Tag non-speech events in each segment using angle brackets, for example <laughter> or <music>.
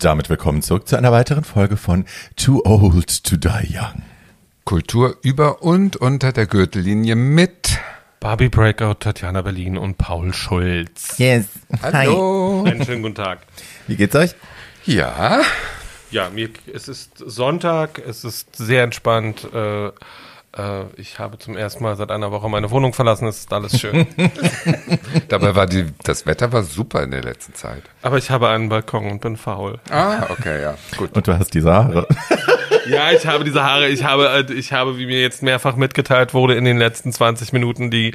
Und damit willkommen zurück zu einer weiteren Folge von Too Old to Die Young. Kultur über und unter der Gürtellinie mit Barbie Breakout, Tatjana Berlin und Paul Schulz. Yes. Hallo. Einen schönen guten Tag. Wie geht's euch? Ja, Ja, mir, es ist Sonntag, es ist sehr entspannt. Äh, äh, ich habe zum ersten Mal seit einer Woche meine Wohnung verlassen, es ist alles schön. <laughs> dabei war die, das Wetter war super in der letzten Zeit. Aber ich habe einen Balkon und bin faul. Ah, okay, ja, gut. Und du hast diese Haare. <laughs> Ja, ich habe diese Haare, ich habe, äh, ich habe, wie mir jetzt mehrfach mitgeteilt wurde, in den letzten 20 Minuten die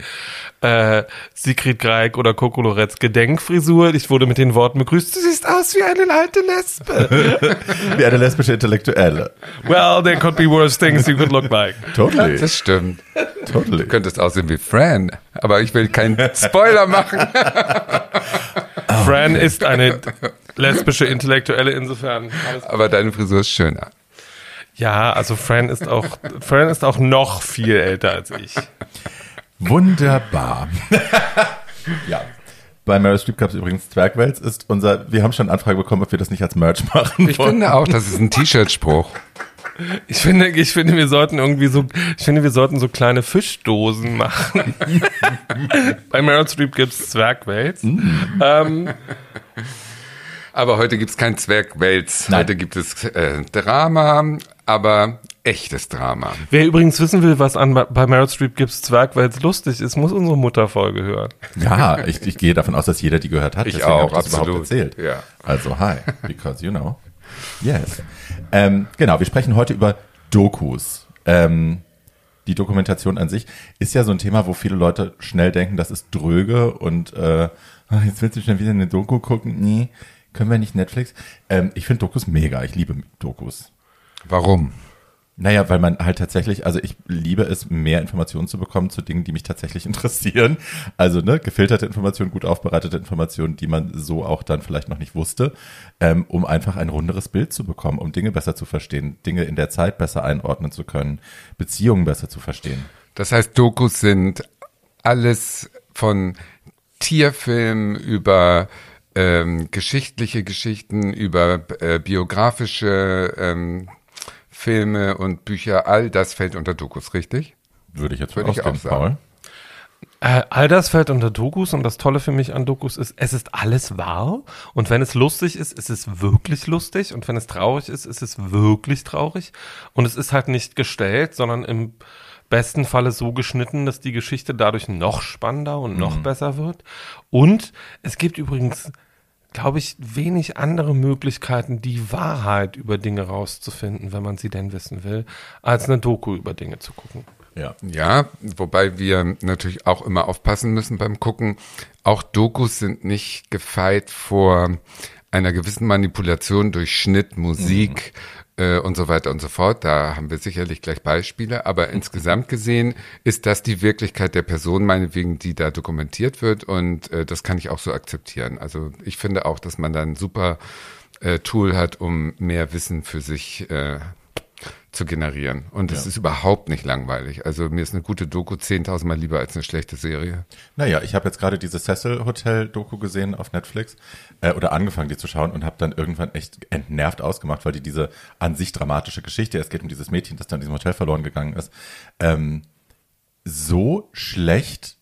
äh, Sigrid Greig oder Coco Loretz Gedenkfrisur. Ich wurde mit den Worten begrüßt, du siehst aus wie eine alte Lesbe. Wie eine lesbische Intellektuelle. well, there could be worse things you could look like. Totally. Das stimmt. totally. Du könntest aussehen wie Fran, aber ich will keinen Spoiler machen. Fran ist eine lesbische Intellektuelle insofern. Alles Aber deine Frisur ist schöner. Ja, also Fran ist auch, Fran ist auch noch viel älter als ich. Wunderbar. <laughs> ja. Bei Meryl Streep Cups übrigens Zwergwels ist unser, wir haben schon Anfrage bekommen, ob wir das nicht als Merch machen Ich wollen. finde auch, das ist ein T-Shirt-Spruch. Ich finde, ich finde, wir sollten irgendwie so, ich finde, wir sollten so kleine Fischdosen machen. <laughs> Bei Meryl Streep gibt's Zwergwels. Ähm, Aber heute gibt's kein Zwergwälz. Heute gibt es äh, Drama, aber echtes Drama. wer übrigens wissen will, was an bei Meryl Streep gibt's Zwergwels lustig ist, muss unsere Mutterfolge hören. Ja, ich, ich gehe davon aus, dass jeder die gehört hat. Ich deswegen auch, ich das überhaupt absolut. erzählt. Ja. Also hi, because you know. Yes. Ähm, genau, wir sprechen heute über Dokus. Ähm, die Dokumentation an sich ist ja so ein Thema, wo viele Leute schnell denken, das ist dröge und äh, jetzt willst du schon wieder eine Doku gucken. Nee, können wir nicht Netflix? Ähm, ich finde Dokus mega. Ich liebe Dokus. Warum? Naja, weil man halt tatsächlich, also ich liebe es, mehr Informationen zu bekommen zu Dingen, die mich tatsächlich <laughs> interessieren. Also ne, gefilterte Informationen, gut aufbereitete Informationen, die man so auch dann vielleicht noch nicht wusste, ähm, um einfach ein runderes Bild zu bekommen, um Dinge besser zu verstehen, Dinge in der Zeit besser einordnen zu können, Beziehungen besser zu verstehen. Das heißt, Dokus sind alles von Tierfilmen über ähm, geschichtliche Geschichten, über äh, biografische ähm, Filme und Bücher. All das fällt unter Dokus, richtig? Würde ich jetzt Würde ich auch sagen. Paul. Äh, all das fällt unter Dokus und das Tolle für mich an Dokus ist, es ist alles wahr und wenn es lustig ist, ist es wirklich lustig und wenn es traurig ist, ist es wirklich traurig und es ist halt nicht gestellt, sondern im besten Falle so geschnitten, dass die Geschichte dadurch noch spannender und noch besser wird und es gibt übrigens glaube ich, wenig andere Möglichkeiten, die Wahrheit über Dinge rauszufinden, wenn man sie denn wissen will, als eine Doku über Dinge zu gucken. Ja. Ja, wobei wir natürlich auch immer aufpassen müssen beim Gucken. Auch Dokus sind nicht gefeit vor einer gewissen Manipulation durch Schnitt, Musik äh, und so weiter und so fort. Da haben wir sicherlich gleich Beispiele. Aber insgesamt gesehen ist das die Wirklichkeit der Person, meinetwegen, die da dokumentiert wird. Und äh, das kann ich auch so akzeptieren. Also ich finde auch, dass man da ein super äh, Tool hat, um mehr Wissen für sich äh, zu generieren. Und es Ja. ist überhaupt nicht langweilig. Also mir ist eine gute Doku 10.000 Mal lieber als eine schlechte Serie. Naja, ich habe jetzt gerade diese Cecil Hotel Doku gesehen auf Netflix äh, oder angefangen, die zu schauen und habe dann irgendwann echt entnervt ausgemacht, weil die diese an sich dramatische Geschichte, es geht um dieses Mädchen, das dann in diesem Hotel verloren gegangen ist, ähm, so schlecht,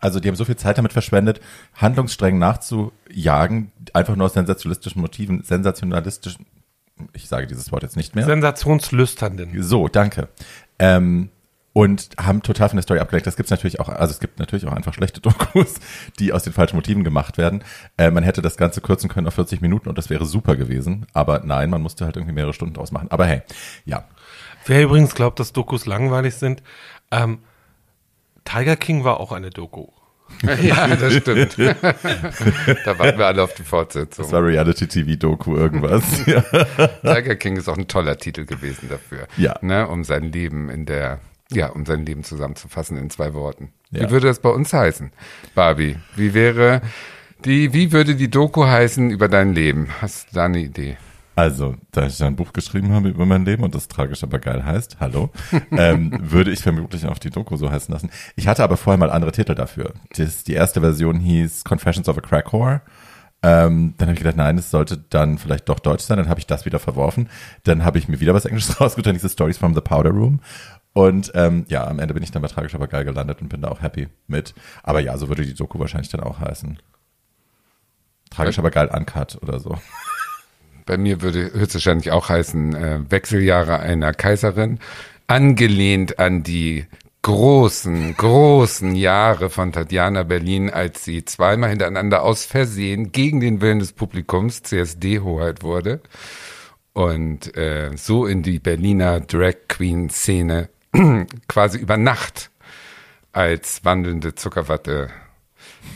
also die haben so viel Zeit damit verschwendet, Handlungssträngen nachzujagen, einfach nur aus sensationalistischen Motiven, sensationalistischen, ich sage dieses Wort jetzt nicht mehr. Sensationslüsternden. So, danke. Ähm, und haben total von der Story abgelenkt. Das gibt's natürlich auch, also es gibt natürlich auch einfach schlechte <laughs> Dokus, die aus den falschen Motiven gemacht werden. Äh, man hätte das Ganze kürzen können auf 40 Minuten und das wäre super gewesen. Aber nein, man musste halt irgendwie mehrere Stunden draus machen. Aber hey, ja. Wer übrigens glaubt, dass Dokus langweilig sind, ähm, Tiger King war auch eine Doku. <laughs> ja, das stimmt. <laughs> da warten wir alle auf die Fortsetzung. Das war Reality-TV-Doku irgendwas. <laughs> ja. Tiger King ist auch ein toller Titel gewesen dafür. Ja. Ne, um sein Leben in der, ja, um sein Leben zusammenzufassen in zwei Worten. Ja. Wie würde das bei uns heißen? Barbie, wie wäre die, wie würde die Doku heißen über dein Leben? Hast du da eine Idee? Also, da ich ein Buch geschrieben habe über mein Leben und das tragisch aber geil heißt, hallo, ähm, <laughs> würde ich vermutlich auch die Doku so heißen lassen. Ich hatte aber vorher mal andere Titel dafür. Das, die erste Version hieß Confessions of a Crack Whore. Ähm, dann habe ich gedacht, nein, es sollte dann vielleicht doch Deutsch sein. Dann habe ich das wieder verworfen. Dann habe ich mir wieder was Englisches <laughs> rausgetan, diese Stories from the Powder Room. Und ähm, ja, am Ende bin ich dann bei Tragisch aber geil gelandet und bin da auch happy mit. Aber ja, so würde die Doku wahrscheinlich dann auch heißen. Tragisch aber geil uncut oder so. Bei mir würde höchstwahrscheinlich auch heißen äh, Wechseljahre einer Kaiserin, angelehnt an die großen, großen Jahre von Tatjana Berlin, als sie zweimal hintereinander aus Versehen gegen den Willen des Publikums CSD-Hoheit wurde und äh, so in die Berliner Drag Queen Szene <clears throat> quasi über Nacht als wandelnde Zuckerwatte,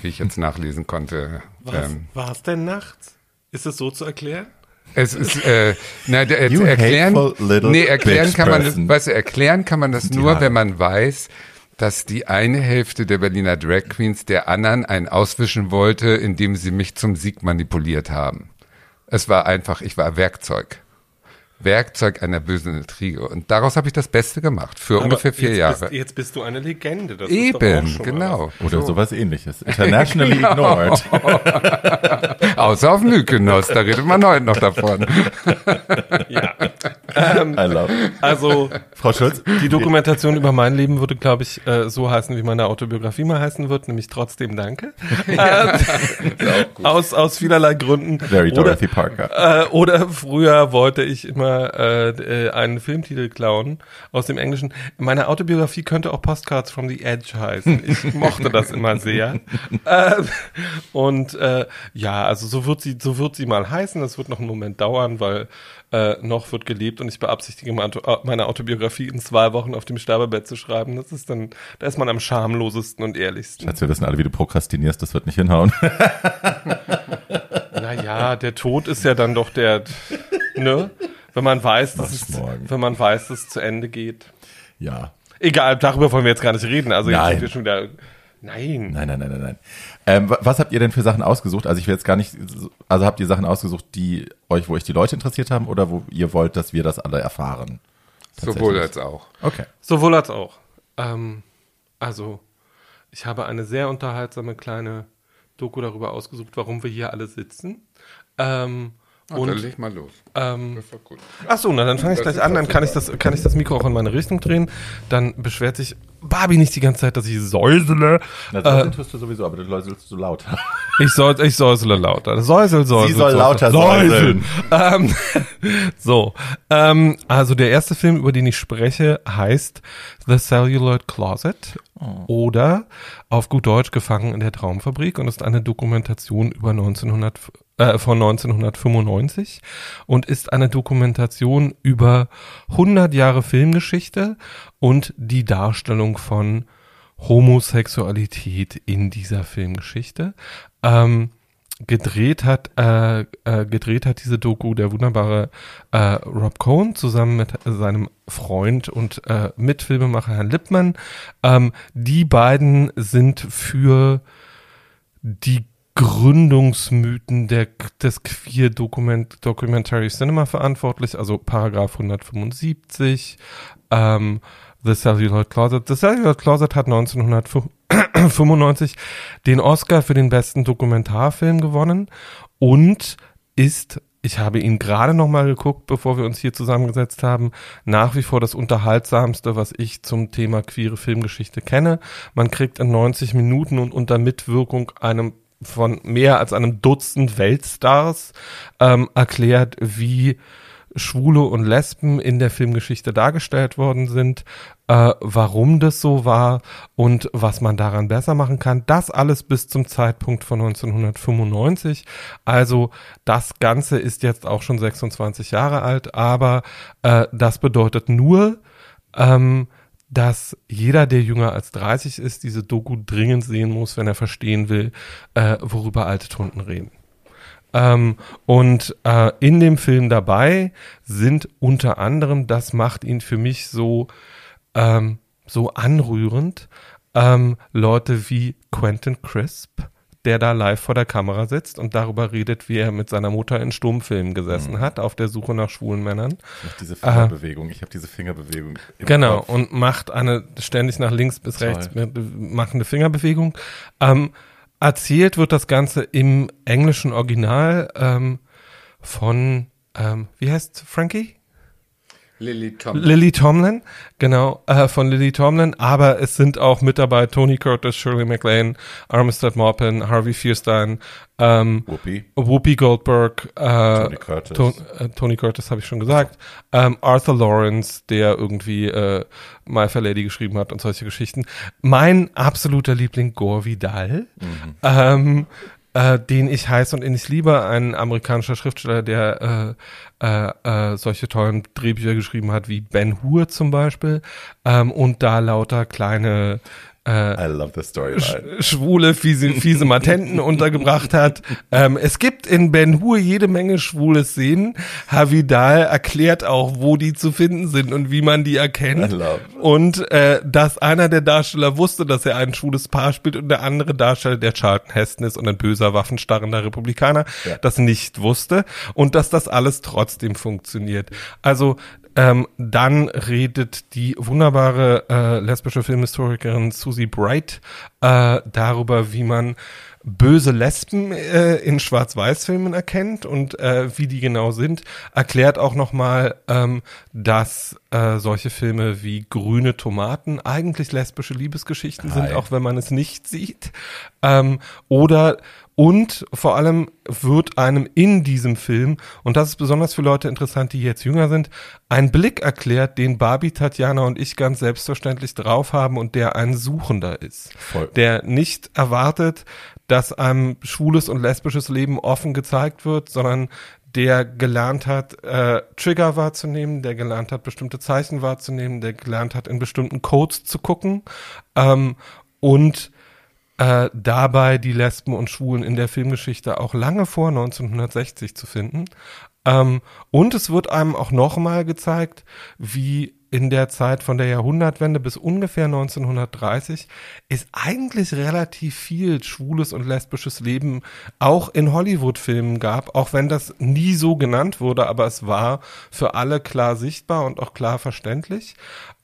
wie ich jetzt nachlesen konnte. Was Ähm, war es denn nachts? Ist es so zu erklären? Es ist, äh, na, der, You erklären, nee, erklären kann man, person. weißt du, erklären kann man das nur, Ja. wenn man weiß, dass die eine Hälfte der Berliner Drag Queens der anderen einen auswischen wollte, indem sie mich zum Sieg manipuliert haben. Es war einfach, ich war Werkzeug. Werkzeug einer bösen Intrige. Und daraus habe ich das Beste gemacht. Für ungefähr vier jetzt Jahre. Bist, jetzt bist du eine Legende. Das ist doch auch Eben, genau. Oder sowas ähnliches. Internationally <laughs> ignored. <laughs> Außer auf Mykonos, da redet man heute noch davon. <laughs> Ja. I love. Also Frau Schulz, die Dokumentation über mein Leben würde, glaube ich, äh, so heißen, wie meine Autobiografie mal heißen wird, nämlich trotzdem Danke. Äh, aus, aus vielerlei Gründen. very Oder, Dorothy Parker. äh, oder früher wollte ich immer äh, äh, einen Filmtitel klauen aus dem Englischen. Meine Autobiografie könnte auch Postcards from the Edge heißen. Ich <laughs> mochte das immer sehr. Äh, und äh, ja, also so wird sie, so wird sie mal heißen. Das wird noch einen Moment dauern, weil äh, noch wird gelebt und ich beabsichtige meine Auto- meine Autobiografie in zwei Wochen auf dem Sterbebett zu schreiben. Das ist dann, da ist man am schamlosesten und ehrlichsten. Schatz, wir wissen alle, wie du prokrastinierst, das wird nicht hinhauen. <laughs> Naja, der Tod ist ja dann doch der, ne? Wenn man weiß, dass es, wenn man weiß, dass es zu Ende geht. ja. Egal, darüber wollen wir jetzt gar nicht reden. Also jetzt Nein. sind wir schon wieder, nein. Nein, nein, nein, nein, nein. Ähm, wa- was habt ihr denn für Sachen ausgesucht? Also ich will jetzt gar nicht, so- also habt ihr Sachen ausgesucht, die euch, wo euch die Leute interessiert haben oder wo ihr wollt, dass wir das alle erfahren? Sowohl als auch. Okay. Sowohl als auch. Ähm, also, ich habe eine sehr unterhaltsame kleine Doku darüber ausgesucht, warum wir hier alle sitzen. Ähm, Und dann leg mal los. Ähm, Das war gut. Ach so, na dann fange ich gleich an, dann kann ich das kann ich das Mikro auch in meine Richtung drehen. Dann beschwert sich Barbie nicht die ganze Zeit, dass ich säusele. Na, Äh, so tust du sowieso, aber du läuselst so laut. <laughs> ich soll ich säusele lauter. Säusel, säusel. Sie soll säusel. lauter säuseln. Ähm, <laughs> so, ähm, also der erste Film, über den ich spreche, heißt The Celluloid Closet oder auf gut Deutsch Gefangen in der Traumfabrik und ist eine Dokumentation über 1900, äh, von 1995 und ist eine Dokumentation über 100 Jahre Filmgeschichte und die Darstellung von Homosexualität in dieser Filmgeschichte. Ähm, gedreht hat, äh, äh, gedreht hat diese Doku der wunderbare äh, Rob Cohn zusammen mit seinem Freund und äh, Mitfilmemacher Herrn Lippmann. Ähm, die beiden sind für die Gründungsmythen der, des Queer Document, Documentary Cinema verantwortlich, also Paragraph 175, ähm, The Celluloid Closet. The Celluloid Closet hat 1995 den Oscar für den besten Dokumentarfilm gewonnen und ist ich habe ihn gerade noch mal geguckt, bevor wir uns hier zusammengesetzt haben. Nach wie vor das unterhaltsamste, was ich zum Thema queere Filmgeschichte kenne. Man kriegt in 90 Minuten und unter Mitwirkung einem von mehr als einem Dutzend Weltstars ähm, erklärt, wie Schwule und Lesben in der Filmgeschichte dargestellt worden sind, äh, warum das so war und was man daran besser machen kann. Das alles bis zum Zeitpunkt von 1995. Also das Ganze ist jetzt auch schon 26 Jahre alt, aber äh, das bedeutet nur, ähm, dass jeder, der jünger als 30 ist, diese Doku dringend sehen muss, wenn er verstehen will, äh, worüber alte Tunden reden. Ähm, und äh, in dem Film dabei sind unter anderem, das macht ihn für mich so, ähm, so anrührend, ähm, Leute wie Quentin Crisp, der da live vor der Kamera sitzt und darüber redet, wie er mit seiner Mutter in Stummfilmen gesessen hat, auf der Suche nach schwulen Männern. Ich diese Fingerbewegung. Ich habe diese Fingerbewegung. Genau, Kopf. und macht eine ständig nach links bis Toll. rechts machende Fingerbewegung. Ähm, erzählt wird das Ganze im englischen Original ähm, von, ähm, wie heißt Frankie? Lily Tomlin. Lily Tomlin, genau, äh, von Lily Tomlin, aber es sind auch mit dabei Tony Curtis, Shirley MacLaine, Armistead Maupin, Harvey Fierstein, ähm, Whoopi. Whoopi Goldberg, äh, Tony Curtis. To äh, Tony Curtis habe ich schon gesagt, ähm, Arthur Lawrence, der irgendwie äh, My Fair Lady geschrieben hat und solche Geschichten. Mein absoluter Liebling Gore Vidal, ähm, äh, den ich heiß und innig liebe, ein amerikanischer Schriftsteller, der äh, äh, äh, solche tollen Drehbücher geschrieben hat wie Ben Hur zum Beispiel ähm, und da lauter kleine I love the storyline. schwule, fiese, fiese Matenten <laughs> untergebracht hat. Ähm, es gibt in Ben Hur jede Menge schwule Szenen. Havidal erklärt auch, wo die zu finden sind und wie man die erkennt. Und äh, dass einer der Darsteller wusste, dass er ein schwules Paar spielt und der andere Darsteller, der Charlton Heston ist und ein böser, waffenstarrender Republikaner, Ja. das nicht wusste und dass das alles trotzdem funktioniert. Also ähm, dann redet die wunderbare äh, lesbische Filmhistorikerin Susie Bright äh, darüber, wie man böse Lesben äh, in Schwarz-Weiß-Filmen erkennt und äh, wie die genau sind, erklärt auch nochmal, ähm, dass äh, solche Filme wie Grüne Tomaten eigentlich lesbische Liebesgeschichten sind, Hi. auch wenn man es nicht sieht. Ähm, oder und vor allem wird einem in diesem Film, und das ist besonders für Leute interessant, die jetzt jünger sind, ein Blick erklärt, den Barbie, Tatjana und ich ganz selbstverständlich drauf haben und der ein Suchender ist. Voll. Der nicht erwartet, dass einem schwules und lesbisches Leben offen gezeigt wird, sondern der gelernt hat, äh, Trigger wahrzunehmen, der gelernt hat, bestimmte Zeichen wahrzunehmen, der gelernt hat, in bestimmten Codes zu gucken ähm, und äh, dabei die Lesben und Schwulen in der Filmgeschichte auch lange vor 1960 zu finden. Ähm, und es wird einem auch nochmal gezeigt, wie in der Zeit von der Jahrhundertwende bis ungefähr 1930 es eigentlich relativ viel schwules und lesbisches Leben auch in Hollywood-Filmen gab, auch wenn das nie so genannt wurde, aber es war für alle klar sichtbar und auch klar verständlich.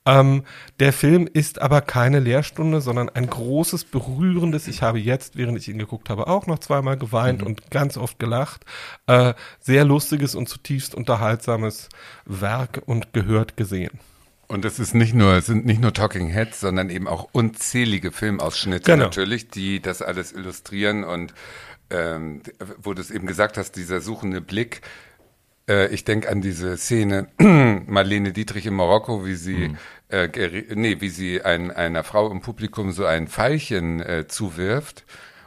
Ähm, der Film ist aber keine Lehrstunde, sondern ein großes, berührendes. Ich habe jetzt, während ich ihn geguckt habe, auch noch zweimal geweint und ganz oft gelacht. Äh, sehr lustiges und zutiefst unterhaltsames Werk und gehört gesehen. Und es ist nicht nur, es sind nicht nur Talking Heads, sondern eben auch unzählige Filmausschnitte Genau. natürlich, die das alles illustrieren und ähm, wo du es eben gesagt hast, dieser suchende Blick. Äh, ich denke an diese Szene <clears throat> Marlene Dietrich in Marokko, wie sie äh, geri- nee, wie sie ein, einer Frau im Publikum so ein Veilchen äh, zuwirft.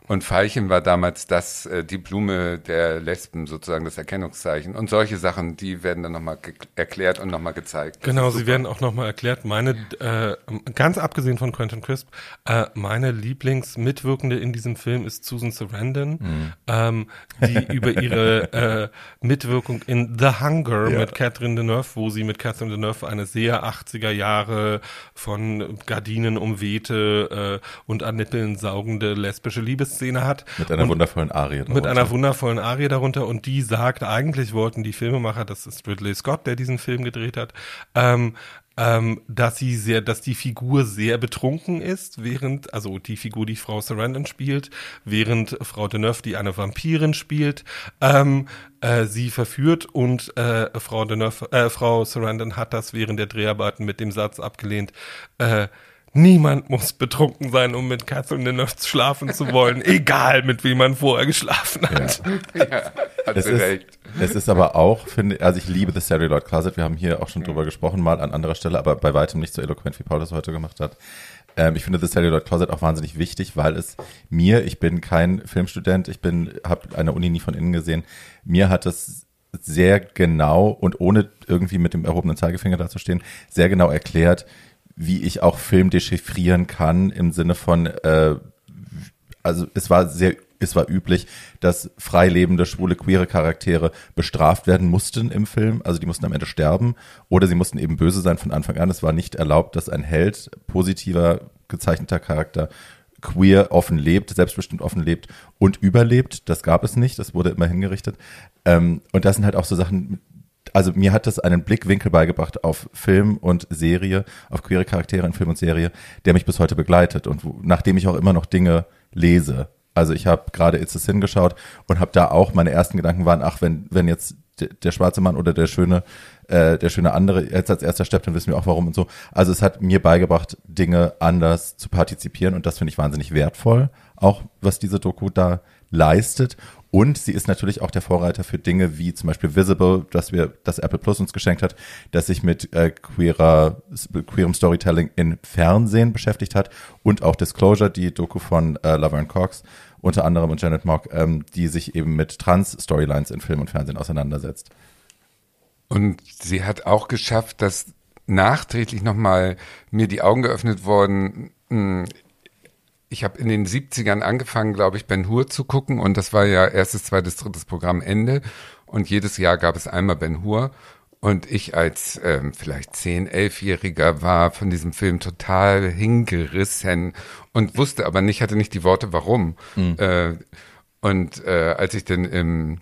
Und Veilchen war damals das, äh, die Blume der Lesben, sozusagen das Erkennungszeichen. Und solche Sachen, die werden dann nochmal erklärt und nochmal gezeigt. Genau, sie werden auch nochmal erklärt. Meine, äh, ganz abgesehen von Quentin Crisp, äh, meine Lieblingsmitwirkende in diesem Film ist Susan Sarandon, ähm, die <laughs> über ihre äh, Mitwirkung in The Hunger Ja. mit Catherine Deneuve, wo sie mit Catherine Deneuve eine sehr 80er Jahre von Gardinen umwehte äh, und an Nippeln saugende lesbische Liebesszene hat. Mit einer und wundervollen Arie. mit darunter. einer wundervollen Arie darunter und die sagt, eigentlich wollten die Filmemacher, das ist Ridley Scott, der diesen Film gedreht hat, ähm, ähm, dass sie sehr, dass die Figur sehr betrunken ist, während, also die Figur, die Frau Sarandon spielt, während Frau Deneuve, die eine Vampirin spielt, ähm, äh, sie verführt und äh, Frau Deneuve, äh, Frau Sarandon hat das während der Dreharbeiten mit dem Satz abgelehnt, äh, Niemand muss betrunken sein, um mit Catherine Deneuve schlafen zu wollen, <laughs> egal mit wem man vorher geschlafen hat. Ja, hat Es ist, es ist aber auch, finde also ich liebe The Celluloid Closet. Wir haben hier auch schon drüber gesprochen, mal an anderer Stelle, aber bei weitem nicht so eloquent, wie Paul das heute gemacht hat. Ähm, ich finde The Celluloid Closet auch wahnsinnig wichtig, weil es mir, ich bin kein Filmstudent, ich bin, habe eine Uni nie von innen gesehen, mir hat es sehr genau und ohne irgendwie mit dem erhobenen Zeigefinger dazustehen, sehr genau erklärt, wie ich auch Film dechiffrieren kann im Sinne von, äh, also es war sehr, es war üblich, dass freilebende, schwule, queere Charaktere bestraft werden mussten im Film. Also die mussten am Ende sterben oder sie mussten eben böse sein von Anfang an. Es war nicht erlaubt, dass ein Held, positiver, gezeichneter Charakter, queer offen lebt, selbstbestimmt offen lebt und überlebt. Das gab es nicht. Das wurde immer hingerichtet. Ähm, und das sind halt auch so Sachen, also mir hat das einen Blickwinkel beigebracht auf Film und Serie, auf queere Charaktere in Film und Serie, der mich bis heute begleitet und wo, nachdem ich auch immer noch Dinge lese. Also ich habe gerade It's a Sin geschaut und habe da auch meine ersten Gedanken waren, ach, wenn, wenn jetzt der, schwarze Mann oder der schöne, äh, der schöne andere jetzt als erster stirbt, dann wissen wir auch warum und so. Also es hat mir beigebracht, Dinge anders zu partizipieren und das finde ich wahnsinnig wertvoll, auch was diese Doku da leistet. Und sie ist natürlich auch der Vorreiter für Dinge wie zum Beispiel Visible, dass wir, das Apple Plus uns geschenkt hat, dass sich mit äh, queerer, queerem Storytelling in Fernsehen beschäftigt hat und auch Disclosure, die Doku von äh, Laverne Cox unter anderem und Janet Mock, ähm, die sich eben mit Trans-Storylines in Film und Fernsehen auseinandersetzt. Und sie hat auch geschafft, dass nachträglich nochmal mir die Augen geöffnet worden. Ich habe in den 70ern angefangen, glaube ich, Ben Hur zu gucken und das war ja erstes, zweites, drittes Programm Ende und jedes Jahr gab es einmal Ben Hur und ich als ähm, vielleicht zehn, elfjähriger war von diesem Film total hingerissen und wusste aber nicht, hatte nicht die Worte, warum. Mhm. Äh, und äh, als ich dann im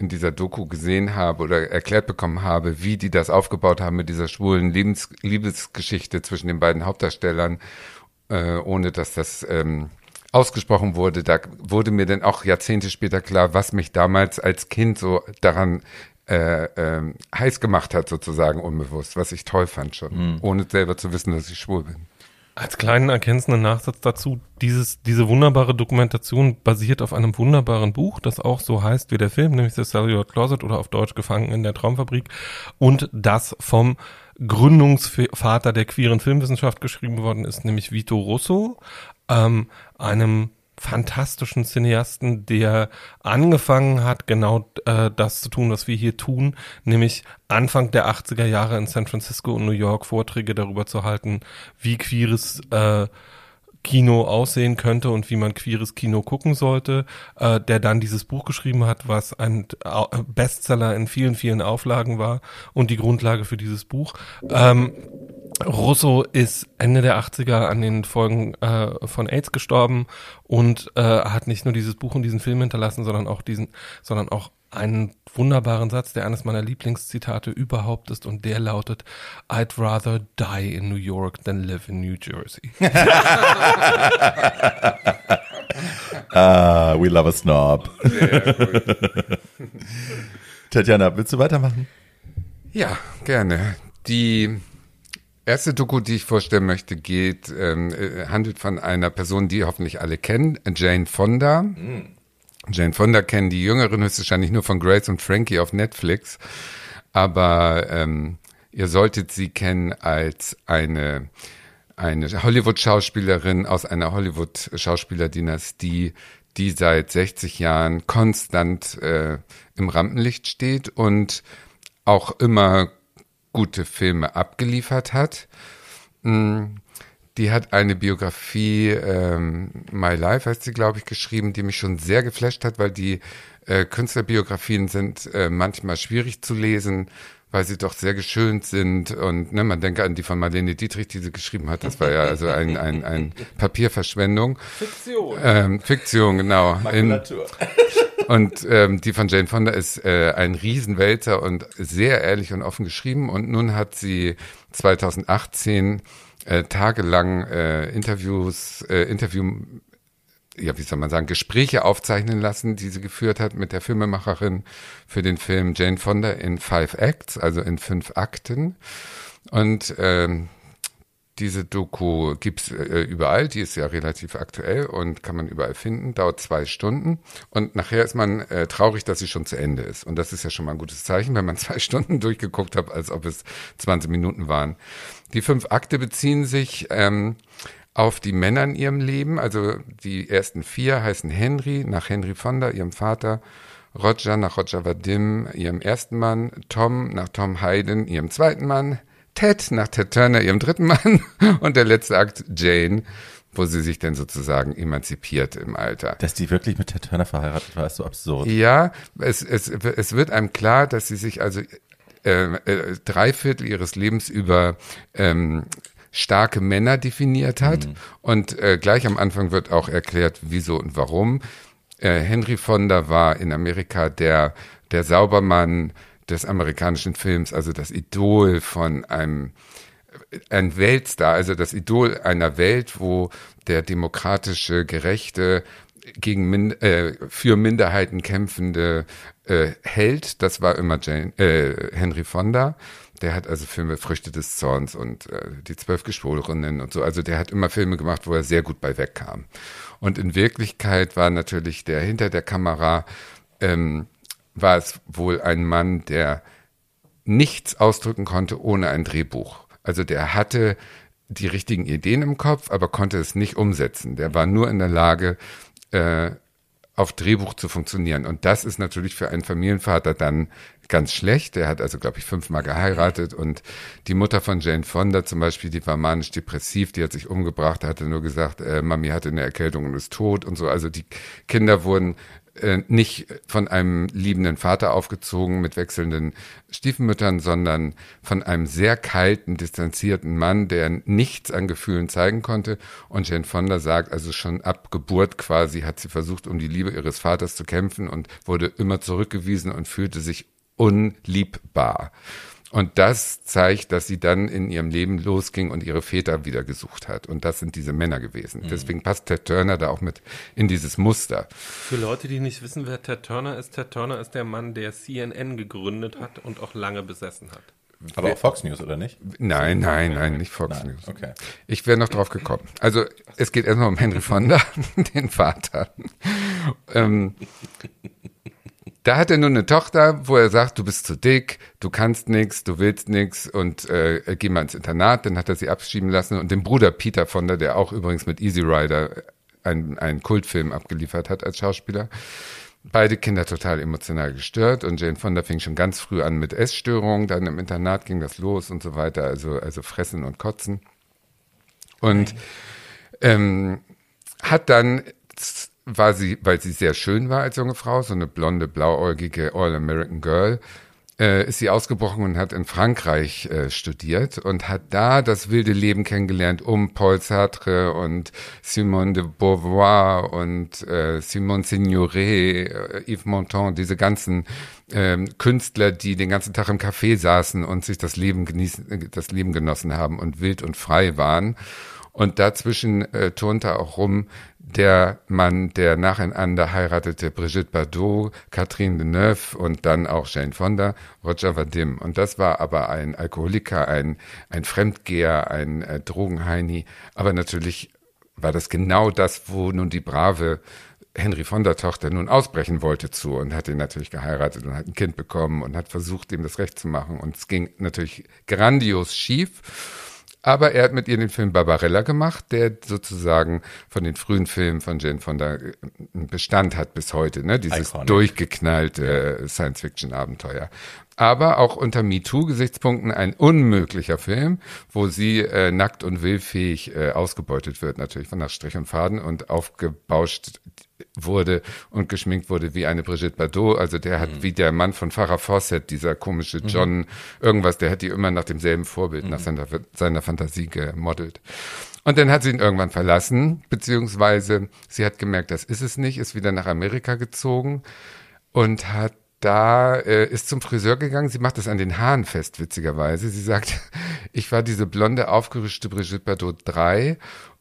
in dieser Doku gesehen habe oder erklärt bekommen habe, wie die das aufgebaut haben mit dieser schwulen Liebes Liebesgeschichte zwischen den beiden Hauptdarstellern, äh, ohne dass das ähm, ausgesprochen wurde, da wurde mir dann auch Jahrzehnte später klar, was mich damals als Kind so daran äh, äh, heiß gemacht hat, sozusagen unbewusst, was ich toll fand schon, mhm. ohne selber zu wissen, dass ich schwul bin. Als kleinen ergänzenden Nachsatz dazu, dieses, diese wunderbare Dokumentation basiert auf einem wunderbaren Buch, das auch so heißt wie der Film, nämlich The Cellular Closet oder auf Deutsch Gefangen in der Traumfabrik und das vom Gründungsvater der queeren Filmwissenschaft geschrieben worden ist, nämlich Vito Russo, ähm, einem fantastischen Cineasten, der angefangen hat, genau äh, das zu tun, was wir hier tun, nämlich Anfang der 80er Jahre in San Francisco und New York Vorträge darüber zu halten, wie queeres äh, Kino aussehen könnte und wie man queeres Kino gucken sollte, äh, der dann dieses Buch geschrieben hat, was ein Bestseller in vielen, vielen Auflagen war und die Grundlage für dieses Buch. Ähm, Russo ist Ende der 80er an den Folgen äh, von AIDS gestorben und äh, hat nicht nur dieses Buch und diesen Film hinterlassen, sondern auch diesen, sondern auch einen wunderbaren Satz, der eines meiner Lieblingszitate überhaupt ist und der lautet I'd rather die in New York than live in New Jersey. <laughs> ah, we love a snob. Tatjana, willst du weitermachen? Ja, gerne. Die erste Doku, die ich vorstellen möchte, geht, ähm, äh, handelt von einer Person, die hoffentlich alle kennen, Jane Fonda. Mhm. Jane Fonda kennen die Jüngeren höchstwahrscheinlich nur von Grace und Frankie auf Netflix. Aber ähm, ihr solltet sie kennen als eine, eine Hollywood-Schauspielerin aus einer Hollywood-Schauspielerdynastie, die seit 60 Jahren konstant äh, im Rampenlicht steht und auch immer gute Filme abgeliefert hat. Mm, die hat eine Biografie, ähm, My Life heißt sie, glaube ich, geschrieben, die mich schon sehr geflasht hat, weil die äh, Künstlerbiografien sind äh, manchmal schwierig zu lesen, weil sie doch sehr geschönt sind. Und ne, man denke an die von Marlene Dietrich, die sie geschrieben hat. Das war ja also ein, ein, ein Papierverschwendung. Fiktion. Ähm, Fiktion, genau. In, <laughs> und ähm, die von Jane Fonda ist äh, ein Riesenwälzer und sehr ehrlich und offen geschrieben. Und nun hat sie 2018 äh, tagelang äh, Interviews, äh, Interview, ja, wie soll man sagen, Gespräche aufzeichnen lassen, die sie geführt hat mit der Filmemacherin für den Film Jane Fonda in Five Acts, also in fünf Akten. Und ähm, diese Doku gibt's äh, überall, die ist ja relativ aktuell und kann man überall finden, dauert zwei Stunden und nachher ist man äh, traurig, dass sie schon zu Ende ist. Und das ist ja schon mal ein gutes Zeichen, wenn man <laughs> zwei Stunden durchgeguckt hat, als ob es 20 Minuten waren. Die fünf Akte beziehen sich ähm, auf die Männer in ihrem Leben. Also die ersten vier heißen Henry, nach Henry Fonda, ihrem Vater, Roger nach Roger Vadim, ihrem ersten Mann, Tom nach Tom Hayden, ihrem zweiten Mann, Ted nach Ted Turner, ihrem dritten Mann <laughs> und der letzte Akt Jane, wo sie sich dann sozusagen emanzipiert im Alter. Dass die wirklich mit Ted Turner verheiratet war, ist so absurd. Ja, es, es, es wird einem klar, dass sie sich also äh, äh, drei Viertel ihres Lebens über ähm, starke Männer definiert hat. Mhm. Und äh, gleich am Anfang wird auch erklärt, wieso und warum. Äh, Henry Fonda war in Amerika der, der Saubermann, des amerikanischen Films, also das Idol von einem ein Weltstar, also das Idol einer Welt, wo der demokratische, gerechte, gegen Min äh, für Minderheiten kämpfende äh, Held. Das war immer Jane, äh, Henry Fonda. Der hat also Filme Früchte des Zorns und äh, die Zwölf Geschworenen und so. Also der hat immer Filme gemacht, wo er sehr gut bei wegkam. Und in Wirklichkeit war natürlich der hinter der Kamera, ähm, war es wohl ein Mann, der nichts ausdrücken konnte ohne ein Drehbuch. Also der hatte die richtigen Ideen im Kopf, aber konnte es nicht umsetzen. Der war nur in der Lage, äh, auf Drehbuch zu funktionieren. Und das ist natürlich für einen Familienvater dann ganz schlecht. Er hat also, glaube ich, fünfmal geheiratet und die Mutter von Jane Fonda zum Beispiel, die war manisch-depressiv, die hat sich umgebracht, hatte nur gesagt, äh, Mami hatte eine Erkältung und ist tot und so. Also die Kinder wurden äh, nicht von einem liebenden Vater aufgezogen mit wechselnden Stiefmüttern, sondern von einem sehr kalten, distanzierten Mann, der nichts an Gefühlen zeigen konnte. Und Jane Fonda sagt, also schon ab Geburt quasi hat sie versucht, um die Liebe ihres Vaters zu kämpfen und wurde immer zurückgewiesen und fühlte sich unliebbar. Und das zeigt, dass sie dann in ihrem Leben losging und ihre Väter wieder gesucht hat. Und das sind diese Männer gewesen. Mhm. Deswegen passt Ted Turner da auch mit in dieses Muster. Für Leute, die nicht wissen, wer Ted Turner ist, Ted Turner ist der Mann, der CNN gegründet hat und auch lange besessen hat. Aber auch Fox News, oder nicht? Nein, nein, nein, nicht Fox Nein, News. okay. Ich wäre noch drauf gekommen. Also es geht erstmal um Henry Fonda, <laughs> den Vater. Ähm, da hat er nur eine Tochter, wo er sagt, du bist zu dick, du kannst nichts, du willst nichts und äh, geh mal ins Internat. Dann hat er sie abschieben lassen und den Bruder Peter Fonda, der auch übrigens mit Easy Rider einen, einen Kultfilm abgeliefert hat als Schauspieler. Beide Kinder total emotional gestört und Jane Fonda fing schon ganz früh an mit Essstörungen, dann im Internat ging das los und so weiter, also, also fressen und kotzen. Und ähm, hat dann war sie, weil sie sehr schön war als junge Frau, so eine blonde, blauäugige All-American Girl, äh, ist sie ausgebrochen und hat in Frankreich äh, studiert und hat da das wilde Leben kennengelernt um Paul Sartre und Simone de Beauvoir und äh, Simone Signoret, äh, Yves Montand, diese ganzen ähm, Künstler, die den ganzen Tag im Café saßen und sich das Leben genießen, das Leben genossen haben und wild und frei waren. Und dazwischen äh, turnte auch rum der Mann, der nacheinander heiratete Brigitte Bardot, Catherine Deneuve und dann auch Jane Fonda, Roger Vadim. Und das war aber ein Alkoholiker, ein, ein Fremdgeher, ein äh, Drogenheini. Aber natürlich war das genau das, wo nun die brave Henry Fonda Tochter nun ausbrechen wollte zu und hat ihn natürlich geheiratet und hat ein Kind bekommen und hat versucht, ihm das Recht zu machen. Und es ging natürlich grandios schief. Aber er hat mit ihr den Film Barbarella gemacht, der sozusagen von den frühen Filmen von Jane Fonda äh, Bestand hat bis heute, ne? Dieses Iconic. durchgeknallte Science-Fiction-Abenteuer. Aber auch unter MeToo-Gesichtspunkten ein unmöglicher Film, wo sie äh, nackt und willfähig äh, ausgebeutet wird, natürlich von nach Strich und Faden und aufgebauscht wurde und geschminkt wurde wie eine Brigitte Bardot. Also der hat Mhm. wie der Mann von Farrah Fawcett, dieser komische John, irgendwas, der hat die immer nach demselben Vorbild, Mhm. nach seiner, seiner Fantasie gemodelt. Und dann hat sie ihn irgendwann verlassen, beziehungsweise sie hat gemerkt, das ist es nicht, ist wieder nach Amerika gezogen und hat da äh, ist zum Friseur gegangen. Sie macht das an den Haaren fest, witzigerweise. Sie sagt, <laughs> ich war diese blonde, aufgerüschte Brigitte Bardot 3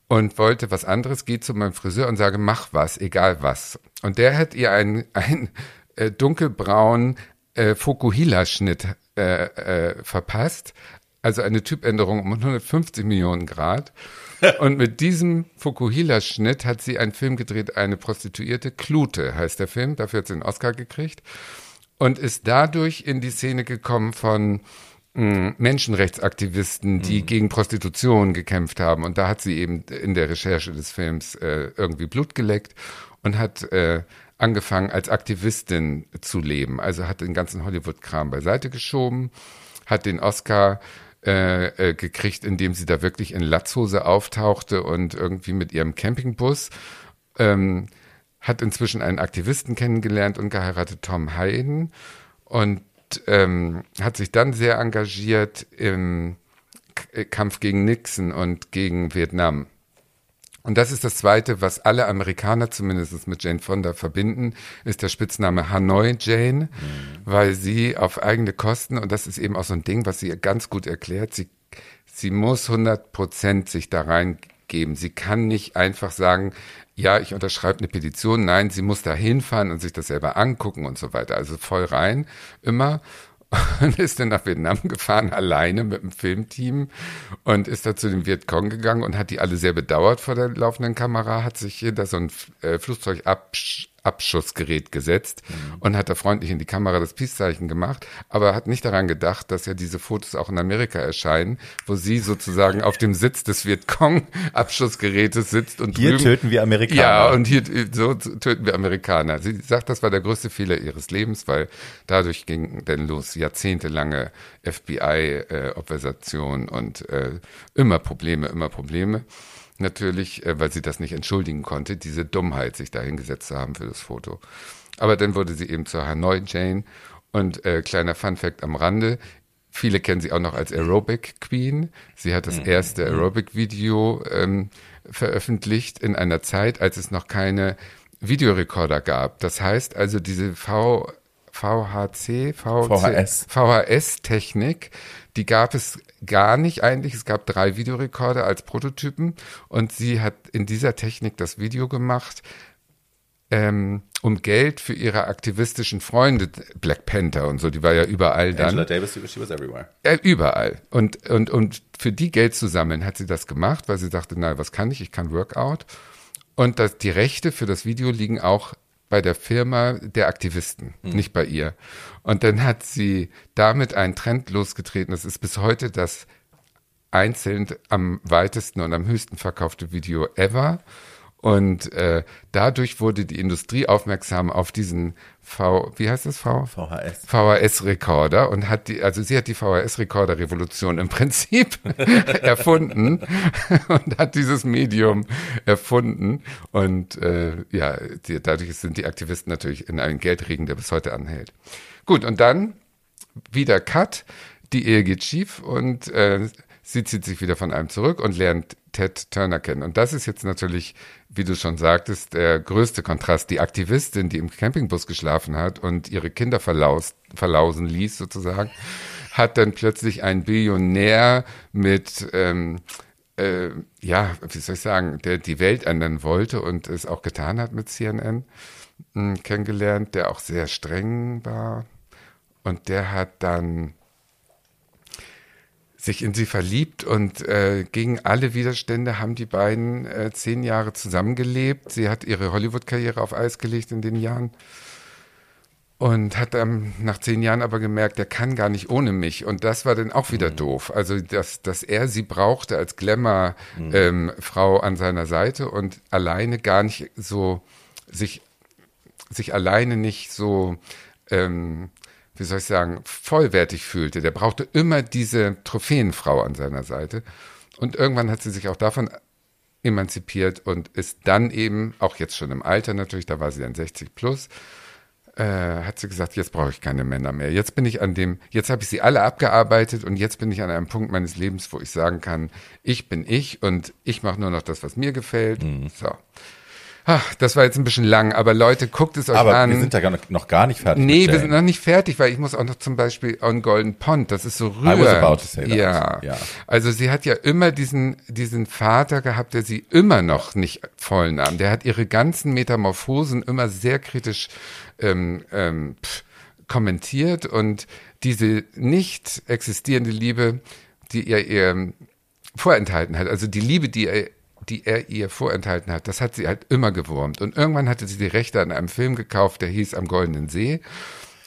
und wollte was anderes, geht zu meinem Friseur und sage, mach was, egal was. Und der hat ihr einen, <laughs> einen äh, dunkelbraunen äh, Fukuhila-Schnitt äh, äh, verpasst. Also eine Typänderung um 150 Millionen Grad. <laughs> Und mit diesem Fukuhila-Schnitt hat sie einen Film gedreht, eine Prostituierte, Klute heißt der Film, dafür hat sie einen Oscar gekriegt. Und ist dadurch in die Szene gekommen von mh, Menschenrechtsaktivisten, die gegen Prostitution gekämpft haben. Und da hat sie eben in der Recherche des Films äh, irgendwie Blut geleckt und hat äh, angefangen als Aktivistin zu leben. Also hat den ganzen Hollywood-Kram beiseite geschoben, hat den Oscar äh, äh, gekriegt, indem sie da wirklich in Latzhose auftauchte und irgendwie mit ihrem Campingbus ähm, hat inzwischen einen Aktivisten kennengelernt und geheiratet, Tom Hayden, und ähm, hat sich dann sehr engagiert im K Kampf gegen Nixon und gegen Vietnam. Und das ist das Zweite, was alle Amerikaner zumindest mit Jane Fonda verbinden, ist der Spitzname Hanoi Jane, weil sie auf eigene Kosten, und das ist eben auch so ein Ding, was sie ganz gut erklärt, sie, sie muss 100 Prozent sich da rein abgeben. Sie kann nicht einfach sagen, ja, ich unterschreibe eine Petition. Nein, sie muss da hinfahren und sich das selber angucken und so weiter. Also voll rein immer <laughs> und ist dann nach Vietnam gefahren, alleine mit dem Filmteam und ist da zu dem Vietcong gegangen und hat die alle sehr bedauert vor der laufenden Kamera, hat sich hinter so ein äh, Flugzeug absch Abschussgerät gesetzt mhm. und hat da freundlich in die Kamera das Peace-Zeichen gemacht, aber hat nicht daran gedacht, dass ja diese Fotos auch in Amerika erscheinen, wo sie sozusagen auf dem Sitz des Vietcong-Abschussgerätes sitzt und Hier drüben, töten wir Amerikaner. Ja, und hier so töten wir Amerikaner. Sie sagt, das war der größte Fehler ihres Lebens, weil dadurch ging denn los jahrzehntelange FBI-Obversation äh, und äh, immer Probleme, immer Probleme natürlich, äh, weil sie das nicht entschuldigen konnte, diese Dummheit, sich da hingesetzt zu haben für das Foto. Aber dann wurde sie eben zur Hanoi Jane und äh, kleiner Fun Fact am Rande, viele kennen sie auch noch als Aerobic Queen. Sie hat das mhm. erste mhm. Aerobic-Video ähm, veröffentlicht in einer Zeit, als es noch keine Videorekorder gab. Das heißt also, diese v, VHC, VC, VHS. VHS-Technik, die gab es gar nicht eigentlich. Es gab drei Videorekorder als Prototypen und sie hat in dieser Technik das Video gemacht, ähm, um Geld für ihre aktivistischen Freunde, Black Panther und so, die war ja überall dann. Angela Davis, she was everywhere. Äh, überall. Und, und, und für die Geld zu sammeln, hat sie das gemacht, weil sie dachte, na, was kann ich? Ich kann Workout. Und das, die Rechte für das Video liegen auch bei der Firma der Aktivisten, mhm. nicht bei ihr. Und dann hat sie damit einen Trend losgetreten. Das ist bis heute das einzeln am weitesten und am höchsten verkaufte Video ever. Und äh, dadurch wurde die Industrie aufmerksam auf diesen V, wie heißt das V? VHS. VHS-Rekorder und hat die, also sie hat die VHS-Rekorder-Revolution im Prinzip <laughs> erfunden <laughs> und hat dieses Medium erfunden. Und äh, ja, die, dadurch sind die Aktivisten natürlich in einem Geldregen, der bis heute anhält. Gut, und dann wieder Cut. Die Ehe geht schief und äh, sie zieht sich wieder von einem zurück und lernt Ted Turner kennen. Und das ist jetzt natürlich, wie du schon sagtest, der größte Kontrast. Die Aktivistin, die im Campingbus geschlafen hat und ihre Kinder verlaust, verlausen ließ sozusagen, hat dann plötzlich einen Billionär mit, ähm, äh, ja, wie soll ich sagen, der die Welt ändern wollte und es auch getan hat mit CNN, hm, kennengelernt, der auch sehr streng war. Und der hat dann sich in sie verliebt und äh, gegen alle Widerstände haben die beiden äh, zehn Jahre zusammengelebt. Sie hat ihre Hollywood-Karriere auf Eis gelegt in den Jahren und hat ähm, nach zehn Jahren aber gemerkt, der kann gar nicht ohne mich. Und das war dann auch wieder mhm. doof. Also, dass, dass er sie brauchte als Glamour-Frau mhm. ähm, an seiner Seite und alleine gar nicht so sich, sich alleine nicht so ähm, wie soll ich sagen, vollwertig fühlte. Der brauchte immer diese Trophäenfrau an seiner Seite. Und irgendwann hat sie sich auch davon emanzipiert und ist dann eben, auch jetzt schon im Alter natürlich, da war sie dann 60 plus, äh, hat sie gesagt, jetzt brauche ich keine Männer mehr. Jetzt bin ich an dem, jetzt habe ich sie alle abgearbeitet und jetzt bin ich an einem Punkt meines Lebens, wo ich sagen kann, ich bin ich und ich mache nur noch das, was mir gefällt. Mhm. So. Ach, das war jetzt ein bisschen lang, aber Leute, guckt es euch aber an. Aber wir sind ja noch gar nicht fertig. Nee, wir sind noch nicht fertig, weil ich muss auch noch zum Beispiel on Golden Pond, das ist so rührend. Ja. ja. Also sie hat ja immer diesen, diesen Vater gehabt, der sie immer noch nicht voll nahm. Der hat ihre ganzen Metamorphosen immer sehr kritisch ähm, ähm, pff, kommentiert und diese nicht existierende Liebe, die er ihr vorenthalten hat, also die Liebe, die er die er ihr vorenthalten hat, das hat sie halt immer gewurmt. Und irgendwann hatte sie die Rechte an einem Film gekauft, der hieß Am Goldenen See.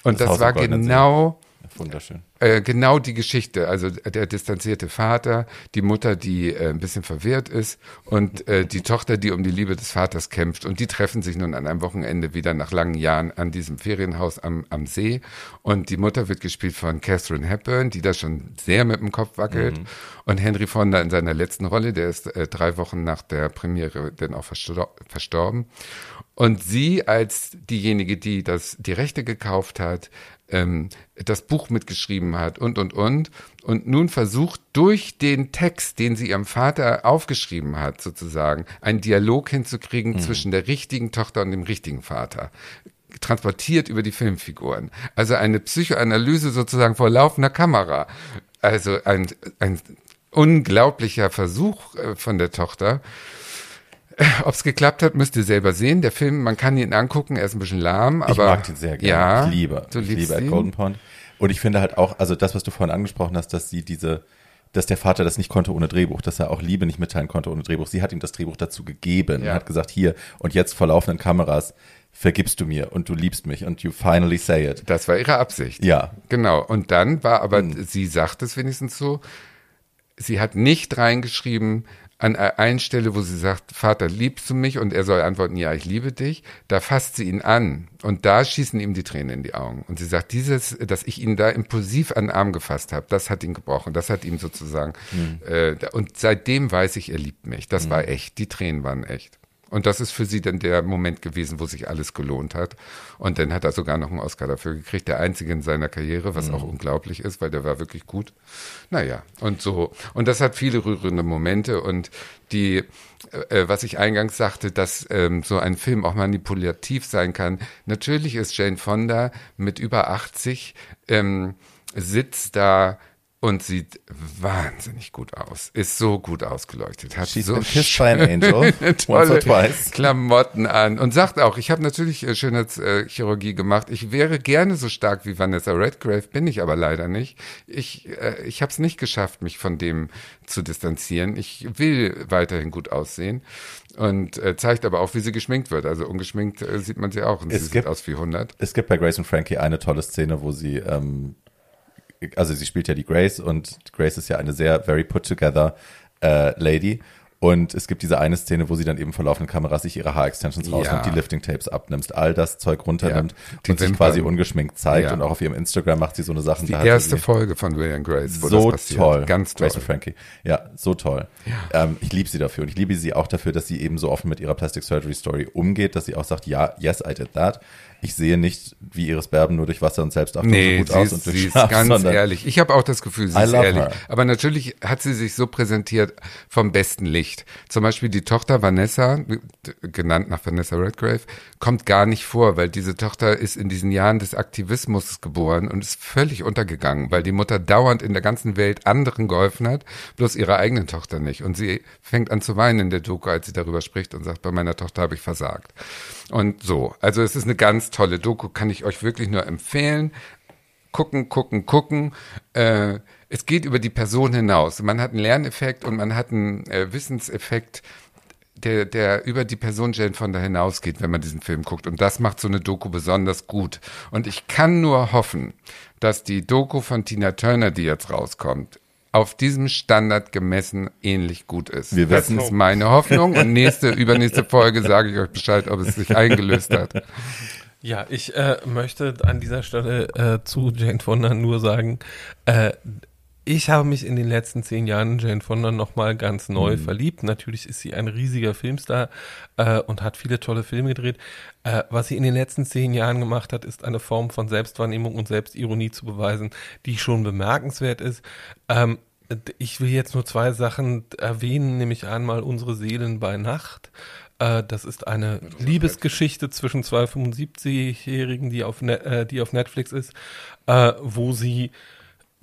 Und das, das war genau Wunderschön. Äh, genau die Geschichte, also der distanzierte Vater, die Mutter, die äh, ein bisschen verwirrt ist und äh, die Tochter, die um die Liebe des Vaters kämpft. Und die treffen sich nun an einem Wochenende wieder nach langen Jahren an diesem Ferienhaus am, am See. Und die Mutter wird gespielt von Catherine Hepburn, die da schon sehr mit dem Kopf wackelt. Mhm. Und Henry Fonda in seiner letzten Rolle, der ist äh, drei Wochen nach der Premiere dann auch verstor verstorben. Und sie als diejenige, die das, die Rechte gekauft hat, ähm, das Buch mitgeschrieben hat und, und, und. Und nun versucht durch den Text, den sie ihrem Vater aufgeschrieben hat, sozusagen, einen Dialog hinzukriegen mhm. zwischen der richtigen Tochter und dem richtigen Vater transportiert über die Filmfiguren. Also eine Psychoanalyse sozusagen vor laufender Kamera. Also ein, ein unglaublicher Versuch äh, von der Tochter. <laughs> Ob es geklappt hat, müsst ihr selber sehen. Der Film, man kann ihn angucken, er ist ein bisschen lahm, aber. ich mag den sehr gerne. Ja, ich liebe, du ich liebe ihn? Golden Pond. Und ich finde halt auch, also das, was du vorhin angesprochen hast, dass sie diese, dass der Vater das nicht konnte ohne Drehbuch, dass er auch Liebe nicht mitteilen konnte ohne Drehbuch. Sie hat ihm das Drehbuch dazu gegeben Ja. und hat gesagt, hier und jetzt vor laufenden Kameras vergibst du mir und du liebst mich und you finally say it. Das war ihre Absicht. Ja. Genau. Und dann war aber, Hm. sie sagt es wenigstens so, sie hat nicht reingeschrieben an einer Stelle, wo sie sagt, Vater, liebst du mich? Und er soll antworten, ja, ich liebe dich. Da fasst sie ihn an. Und da schießen ihm die Tränen in die Augen. Und sie sagt, dieses, dass ich ihn da impulsiv an den Arm gefasst habe, das hat ihn gebrochen. Das hat ihm sozusagen, äh, da- und seitdem weiß ich, er liebt mich. Das war echt. Die Tränen waren echt. Und das ist für sie dann der Moment gewesen, wo sich alles gelohnt hat. Und dann hat er sogar noch einen Oscar dafür gekriegt, der einzige in seiner Karriere, was auch unglaublich ist, weil der war wirklich gut. Naja, und so. Und das hat viele rührende Momente und die, äh, was ich eingangs sagte, dass ähm, so ein Film auch manipulativ sein kann. Natürlich ist Jane Fonda mit über 80, ähm, sitzt da und sieht wahnsinnig gut aus. Ist so gut ausgeleuchtet. Hat She's so angel <laughs> tolle. Klamotten an und sagt auch, ich habe natürlich äh, Schönheitschirurgie gemacht. Ich wäre gerne so stark wie Vanessa Redgrave, bin ich aber leider nicht. Ich, äh, ich habe es nicht geschafft, mich von dem zu distanzieren. Ich will weiterhin gut aussehen und äh, zeigt aber auch, wie sie geschminkt wird. Also ungeschminkt äh, sieht man sie auch und Es sie sieht gibt- aus wie 100. Es gibt bei Grace und Frankie eine tolle Szene, wo sie, ähm, also sie spielt ja die Grace und Grace ist ja eine sehr very put together äh, Lady. Und es gibt diese eine Szene, wo sie dann eben vor laufenden Kameras sich ihre Haarextensions Ja. rausnimmt, die Lifting-Tapes abnimmst, all das Zeug runternimmt Ja, und sich Wimpern. quasi ungeschminkt zeigt. Ja. Und auch auf ihrem Instagram macht sie so eine Sachen. Die erste Folge von Will and Grace, wo so das passiert. toll. Ganz toll. Grace und Frankie. Ja, so toll. Ähm, ich liebe sie dafür und ich liebe sie auch dafür, dass sie eben so offen mit ihrer Plastic Surgery Story umgeht, dass sie auch sagt, ja, yes, I did that. Ich sehe nicht, wie ihres Berben nur durch Wasser und Selbstachtung Nee, so gut sie aus ist, und durch sie ist Schlaf, ganz sondern ehrlich. Ich habe auch das Gefühl, sie I ist ehrlich. her. Aber natürlich hat sie sich so präsentiert vom besten Licht. Zum Beispiel die Tochter Vanessa, genannt nach Vanessa Redgrave, kommt gar nicht vor, weil diese Tochter ist in diesen Jahren des Aktivismus geboren und ist völlig untergegangen, weil die Mutter dauernd in der ganzen Welt anderen geholfen hat, bloß ihrer eigenen Tochter nicht. Und sie fängt an zu weinen in der Doku, als sie darüber spricht und sagt, bei meiner Tochter habe ich versagt. Und so. Also es ist eine ganz tolle Doku, kann ich euch wirklich nur empfehlen gucken, gucken, gucken. Äh, es geht über die Person hinaus. Man hat einen Lerneffekt und man hat einen äh, Wissenseffekt, der, der über die Person Jane Fonda hinausgeht, wenn man diesen Film guckt. Und das macht so eine Doku besonders gut. Und ich kann nur hoffen, dass die Doku von Tina Turner, die jetzt rauskommt, auf diesem Standard gemessen ähnlich gut ist. Wir das ist meine Hoffnung. Und nächste, übernächste Folge sage ich euch Bescheid, ob es sich eingelöst hat. <laughs> Ja, ich äh, möchte an dieser Stelle äh, zu Jane Fonda nur sagen, äh, ich habe mich in den letzten zehn Jahren in Jane Fonda nochmal ganz neu verliebt. Natürlich ist sie ein riesiger Filmstar äh, und hat viele tolle Filme gedreht. Äh, was sie in den letzten zehn Jahren gemacht hat, ist eine Form von Selbstwahrnehmung und Selbstironie zu beweisen, die schon bemerkenswert ist. Ähm, ich will jetzt nur zwei Sachen erwähnen, nämlich einmal unsere Seelen bei Nacht. Äh, Das ist eine Liebesgeschichte zwischen zwei 75-Jährigen, die, auf Ne- äh, die auf Netflix ist, äh, wo sie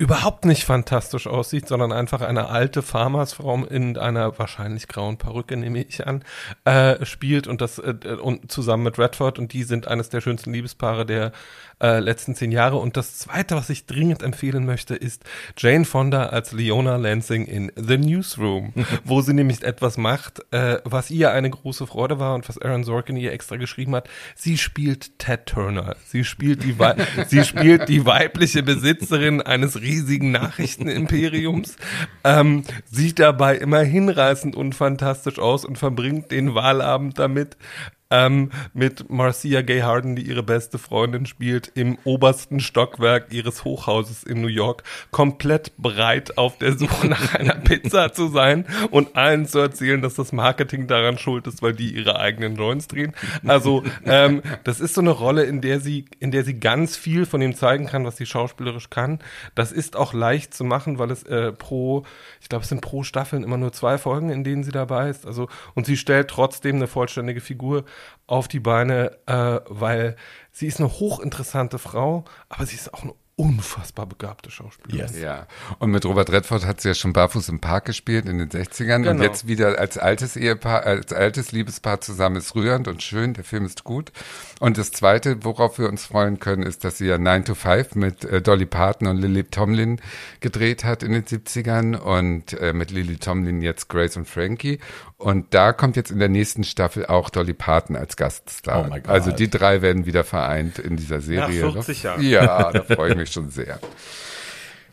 überhaupt nicht fantastisch aussieht, sondern einfach eine alte Farmersfrau in einer wahrscheinlich grauen Perücke, nehme ich an, äh, spielt und das äh, und zusammen mit Redford. Und die sind eines der schönsten Liebespaare der äh, letzten zehn Jahre. Und das zweite, was ich dringend empfehlen möchte, ist Jane Fonda als Leona Lansing in The Newsroom, <laughs> wo sie nämlich etwas macht, äh, was ihr eine große Freude war und was Aaron Sorkin ihr extra geschrieben hat. Sie spielt Ted Turner. Sie spielt die, Wei- <laughs> sie spielt die weibliche Besitzerin eines riesigen Nachrichtenimperiums, ähm, sieht dabei immer hinreißend und fantastisch aus und verbringt den Wahlabend damit, ähm, mit Marcia Gay Harden, die ihre beste Freundin spielt, im obersten Stockwerk ihres Hochhauses in New York, komplett bereit auf der Suche nach <laughs> einer Pizza zu sein und allen zu erzählen, dass das Marketing daran schuld ist, weil die ihre eigenen Joints drehen. Also ähm, das ist so eine Rolle, in der sie, in der sie ganz viel von dem zeigen kann, was sie schauspielerisch kann. Das ist auch leicht zu machen, weil es äh, pro, ich glaube, es sind pro Staffeln immer nur zwei Folgen, in denen sie dabei ist. Also und sie stellt trotzdem eine vollständige Figur auf die Beine, äh, weil sie ist eine hochinteressante Frau, aber sie ist auch eine unfassbar begabte Schauspielerin. Yes. Ja, und mit Robert Redford hat sie ja schon barfuß im Park gespielt in den 60ern und Genau. jetzt wieder als altes Ehepaar, als altes Liebespaar zusammen ist rührend und schön, der Film ist gut. Und das zweite, worauf wir uns freuen können, ist, dass sie ja 9 to 5 mit äh, Dolly Parton und Lily Tomlin gedreht hat in den 70ern und äh, mit Lily Tomlin jetzt Grace und Frankie. Und da kommt jetzt in der nächsten Staffel auch Dolly Parton als Gaststar. Oh my God. Also die drei werden wieder vereint in dieser Serie. Nach 40 Jahren. Ja, da freue ich mich schon sehr.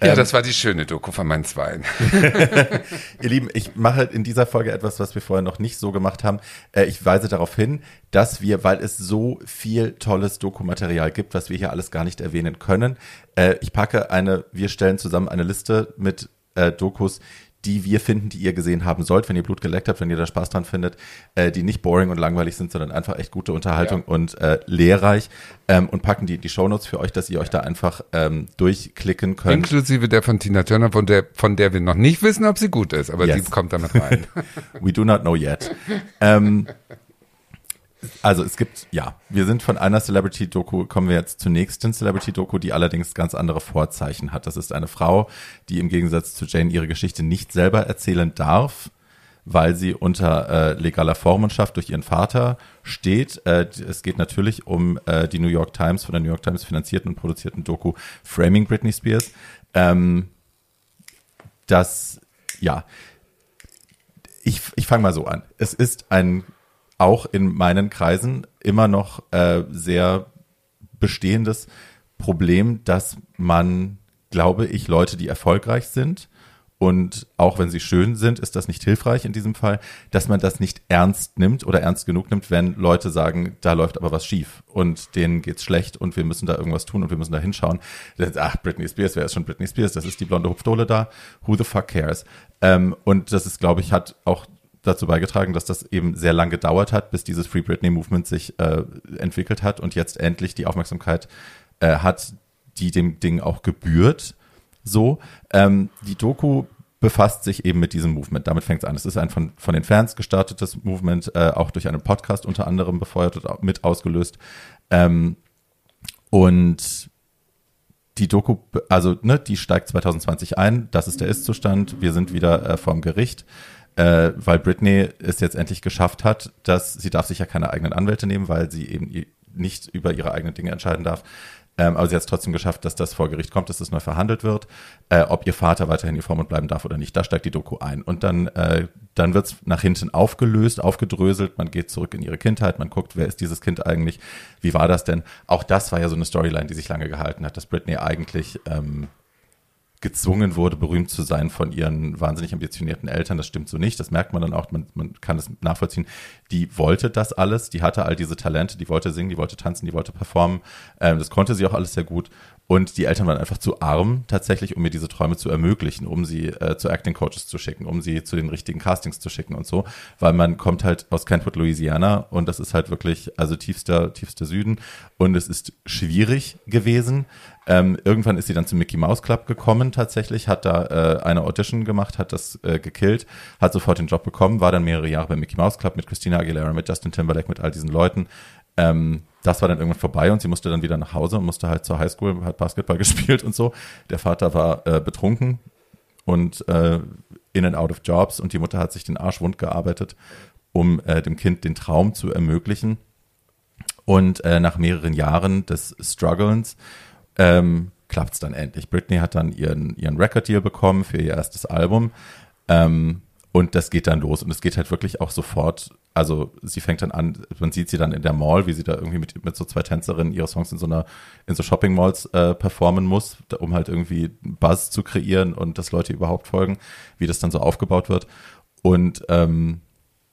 Ja, das war die schöne Doku von meinen Zweien. <laughs> Ihr Lieben, ich mache in dieser Folge etwas, was wir vorher noch nicht so gemacht haben. Äh, Ich weise darauf hin, dass wir, weil es so viel tolles Dokumaterial gibt, was wir hier alles gar nicht erwähnen können, äh, ich packe eine, wir stellen zusammen eine Liste mit äh, Dokus, die wir finden, die ihr gesehen haben sollt, wenn ihr Blut geleckt habt, wenn ihr da Spaß dran findet, äh, die nicht boring und langweilig sind, sondern einfach echt gute Unterhaltung Ja. und äh, lehrreich ähm, und packen die in die Shownotes für euch, dass ihr euch da einfach ähm, durchklicken könnt. Inklusive der von Tina Turner, von der, von der wir noch nicht wissen, ob sie gut ist, aber Yes. die kommt damit rein. <laughs> We do not know yet. ähm, also es gibt, ja, wir sind von einer Celebrity-Doku, kommen wir jetzt zur nächsten Celebrity-Doku, die allerdings ganz andere Vorzeichen hat. Das ist eine Frau, die im Gegensatz zu Jane ihre Geschichte nicht selber erzählen darf, weil sie unter äh, legaler Vormundschaft durch ihren Vater steht. Äh, es geht natürlich um äh, die New York Times, von der New York Times finanzierten und produzierten Doku Framing Britney Spears. Ähm, das, ja, ich, ich fange mal so an. Es ist ein auch in meinen Kreisen immer noch äh, sehr bestehendes Problem, dass man, glaube ich, Leute, die erfolgreich sind und auch wenn sie schön sind, ist das nicht hilfreich in diesem Fall, dass man das nicht ernst nimmt oder ernst genug nimmt, wenn Leute sagen, da läuft aber was schief und denen geht's schlecht und wir müssen da irgendwas tun und wir müssen da hinschauen. Ach, Britney Spears, wer ist schon Britney Spears? Das ist die blonde Hupfdohle da. Who the fuck cares? Ähm, und das ist, glaube ich, hat auch dazu beigetragen, dass das eben sehr lang gedauert hat, bis dieses Free Britney Movement sich äh, entwickelt hat und jetzt endlich die Aufmerksamkeit äh, hat, die dem Ding auch gebührt. So, ähm, die Doku befasst sich eben mit diesem Movement. Damit fängt es an. Es ist ein von, von den Fans gestartetes Movement, äh, auch durch einen Podcast unter anderem befeuert und mit ausgelöst. Ähm, und die Doku, also ne, die steigt 2020 ein. Das ist der Ist-Zustand. Wir sind wieder äh, vorm Gericht, äh, weil Britney es jetzt endlich geschafft hat, dass sie darf sich ja keine eigenen Anwälte nehmen, weil sie eben nicht über ihre eigenen Dinge entscheiden darf. Ähm, aber sie hat es trotzdem geschafft, dass das vor Gericht kommt, dass das neu verhandelt wird, äh, ob ihr Vater weiterhin ihr Vormund bleiben darf oder nicht. Da steigt die Doku ein. Und dann, äh, dann wird es nach hinten aufgelöst, aufgedröselt. Man geht zurück in ihre Kindheit, man guckt, wer ist dieses Kind eigentlich, wie war das denn? Auch das war ja so eine Storyline, die sich lange gehalten hat, dass Britney eigentlich ähm, gezwungen wurde, berühmt zu sein von ihren wahnsinnig ambitionierten Eltern. Das stimmt so nicht. Das merkt man dann auch. Man, man kann es nachvollziehen. Die wollte das alles. Die hatte all diese Talente. Die wollte singen, die wollte tanzen, die wollte performen. Ähm, das konnte sie auch alles sehr gut. Und die Eltern waren einfach zu arm tatsächlich, um ihr diese Träume zu ermöglichen, um sie äh, zu Acting Coaches zu schicken, um sie zu den richtigen Castings zu schicken und so. Weil man kommt halt aus Kentwood, Louisiana und das ist halt wirklich, also tiefster, tiefster Süden. Und es ist schwierig gewesen. Ähm, irgendwann ist sie dann zum Mickey Mouse Club gekommen tatsächlich, hat da äh, eine Audition gemacht, hat das äh, gekillt, hat sofort den Job bekommen, war dann mehrere Jahre beim Mickey Mouse Club mit Christina Aguilera, mit Justin Timberlake, mit all diesen Leuten. Ähm, das war dann irgendwann vorbei und sie musste dann wieder nach Hause und musste halt zur Highschool, hat Basketball <laughs> gespielt und so. Der Vater war äh, betrunken und äh, in and out of jobs und die Mutter hat sich den Arsch wund gearbeitet, um äh, dem Kind den Traum zu ermöglichen. Und äh, nach mehreren Jahren des Strugglens ähm, klappt es dann endlich. Britney hat dann ihren, ihren Record-Deal bekommen für ihr erstes Album. Ähm, und das geht dann los. Und es geht halt wirklich auch sofort. Also sie fängt dann an, man sieht sie dann in der Mall, wie sie da irgendwie mit, mit so zwei Tänzerinnen ihre Songs in so einer, in so Shopping Malls äh, performen muss, um halt irgendwie Buzz zu kreieren und dass Leute überhaupt folgen, wie das dann so aufgebaut wird. Und ähm,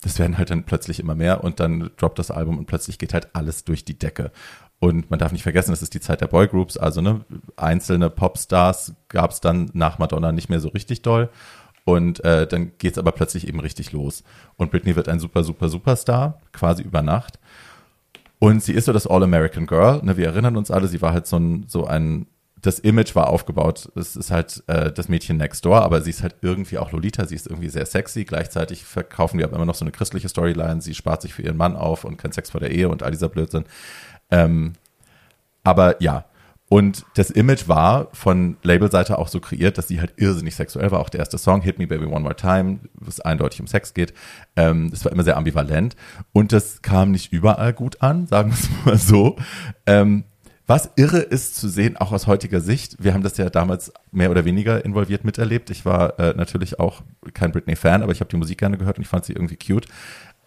das werden halt dann plötzlich immer mehr und dann droppt das Album und plötzlich geht halt alles durch die Decke. Und man darf nicht vergessen, das ist die Zeit der Boygroups, also ne, einzelne Popstars gab es dann nach Madonna nicht mehr so richtig doll. Und äh, dann geht's aber plötzlich eben richtig los. Und Britney wird ein super, super, Superstar, quasi über Nacht. Und sie ist so das All-American Girl. Ne, wir erinnern uns alle, sie war halt so ein, so ein, das Image war aufgebaut. Es ist halt äh, das Mädchen next door, aber sie ist halt irgendwie auch Lolita. Sie ist irgendwie sehr sexy. Gleichzeitig verkaufen wir aber immer noch so eine christliche Storyline. Sie spart sich für ihren Mann auf und kein Sex vor der Ehe und all dieser Blödsinn. Ähm, aber ja, Und das Image war von Labelseite auch so kreiert, dass sie halt irrsinnig sexuell war. Auch der erste Song, Hit Me Baby One More Time, wo es eindeutig um Sex geht. Ähm, das war immer sehr ambivalent. Und das kam nicht überall gut an, sagen wir es <laughs> mal so. Ähm, was irre ist zu sehen, auch aus heutiger Sicht, wir haben das ja damals mehr oder weniger involviert miterlebt. Ich war äh, natürlich auch kein Britney-Fan, aber ich habe die Musik gerne gehört und ich fand sie irgendwie cute.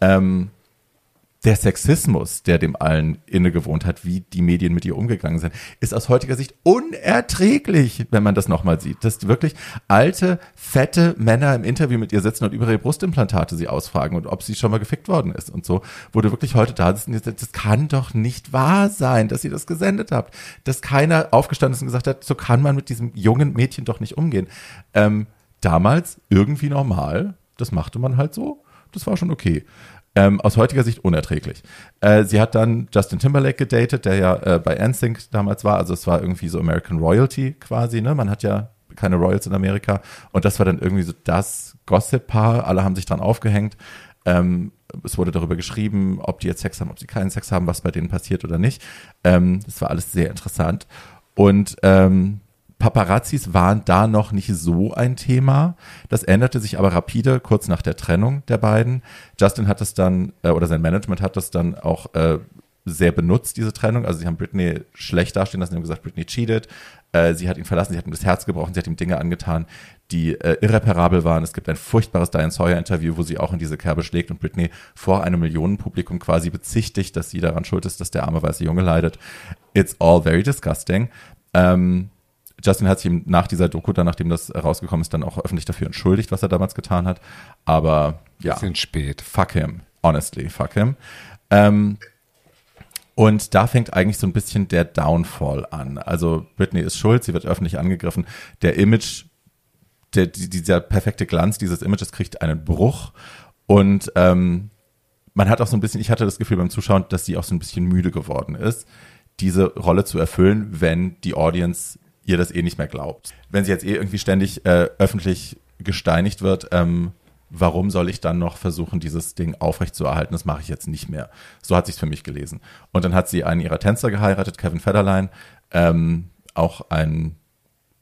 Ähm, der Sexismus, der dem allen innegewohnt hat, wie die Medien mit ihr umgegangen sind, ist aus heutiger Sicht unerträglich, wenn man das nochmal sieht. Dass wirklich alte, fette Männer im Interview mit ihr sitzen und über ihre Brustimplantate sie ausfragen und ob sie schon mal gefickt worden ist und so, du wirklich heute da sitzt und jetzt, das kann doch nicht wahr sein, dass ihr das gesendet habt. Dass keiner aufgestanden ist und gesagt hat, so kann man mit diesem jungen Mädchen doch nicht umgehen. Ähm, damals irgendwie normal, das machte man halt so, das war schon okay. Ähm, aus heutiger Sicht unerträglich. Äh, sie hat dann Justin Timberlake gedatet, der ja äh, bei NSYNC damals war. Also es war irgendwie so American Royalty quasi. Ne? Man hat ja keine Royals in Amerika. Und das war dann irgendwie so das Gossip-Paar. Alle haben sich dran aufgehängt. Ähm, es wurde darüber geschrieben, ob die jetzt Sex haben, ob sie keinen Sex haben, was bei denen passiert oder nicht. Ähm, das war alles sehr interessant. Und ähm, Paparazzis waren da noch nicht so ein Thema. Das änderte sich aber rapide kurz nach der Trennung der beiden. Justin hat es dann, äh, oder sein Management hat das dann auch äh, sehr benutzt, diese Trennung. Also sie haben Britney schlecht dastehen lassen, sie haben gesagt, Britney cheated. Äh, sie hat ihn verlassen, sie hat ihm das Herz gebrochen, sie hat ihm Dinge angetan, die äh, irreparabel waren. Es gibt ein furchtbares Diane Sawyer-Interview, wo sie auch in diese Kerbe schlägt und Britney vor einem Millionenpublikum quasi bezichtigt, dass sie daran schuld ist, dass der arme weiße Junge leidet. It's all very disgusting. Ähm, Justin hat sich ihm nach dieser Doku, dann nachdem das rausgekommen ist, dann auch öffentlich dafür entschuldigt, was er damals getan hat. Aber ja. Bisschen spät. Fuck him. Honestly, fuck him. Ähm, und da fängt eigentlich so ein bisschen der Downfall an. Also Britney ist schuld, sie wird öffentlich angegriffen. Der Image, der, dieser perfekte Glanz dieses Images kriegt einen Bruch. Und ähm, man hat auch so ein bisschen, ich hatte das Gefühl beim Zuschauen, dass sie auch so ein bisschen müde geworden ist, diese Rolle zu erfüllen, wenn die Audience ihr das eh nicht mehr glaubt. Wenn sie jetzt eh irgendwie ständig äh, öffentlich gesteinigt wird, ähm, warum soll ich dann noch versuchen, dieses Ding aufrechtzuerhalten? Das mache ich jetzt nicht mehr. So hat sich's für mich gelesen. Und dann hat sie einen ihrer Tänzer geheiratet, Kevin Federline, ähm, auch ein,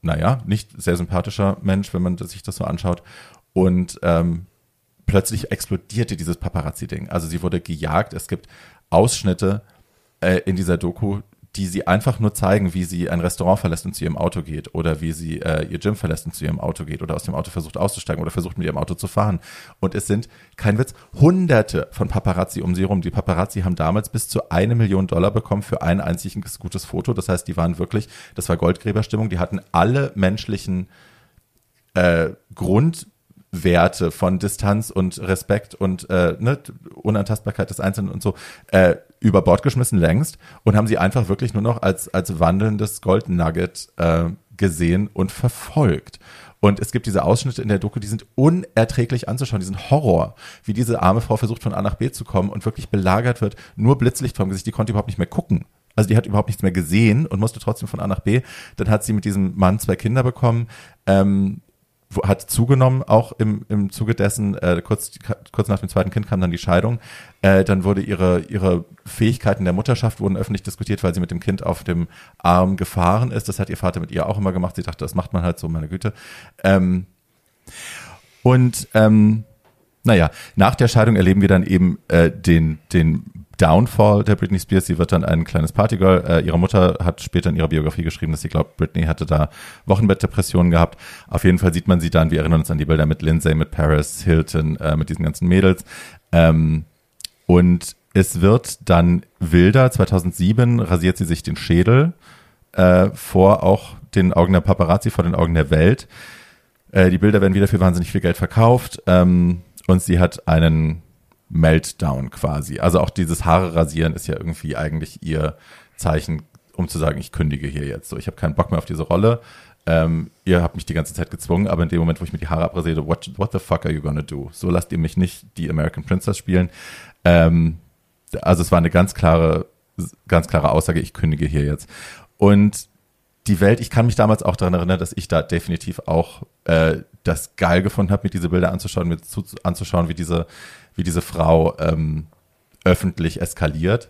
naja, nicht sehr sympathischer Mensch, wenn man sich das so anschaut. Und ähm, plötzlich explodierte dieses Paparazzi-Ding. Also sie wurde gejagt. Es gibt Ausschnitte äh, in dieser Doku, die sie einfach nur zeigen, wie sie ein Restaurant verlässt und zu ihrem Auto geht oder wie sie äh, ihr Gym verlässt und zu ihrem Auto geht oder aus dem Auto versucht auszusteigen oder versucht mit ihrem Auto zu fahren. Und es sind, kein Witz, hunderte von Paparazzi um sie rum. Die Paparazzi haben damals bis zu eine Million Dollar bekommen für ein einziges gutes Foto. Das heißt, die waren wirklich, das war Goldgräberstimmung, die hatten alle menschlichen äh, Grund Werte von Distanz und Respekt und äh, ne, Unantastbarkeit des Einzelnen und so äh, über Bord geschmissen längst und haben sie einfach wirklich nur noch als, als wandelndes Gold Nugget äh, gesehen und verfolgt. Und es gibt diese Ausschnitte in der Doku, die sind unerträglich anzuschauen, die sind Horror, wie diese arme Frau versucht von A nach B zu kommen und wirklich belagert wird, nur Blitzlicht vom Gesicht, die konnte überhaupt nicht mehr gucken. Also die hat überhaupt nichts mehr gesehen und musste trotzdem von A nach B. Dann hat sie mit diesem Mann zwei Kinder bekommen. Ähm, hat zugenommen, auch im, im Zuge dessen, äh, kurz, kurz nach dem zweiten Kind kam dann die Scheidung. Äh, dann wurde ihre, ihre Fähigkeiten der Mutterschaft wurden öffentlich diskutiert, weil sie mit dem Kind auf dem Arm gefahren ist. Das hat ihr Vater mit ihr auch immer gemacht. Sie dachte, das macht man halt so, meine Güte. Ähm, und ähm, naja, nach der Scheidung erleben wir dann eben äh, den, den Downfall der Britney Spears. Sie wird dann ein kleines Partygirl. Äh, ihre Mutter hat später in ihrer Biografie geschrieben, dass sie glaubt, Britney hatte da Wochenbettdepressionen gehabt. Auf jeden Fall sieht man sie dann, wir erinnern uns an die Bilder mit Lindsay, mit Paris, Hilton, äh, mit diesen ganzen Mädels. Ähm, und es wird dann wilder. 2007 rasiert sie sich den Schädel äh, vor auch den Augen der Paparazzi, vor den Augen der Welt. Äh, die Bilder werden wieder für wahnsinnig viel Geld verkauft. Ähm, und sie hat einen Meltdown quasi. Also auch dieses Haare rasieren ist ja irgendwie eigentlich ihr Zeichen, um zu sagen, ich kündige hier jetzt. So, ich habe keinen Bock mehr auf diese Rolle. Ähm, ihr habt mich die ganze Zeit gezwungen, aber in dem Moment, wo ich mir die Haare abrasiere, what, what the fuck are you gonna do? So lasst ihr mich nicht die American Princess spielen. Ähm, also es war eine ganz klare, ganz klare Aussage, ich kündige hier jetzt. Und die Welt, ich kann mich damals auch daran erinnern, dass ich da definitiv auch äh, das geil gefunden habe, mir diese Bilder anzuschauen, mir zu, anzuschauen, wie diese wie diese Frau ähm, öffentlich eskaliert.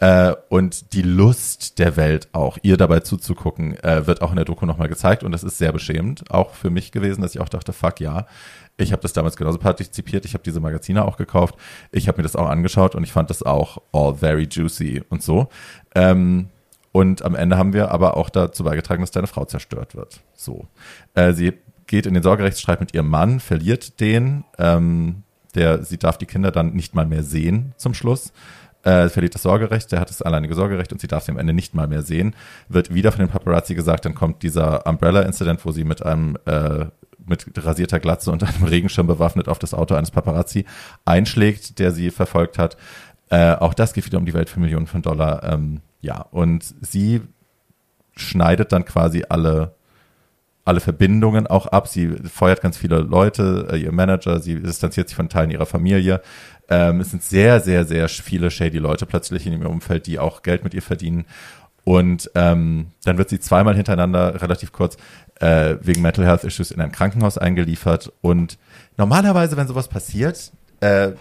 Äh, und die Lust der Welt auch, ihr dabei zuzugucken, äh, wird auch in der Doku nochmal gezeigt. Und das ist sehr beschämend, auch für mich gewesen, dass ich auch dachte, fuck ja. Ich habe das damals genauso partizipiert. Ich habe diese Magazine auch gekauft. Ich habe mir das auch angeschaut und ich fand das auch all very juicy und so. Ähm, und am Ende haben wir aber auch dazu beigetragen, dass deine Frau zerstört wird. So. Äh, sie geht in den Sorgerechtsstreit mit ihrem Mann, verliert den. Ähm, der, sie darf die Kinder dann nicht mal mehr sehen zum Schluss. Äh, verliert das Sorgerecht, der hat das alleinige Sorgerecht und sie darf sie am Ende nicht mal mehr sehen. Wird wieder von den Paparazzi gesagt, dann kommt dieser Umbrella-Incident, wo sie mit einem äh, mit rasierter Glatze und <laughs> einem Regenschirm bewaffnet auf das Auto eines Paparazzi einschlägt, der sie verfolgt hat. Äh, auch das geht wieder um die Welt für Millionen von Dollar. Ähm, ja, und sie schneidet dann quasi alle alle Verbindungen auch ab. Sie feuert ganz viele Leute, äh, ihr Manager, sie distanziert sich von Teilen ihrer Familie. Ähm, es sind sehr, sehr, sehr viele shady Leute plötzlich in ihrem Umfeld, die auch Geld mit ihr verdienen. Und ähm, dann wird sie zweimal hintereinander, relativ kurz, äh, wegen Mental Health Issues in ein Krankenhaus eingeliefert. Und normalerweise, wenn sowas passiert, äh,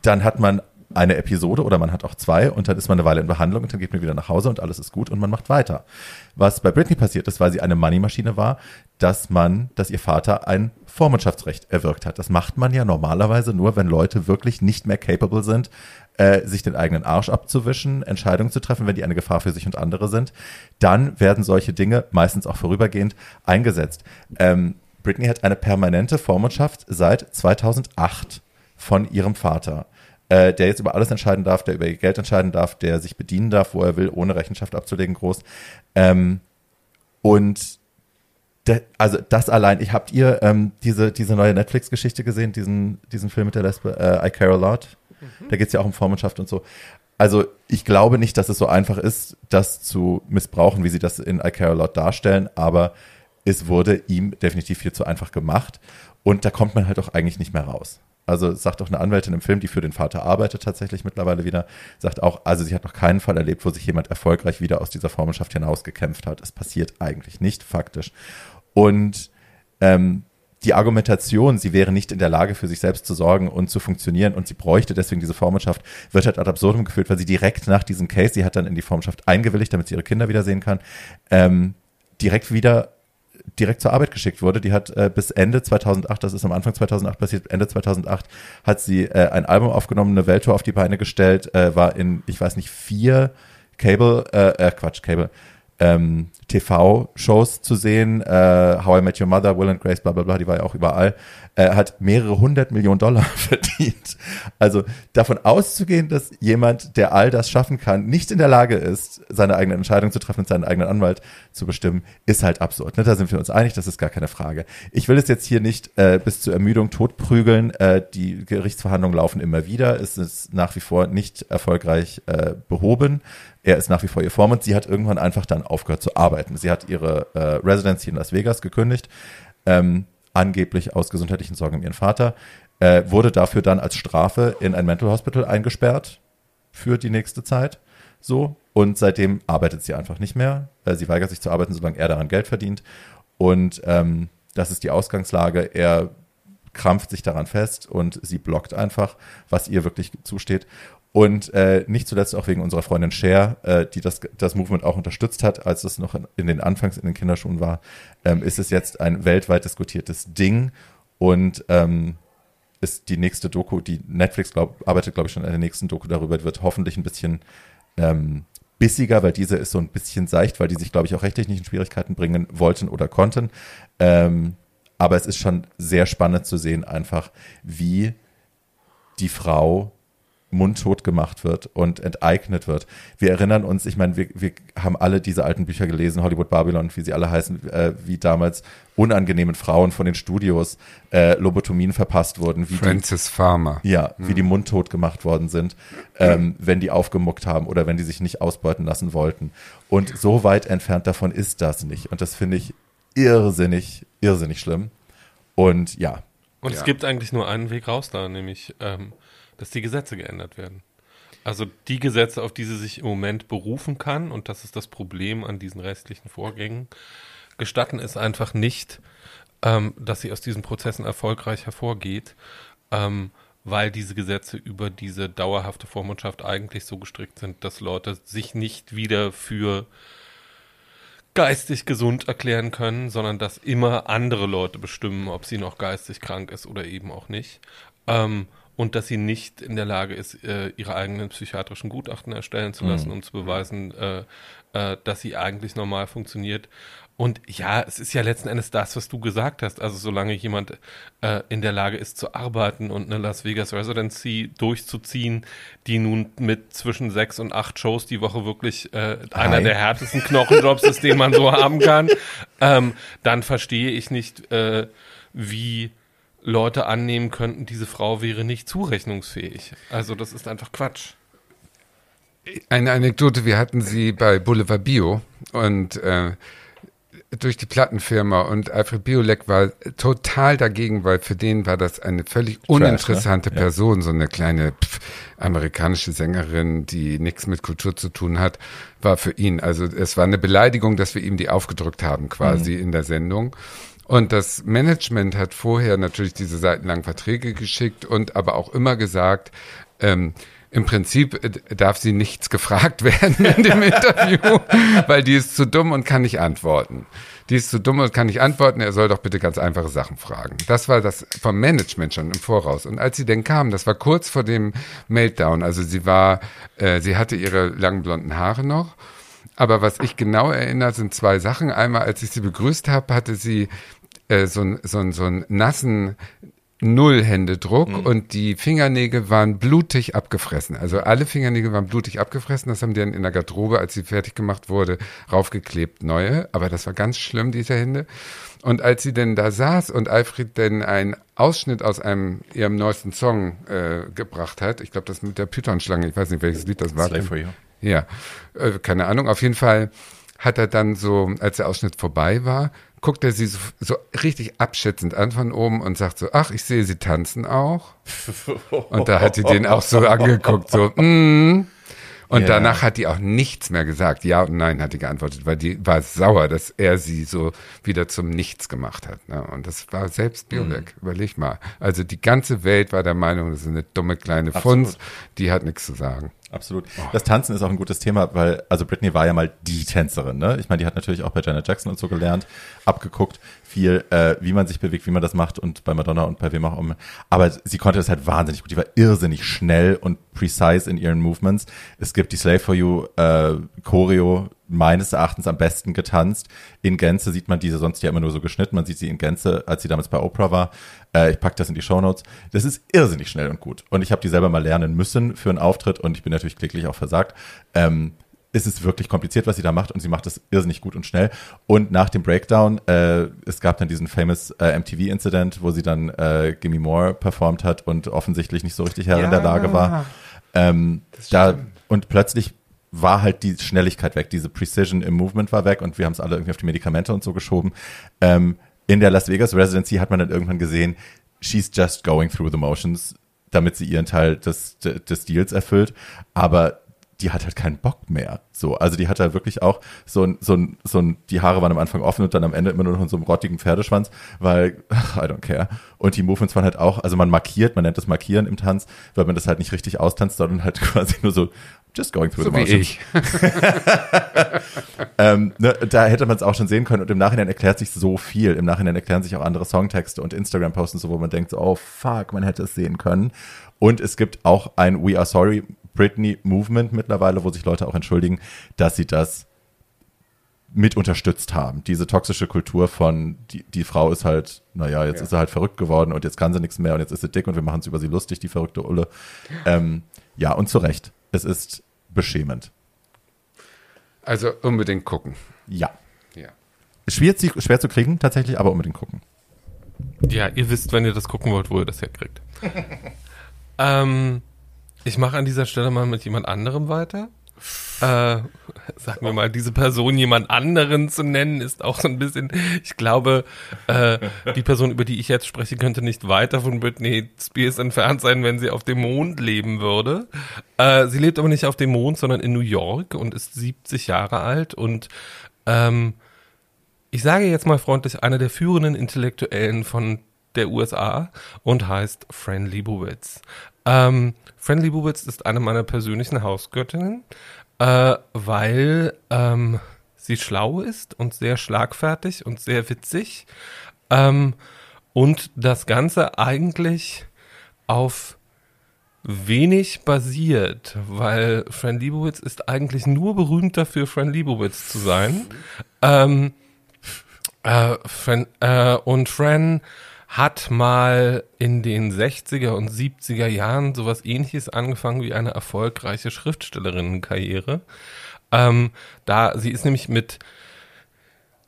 dann hat man eine Episode oder man hat auch zwei und dann ist man eine Weile in Behandlung und dann geht man wieder nach Hause und alles ist gut und man macht weiter. Was bei Britney passiert ist, weil sie eine Moneymaschine war, dass man, dass ihr Vater ein Vormundschaftsrecht erwirkt hat. Das macht man ja normalerweise nur, wenn Leute wirklich nicht mehr capable sind, äh, sich den eigenen Arsch abzuwischen, Entscheidungen zu treffen, wenn die eine Gefahr für sich und andere sind. Dann werden solche Dinge meistens auch vorübergehend eingesetzt. Ähm, Britney hat eine permanente Vormundschaft seit 2008 von ihrem Vater äh, der jetzt über alles entscheiden darf, der über ihr Geld entscheiden darf, der sich bedienen darf, wo er will, ohne Rechenschaft abzulegen, groß. Ähm, und de, also das allein, ich habt ihr ähm, diese, diese neue Netflix-Geschichte gesehen, diesen, diesen Film mit der Lesbe, äh, I Care a Lot? Mhm. Da geht es ja auch um Vormundschaft und so. Also ich glaube nicht, dass es so einfach ist, das zu missbrauchen, wie sie das in I Care a Lot darstellen, aber es wurde ihm definitiv viel zu einfach gemacht. Und da kommt man halt auch eigentlich nicht mehr raus. Also sagt auch eine Anwältin im Film, die für den Vater arbeitet tatsächlich mittlerweile wieder, sagt auch, also sie hat noch keinen Fall erlebt, wo sich jemand erfolgreich wieder aus dieser Vormundschaft hinausgekämpft hat. Es passiert eigentlich nicht faktisch. Und ähm, die Argumentation, sie wäre nicht in der Lage, für sich selbst zu sorgen und zu funktionieren und sie bräuchte deswegen diese Vormundschaft, wird halt ad absurdum geführt, weil sie direkt nach diesem Case, sie hat dann in die Vormundschaft eingewilligt, damit sie ihre Kinder wiedersehen kann, ähm, direkt wieder direkt zur Arbeit geschickt wurde. Die hat äh, bis Ende 2008, das ist am Anfang 2008 passiert, Ende 2008 hat sie äh, ein Album aufgenommen, eine Welttour auf die Beine gestellt, äh, war in, ich weiß nicht, vier Cable, äh, äh Quatsch, Cable, ähm, TV-Shows zu sehen, äh, How I Met Your Mother, Will and Grace, bla bla bla, die war ja auch überall, äh, hat mehrere hundert Millionen Dollar <laughs> verdient. Also davon auszugehen, dass jemand, der all das schaffen kann, nicht in der Lage ist, seine eigene Entscheidung zu treffen und seinen eigenen Anwalt zu bestimmen, ist halt absurd. Ne? Da sind wir uns einig, das ist gar keine Frage. Ich will es jetzt hier nicht äh, bis zur Ermüdung totprügeln. Äh, die Gerichtsverhandlungen laufen immer wieder. Es ist nach wie vor nicht erfolgreich äh, behoben. Er ist nach wie vor ihr Vormund. Sie hat irgendwann einfach dann aufgehört zu arbeiten. Sie hat ihre äh, Residency in Las Vegas gekündigt, ähm, angeblich aus gesundheitlichen Sorgen um ihren Vater, äh, wurde dafür dann als Strafe in ein Mental Hospital eingesperrt für die nächste Zeit. So. Und seitdem arbeitet sie einfach nicht mehr. Äh, sie weigert sich zu arbeiten, solange er daran Geld verdient. Und ähm, das ist die Ausgangslage. Er krampft sich daran fest und sie blockt einfach, was ihr wirklich zusteht. Und äh, nicht zuletzt auch wegen unserer Freundin Cher, äh, die das, das Movement auch unterstützt hat, als es noch in, in den Anfangs in den Kinderschuhen war, ähm, ist es jetzt ein weltweit diskutiertes Ding und ähm, ist die nächste Doku, die Netflix glaub, arbeitet, glaube ich, schon an der nächsten Doku darüber, wird hoffentlich ein bisschen ähm, bissiger, weil diese ist so ein bisschen seicht, weil die sich, glaube ich, auch rechtlich nicht in Schwierigkeiten bringen wollten oder konnten. Ähm, aber es ist schon sehr spannend zu sehen, einfach, wie die Frau mundtot gemacht wird und enteignet wird. Wir erinnern uns, ich meine, wir, wir haben alle diese alten Bücher gelesen, Hollywood Babylon, wie sie alle heißen, äh, wie damals unangenehmen Frauen von den Studios äh, Lobotomien verpasst wurden. Wie Francis die, Farmer. Ja, mhm. wie die mundtot gemacht worden sind, ähm, wenn die aufgemuckt haben oder wenn die sich nicht ausbeuten lassen wollten. Und so weit entfernt davon ist das nicht. Und das finde ich irrsinnig, irrsinnig schlimm. Und ja. Und ja. es gibt eigentlich nur einen Weg raus da, nämlich ähm, dass die Gesetze geändert werden. Also die Gesetze, auf die sie sich im Moment berufen kann, und das ist das Problem an diesen restlichen Vorgängen, gestatten es einfach nicht, ähm, dass sie aus diesen Prozessen erfolgreich hervorgeht, ähm, weil diese Gesetze über diese dauerhafte Vormundschaft eigentlich so gestrickt sind, dass Leute sich nicht wieder für geistig gesund erklären können, sondern dass immer andere Leute bestimmen, ob sie noch geistig krank ist oder eben auch nicht. Ähm, und dass sie nicht in der Lage ist, äh, ihre eigenen psychiatrischen Gutachten erstellen zu lassen, mhm. um zu beweisen, äh, äh, dass sie eigentlich normal funktioniert. Und ja, es ist ja letzten Endes das, was du gesagt hast. Also solange jemand äh, in der Lage ist zu arbeiten und eine Las Vegas Residency durchzuziehen, die nun mit zwischen sechs und acht Shows die Woche wirklich äh, einer der härtesten Knochenjobs ist, den man so haben kann, ähm, dann verstehe ich nicht, äh, wie Leute annehmen könnten, diese Frau wäre nicht zurechnungsfähig. Also das ist einfach Quatsch. Eine Anekdote, wir hatten sie bei Boulevard Bio und äh, durch die Plattenfirma und Alfred Biolek war total dagegen, weil für den war das eine völlig uninteressante Trash, ne? Person, ja. so eine kleine pf, amerikanische Sängerin, die nichts mit Kultur zu tun hat, war für ihn. Also es war eine Beleidigung, dass wir ihm die aufgedrückt haben quasi mhm. in der Sendung. Und das Management hat vorher natürlich diese seitenlangen Verträge geschickt und aber auch immer gesagt, ähm, im Prinzip äh, darf sie nichts gefragt <laughs> werden in dem Interview, weil die ist zu dumm und kann nicht antworten. Die ist zu dumm und kann nicht antworten, er soll doch bitte ganz einfache Sachen fragen. Das war das vom Management schon im Voraus. Und als sie denn kam, das war kurz vor dem Meltdown, also sie war, äh, sie hatte ihre langen blonden Haare noch. Aber was ich genau erinnere, sind zwei Sachen. Einmal, als ich sie begrüßt habe, hatte sie äh, so, so, so einen nassen Nullhändedruck mhm. und die Fingernägel waren blutig abgefressen. Also alle Fingernägel waren blutig abgefressen. Das haben die dann in der Garderobe, als sie fertig gemacht wurde, raufgeklebt, neue. Aber das war ganz schlimm, diese Hände. Und als sie denn da saß und Alfred denn einen Ausschnitt aus einem ihrem neuesten Song äh, gebracht hat, ich glaube, das mit der Python-Schlange, ich weiß nicht, welches Lied das war. Slave for you. Ja, äh, keine Ahnung. Auf jeden Fall hat er dann so, als der Ausschnitt vorbei war, guckt er sie so, so, richtig abschätzend an von oben und sagt so, ach, ich sehe, sie tanzen auch. <laughs> Und da hat sie den auch so angeguckt, so, mm. Und yeah. danach hat die auch nichts mehr gesagt. Ja und nein hat die geantwortet, weil die war sauer, dass er sie so wieder zum Nichts gemacht hat. Ne? Und das war selbst Biolek, mhm. überleg mal. Also die ganze Welt war der Meinung, das ist eine dumme kleine. Funz, die hat nichts zu sagen. Absolut. Das Tanzen ist auch ein gutes Thema, weil, also Britney war ja mal die Tänzerin, ne? Ich meine, die hat natürlich auch bei Janet Jackson und so gelernt, abgeguckt, viel, äh, wie man sich bewegt, wie man das macht und bei Madonna und bei wem auch immer. Aber sie konnte das halt wahnsinnig gut. Die war irrsinnig schnell und precise in ihren Movements. Es gibt die Slave for You äh, Choreo, meines Erachtens am besten getanzt. In Gänze sieht man diese sonst ja immer nur so geschnitten. Man sieht sie in Gänze, als sie damals bei Oprah war. Äh, ich pack das in die Show Notes. Das ist irrsinnig schnell und gut. Und ich habe die selber mal lernen müssen für einen Auftritt und ich bin natürlich glücklich auch versagt. Ähm, es ist wirklich kompliziert, was sie da macht und sie macht es irrsinnig gut und schnell. Und nach dem Breakdown, äh, es gab dann diesen famous äh, MTV-Incident, wo sie dann äh, Gimme More performt hat und offensichtlich nicht so richtig Herr ja, in der Lage war. Ähm, da, und plötzlich war halt die Schnelligkeit weg, diese Precision im Movement war weg und wir haben es alle irgendwie auf die Medikamente und so geschoben. Ähm, in der Las Vegas Residency hat man dann irgendwann gesehen, she's just going through the motions, damit sie ihren Teil des, des Deals erfüllt. Aber die hat halt keinen Bock mehr. So, also die hat halt wirklich auch so ein, so ein, so ein, die Haare waren am Anfang offen und dann am Ende immer nur noch in so einem rottigen Pferdeschwanz, weil, ach, <laughs> I don't care. Und die Movements waren halt auch, also man markiert, man nennt das Markieren im Tanz, weil man das halt nicht richtig austanzt, sondern halt <laughs> quasi nur so just going through so the motions. Wie ich. <laughs> ähm, ne, da hätte man es auch schon sehen können und im Nachhinein erklärt sich so viel. Im Nachhinein erklären sich auch andere Songtexte und Instagram-Posts und so, wo man denkt so, oh fuck, man hätte es sehen können. Und es gibt auch ein We Are Sorry Britney Movement mittlerweile, wo sich Leute auch entschuldigen, dass sie das mit unterstützt haben. Diese toxische Kultur von, die, die Frau ist halt, naja, jetzt ja. ist sie halt verrückt geworden und jetzt kann sie nichts mehr und jetzt ist sie dick und wir machen es über sie lustig, die verrückte Ulle. Ähm, ja, und zu Recht. Es ist beschämend. Also unbedingt gucken. Ja. ja. Schwer, schwer zu kriegen, tatsächlich, aber unbedingt gucken. Ja, ihr wisst, wenn ihr das gucken wollt, wo ihr das herkriegt. <laughs> ähm, ich mache an dieser Stelle mal mit jemand anderem weiter. Äh, sagen wir mal, diese Person jemand anderen zu nennen, ist auch so ein bisschen, ich glaube, äh, die Person, über die ich jetzt spreche, könnte nicht weiter von Britney Spears entfernt sein, wenn sie auf dem Mond leben würde. Äh, sie lebt aber nicht auf dem Mond, sondern in New York und ist 70 Jahre alt und ähm, ich sage jetzt mal freundlich, einer der führenden Intellektuellen von der USA und heißt Fran Lebowitz. Ähm, Fran Lebowitz ist eine meiner persönlichen Hausgöttinnen, äh, weil ähm, sie schlau ist und sehr schlagfertig und sehr witzig. Ähm, und das Ganze eigentlich auf wenig basiert, weil Fran Lebowitz ist eigentlich nur berühmt dafür, Fran Lebowitz zu sein. Ähm, äh, Fran, äh, und Fran hat mal in den 60er und 70er Jahren sowas ähnliches angefangen wie eine erfolgreiche Schriftstellerinnenkarriere. Ähm, da, sie ist nämlich mit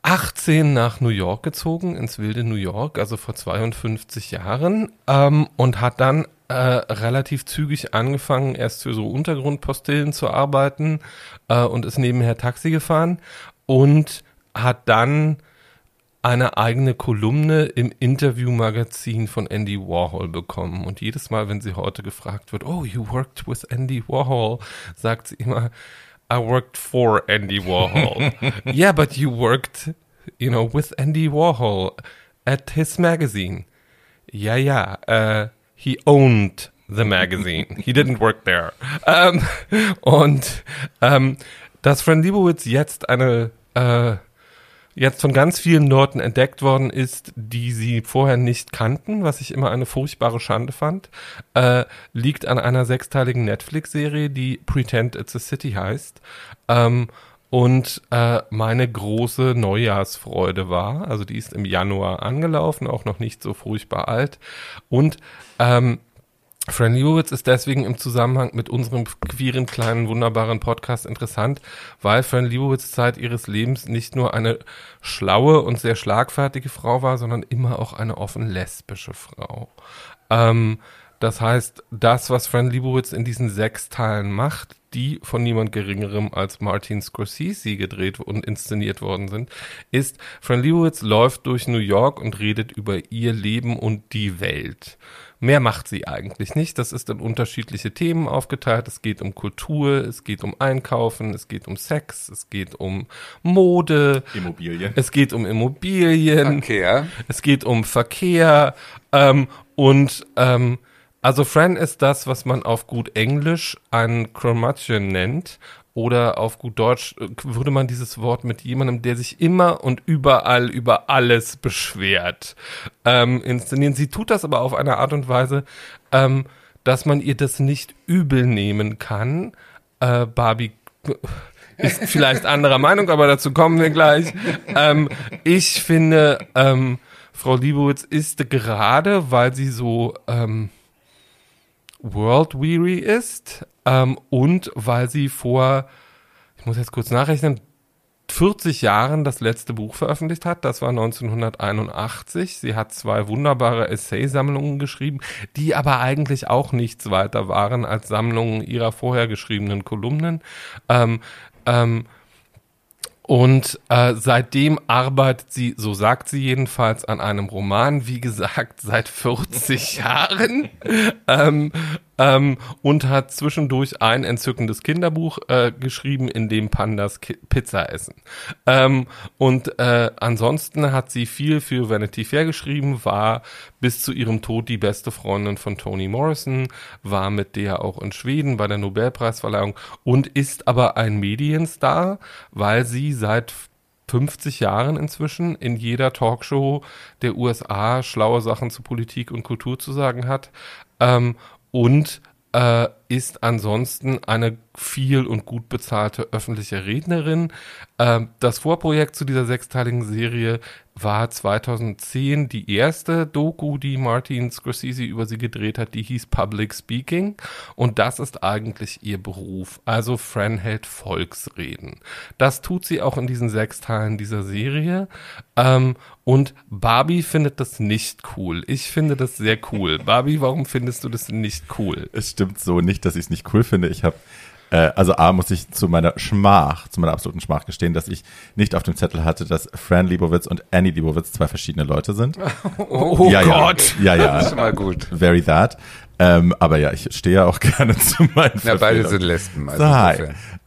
18 nach New York gezogen, ins wilde New York, also vor 52 Jahren, ähm, und hat dann äh, relativ zügig angefangen, erst für so Untergrundpostillen zu arbeiten äh, und ist nebenher Taxi gefahren und hat dann eine eigene Kolumne im Interviewmagazin von Andy Warhol bekommen. Und jedes Mal, wenn sie heute gefragt wird, oh, you worked with Andy Warhol, sagt sie immer, I worked for Andy Warhol. <laughs> yeah, but you worked, you know, with Andy Warhol at his magazine. Ja, ja, uh, he owned the magazine. He didn't work there. Um, <laughs> und um, dass Fran Lebowitz jetzt eine äh, jetzt von ganz vielen Leuten entdeckt worden ist, die sie vorher nicht kannten, was ich immer eine furchtbare Schande fand, äh, liegt an einer sechsteiligen Netflix-Serie, die Pretend It's a City heißt. Ähm, und äh, meine große Neujahrsfreude war, also die ist im Januar angelaufen, auch noch nicht so furchtbar alt. Und ähm, Fran Lebowitz ist deswegen im Zusammenhang mit unserem queeren, kleinen, wunderbaren Podcast interessant, weil Fran Lebowitz Zeit ihres Lebens nicht nur eine schlaue und sehr schlagfertige Frau war, sondern immer auch eine offen lesbische Frau. Ähm, das heißt, das, was Fran Lebowitz in diesen sechs Teilen macht, die von niemand Geringerem als Martin Scorsese gedreht und inszeniert worden sind, ist, Fran Lebowitz läuft durch New York und redet über ihr Leben und die Welt. Mehr macht sie eigentlich nicht. Das ist in unterschiedliche Themen aufgeteilt. Es geht um Kultur, es geht um Einkaufen, es geht um Sex, es geht um Mode. Immobilien. Es geht um Immobilien. Verkehr. Es geht um Verkehr. Ähm, und ähm, also Fran ist das, was man auf gut Englisch ein Curmudgeon nennt oder auf gut Deutsch äh, würde man dieses Wort mit jemandem, der sich immer und überall über alles beschwert, ähm, inszenieren. Sie tut das aber auf eine Art und Weise, ähm, dass man ihr das nicht übel nehmen kann. Äh, Barbie ist vielleicht anderer Meinung, aber dazu kommen wir gleich. Ähm, ich finde, ähm, Frau Liebowitz ist gerade, weil sie so ähm, world weary ist ähm, und weil sie vor, ich muss jetzt kurz nachrechnen, 40 Jahren das letzte Buch veröffentlicht hat. Das war 1981. Sie hat zwei wunderbare Essaysammlungen geschrieben, die aber eigentlich auch nichts weiter waren als Sammlungen ihrer vorher geschriebenen Kolumnen. Ähm, ähm, und äh, seitdem arbeitet sie, so sagt sie jedenfalls, an einem Roman, wie gesagt, seit 40 <laughs> Jahren. ähm, ähm, und hat zwischendurch ein entzückendes Kinderbuch äh, geschrieben, in dem Pandas Ki Pizza essen. Ähm, und äh, ansonsten hat sie viel für Vanity Fair geschrieben, war bis zu ihrem Tod die beste Freundin von Toni Morrison, war mit der auch in Schweden bei der Nobelpreisverleihung und ist aber ein Medienstar, weil sie seit 50 Jahren inzwischen in jeder Talkshow der USA schlaue Sachen zu Politik und Kultur zu sagen hat. Ähm, und äh, ist ansonsten eine viel und gut bezahlte öffentliche Rednerin. Ähm, das Vorprojekt zu dieser sechsteiligen Serie war 2010 die erste Doku, die Martin Scorsese über sie gedreht hat, die hieß Public Speaking und das ist eigentlich ihr Beruf. Also Fran hält Volksreden. Das tut sie auch in diesen sechs Teilen dieser Serie ähm, und Barbie findet das nicht cool. Ich finde das sehr cool. Barbie, warum findest du das nicht cool? Es stimmt so nicht, dass ich es nicht cool finde. Ich habe äh, also A muss ich zu meiner Schmach, zu meiner absoluten Schmach gestehen, dass ich nicht auf dem Zettel hatte, dass Fran Lebowitz und Annie Lebowitz zwei verschiedene Leute sind. <laughs> Oh, ja, Gott! Ja, ja. Das ist schon mal gut. Very that. Ähm, aber ja, ich stehe ja auch <laughs> gerne zu meinen Na, beide sind Lesben. Also So, hi.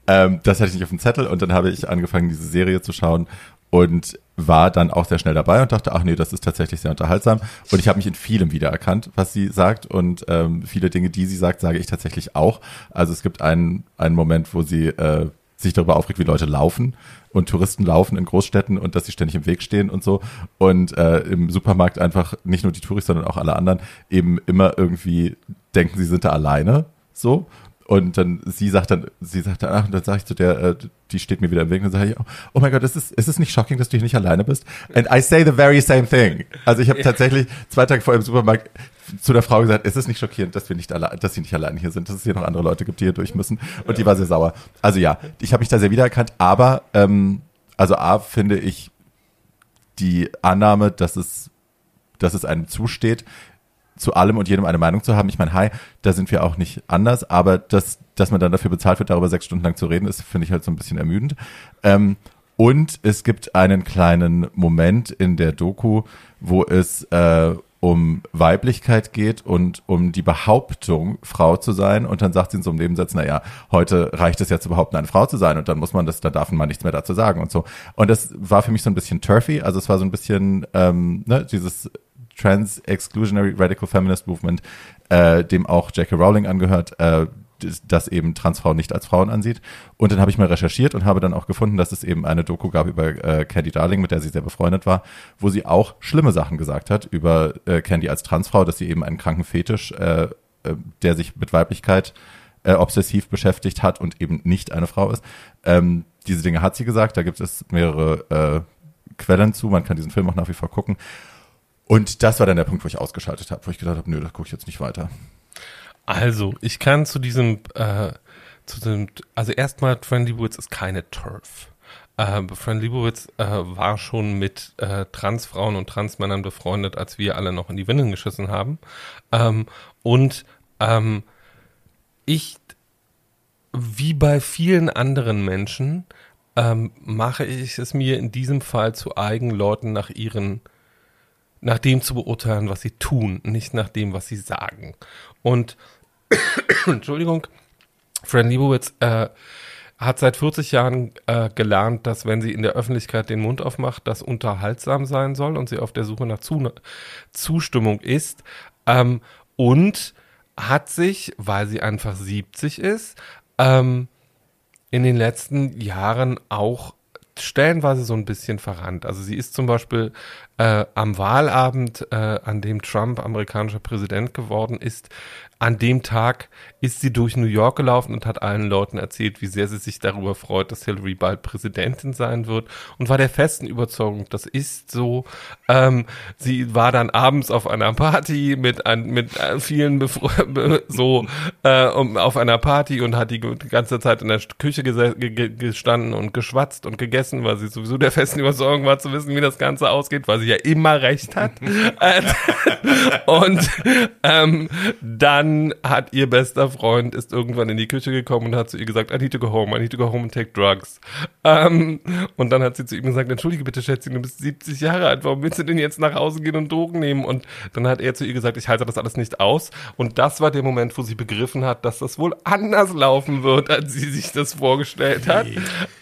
Ähm, das hatte ich nicht auf dem Zettel und dann habe ich angefangen, diese Serie zu schauen und war dann auch sehr schnell dabei und dachte, ach nee, das ist tatsächlich sehr unterhaltsam. Und ich habe mich in vielem wiedererkannt, was sie sagt. Und ähm, viele Dinge, die sie sagt, sage ich tatsächlich auch. Also es gibt einen, einen Moment, wo sie äh, sich darüber aufregt, wie Leute laufen und Touristen laufen in Großstädten und dass sie ständig im Weg stehen und so. Und äh, im Supermarkt einfach nicht nur die Touristen, sondern auch alle anderen eben immer irgendwie denken, sie sind da alleine. So. Und dann sie sagt dann, sie sagt dann, ach, und dann sage ich zu der, äh, die steht mir wieder im Weg, und dann sage ich, oh mein Gott, ist es, ist es nicht shocking, dass du hier nicht alleine bist? And I say the very same thing. Also ich habe tatsächlich zwei Tage vor im Supermarkt zu der Frau gesagt, ist es nicht schockierend, dass wir nicht allein, dass sie nicht alleine hier sind, dass es hier noch andere Leute gibt, die hier durch müssen. Und die war sehr sauer. Also ja, ich habe mich da sehr wiedererkannt, aber ähm, also A finde ich die Annahme, dass es, dass es einem zusteht, zu allem und jedem eine Meinung zu haben. Ich meine, hi, da sind wir auch nicht anders, aber dass, dass man dann dafür bezahlt wird, darüber sechs Stunden lang zu reden, ist, finde ich halt so ein bisschen ermüdend. Ähm, und es gibt einen kleinen Moment in der Doku, wo es äh, um Weiblichkeit geht und um die Behauptung, Frau zu sein. Und dann sagt sie in so einem Nebensatz, naja, heute reicht es ja zu behaupten, eine Frau zu sein. Und dann muss man das, da darf man nichts mehr dazu sagen und so. Und das war für mich so ein bisschen turfy. Also es war so ein bisschen, ähm, ne, dieses Trans-Exclusionary Radical Feminist Movement, äh, dem auch Jackie Rowling angehört, äh, das eben Transfrauen nicht als Frauen ansieht. Und dann habe ich mal recherchiert und habe dann auch gefunden, dass es eben eine Doku gab über äh, Candy Darling, mit der sie sehr befreundet war, wo sie auch schlimme Sachen gesagt hat über äh, Candy als Transfrau, dass sie eben einen kranken Fetisch, äh, äh, der sich mit Weiblichkeit äh, obsessiv beschäftigt hat und eben nicht eine Frau ist. Ähm, diese Dinge hat sie gesagt, da gibt es mehrere äh, Quellen zu, man kann diesen Film auch nach wie vor gucken. Und das war dann der Punkt, wo ich ausgeschaltet habe, wo ich gedacht habe, nö, das gucke ich jetzt nicht weiter. Also, ich kann zu diesem, äh, zu dem, also erstmal, Friendly Woods ist keine Turf. Äh, Friendly Woods äh, war schon mit äh, Transfrauen und Transmännern befreundet, als wir alle noch in die Windeln geschissen haben. Ähm, und ähm, ich, wie bei vielen anderen Menschen, ähm, mache ich es mir in diesem Fall zu eigen, Leuten nach ihren nach dem zu beurteilen, was sie tun, nicht nach dem, was sie sagen. Und <coughs> Entschuldigung, Fran Liebowitz äh, hat seit 40 Jahren äh, gelernt, dass wenn sie in der Öffentlichkeit den Mund aufmacht, das unterhaltsam sein soll und sie auf der Suche nach Zu Zustimmung ist. Ähm, und hat sich, weil sie einfach 70 ist, ähm, in den letzten Jahren auch stellenweise so ein bisschen verrannt. Also sie ist zum Beispiel äh, am Wahlabend, äh, an dem Trump amerikanischer Präsident geworden ist, an dem Tag ist sie durch New York gelaufen und hat allen Leuten erzählt, wie sehr sie sich darüber freut, dass Hillary bald Präsidentin sein wird und war der festen Überzeugung, das ist so. Ähm, sie war dann abends auf einer Party mit, ein, mit äh, vielen Befre <laughs> so äh, um, auf einer Party und hat die, die ganze Zeit in der Küche gestanden und geschwatzt und gegessen, weil sie sowieso der festen Überzeugung war zu wissen, wie das Ganze ausgeht, weil sie ja immer recht hat. <laughs> <laughs> und ähm, dann dann hat ihr bester Freund ist irgendwann in die Küche gekommen und hat zu ihr gesagt, I need to go home, I need to go home and take drugs. Ähm, und dann hat sie zu ihm gesagt, entschuldige bitte Schätzchen, du bist 70 Jahre alt, warum willst du denn jetzt nach Hause gehen und Drogen nehmen? Und dann hat er zu ihr gesagt, ich halte das alles nicht aus. Und das war der Moment, wo sie begriffen hat, dass das wohl anders laufen wird, als sie sich das vorgestellt hat.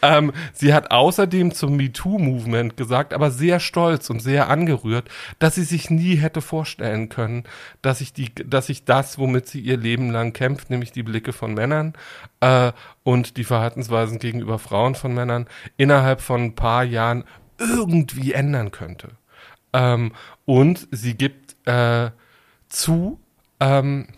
Ähm, sie hat außerdem zum MeToo-Movement gesagt, aber sehr stolz und sehr angerührt, dass sie sich nie hätte vorstellen können, dass ich die, dass ich das, womit sie ihr Leben lang kämpft, nämlich die Blicke von Männern äh, und die Verhaltensweisen gegenüber Frauen von Männern innerhalb von ein paar Jahren irgendwie ändern könnte. Ähm, und sie gibt äh, zu, ähm,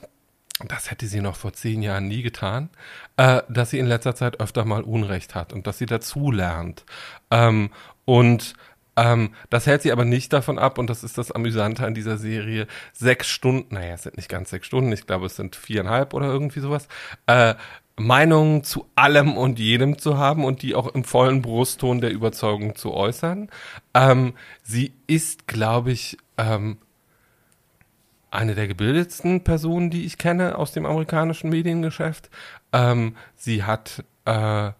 das hätte sie noch vor zehn Jahren nie getan, äh, dass sie in letzter Zeit öfter mal Unrecht hat und dass sie dazu lernt. Ähm, und ähm, das hält sie aber nicht davon ab, und das ist das Amüsante an dieser Serie, sechs Stunden, naja, es sind nicht ganz sechs Stunden, ich glaube, es sind viereinhalb oder irgendwie sowas, äh, Meinungen zu allem und jedem zu haben und die auch im vollen Brustton der Überzeugung zu äußern. Ähm, sie ist, glaube ich, ähm, eine der gebildetsten Personen, die ich kenne aus dem amerikanischen Mediengeschäft. Ähm, sie hat äh,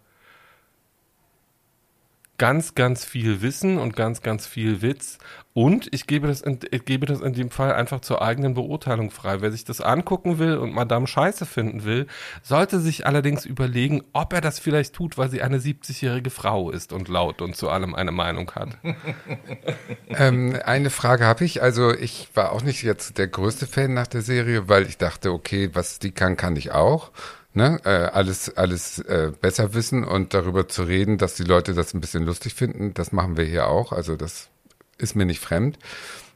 ganz, ganz viel Wissen und ganz, ganz viel Witz. Und ich gebe das, in, gebe das in dem Fall einfach zur eigenen Beurteilung frei. Wer sich das angucken will und Madame Scheiße finden will, sollte sich allerdings überlegen, ob er das vielleicht tut, weil sie eine 70-jährige Frau ist und laut und zu allem eine Meinung hat. <laughs> ähm, eine Frage habe ich. Also ich war auch nicht jetzt der größte Fan nach der Serie, weil ich dachte, okay, was die kann, kann ich auch ne, äh, alles, alles äh, besser wissen und darüber zu reden, dass die Leute das ein bisschen lustig finden, das machen wir hier auch. Also das ist mir nicht fremd.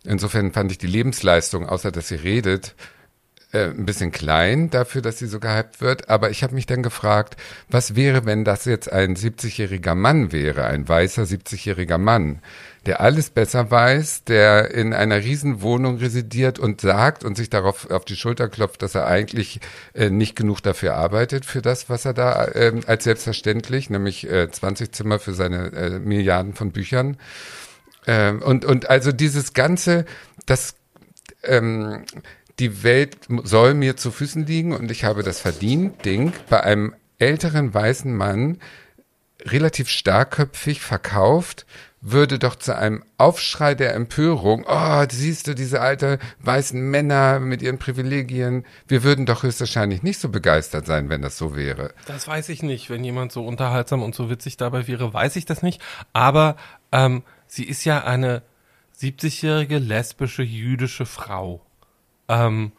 Insofern fand ich die Lebensleistung, außer dass sie redet, äh, ein bisschen klein dafür, dass sie so gehypt wird. Aber ich habe mich dann gefragt, was wäre, wenn das jetzt ein 70-jähriger Mann wäre, ein weißer 70-jähriger Mann? der alles besser weiß, der in einer riesen Wohnung residiert und sagt und sich darauf auf die Schulter klopft, dass er eigentlich äh, nicht genug dafür arbeitet, für das, was er da äh, als selbstverständlich, nämlich äh, 20 Zimmer für seine äh, Milliarden von Büchern. Ähm, und, und also dieses Ganze, das, ähm, die Welt soll mir zu Füßen liegen und ich habe das verdient, Ding, bei einem älteren weißen Mann relativ starkköpfig verkauft, würde doch zu einem Aufschrei der Empörung, oh, siehst du diese alten weißen Männer mit ihren Privilegien, wir würden doch höchstwahrscheinlich nicht so begeistert sein, wenn das so wäre. Das weiß ich nicht. Wenn jemand so unterhaltsam und so witzig dabei wäre, weiß ich das nicht. Aber ähm, sie ist ja eine 70-jährige lesbische jüdische Frau. Ähm,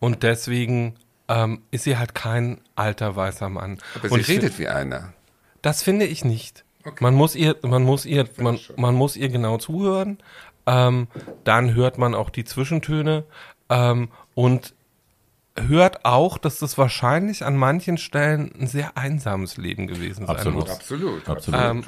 und deswegen ähm, ist sie halt kein alter weißer Mann. Aber und sie redet wie einer. Das finde ich nicht. Okay. Man muss ihr, man muss ihr, man, man muss ihr genau zuhören. Ähm, dann hört man auch die Zwischentöne ähm, und hört auch, dass das wahrscheinlich an manchen Stellen ein sehr einsames Leben gewesen sein absolut. muss. Absolut, absolut. Ähm,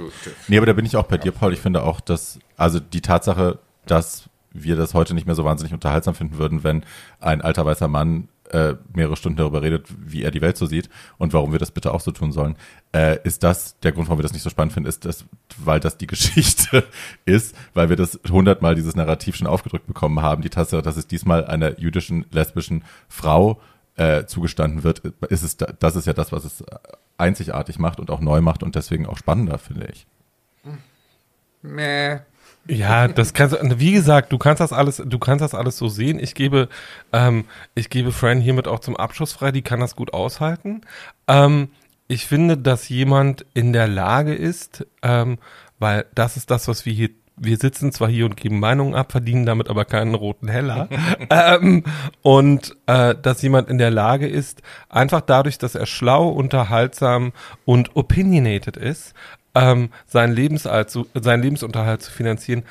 nee, aber da bin ich auch bei dir, Paul. Ich finde auch, dass, also die Tatsache, dass wir das heute nicht mehr so wahnsinnig unterhaltsam finden würden, wenn ein alter weißer Mann äh, mehrere Stunden darüber redet, wie er die Welt so sieht und warum wir das bitte auch so tun sollen. Äh, ist das der Grund, warum wir das nicht so spannend finden, ist das, weil das die <laughs> Geschichte ist, weil wir das hundertmal dieses Narrativ schon aufgedrückt bekommen haben. Die Tatsache, dass es diesmal einer jüdischen, lesbischen Frau äh, zugestanden wird, ist es, das ist ja das, was es einzigartig macht und auch neu macht und deswegen auch spannender, finde ich. Meh. Ja, das kannst du, wie gesagt, du kannst das alles, du kannst das alles so sehen. Ich gebe, ähm, ich gebe Fran hiermit auch zum Abschluss frei, die kann das gut aushalten. Ähm, ich finde, dass jemand in der Lage ist, ähm, weil das ist das, was wir hier wir sitzen zwar hier und geben Meinungen ab, verdienen damit aber keinen roten Heller. <laughs> ähm, und äh, dass jemand in der Lage ist, einfach dadurch, dass er schlau, unterhaltsam und opinionated ist, ähm, seinen, Lebensunterhalt zu, seinen Lebensunterhalt zu finanzieren.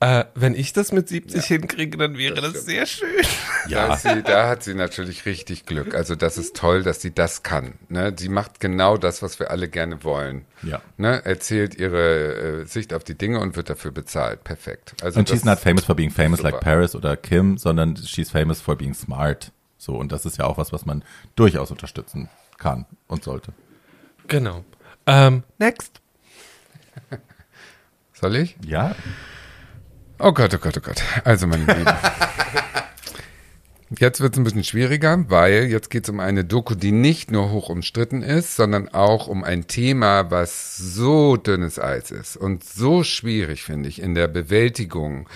Äh, wenn ich das mit 70 ja, hinkriege, dann wäre das, das sehr schön. Ja, sie, da hat sie natürlich richtig Glück. Also das ist toll, dass sie das kann. Ne? Sie macht genau das, was wir alle gerne wollen. Ja. Ne? Erzählt ihre äh, Sicht auf die Dinge und wird dafür bezahlt. Perfekt. Also und she's not famous for being famous super. like Paris oder Kim, sondern she's famous for being smart. So, und das ist ja auch was, was man durchaus unterstützen kann und sollte. Genau. Ähm, next. <laughs> Soll ich? Ja. Oh Gott, oh Gott, oh Gott. Also, meine Lieben. <laughs> Jetzt wird es ein bisschen schwieriger, weil jetzt geht es um eine Doku, die nicht nur hoch umstritten ist, sondern auch um ein Thema, was so dünnes Eis ist und so schwierig, finde ich, in der Bewältigung,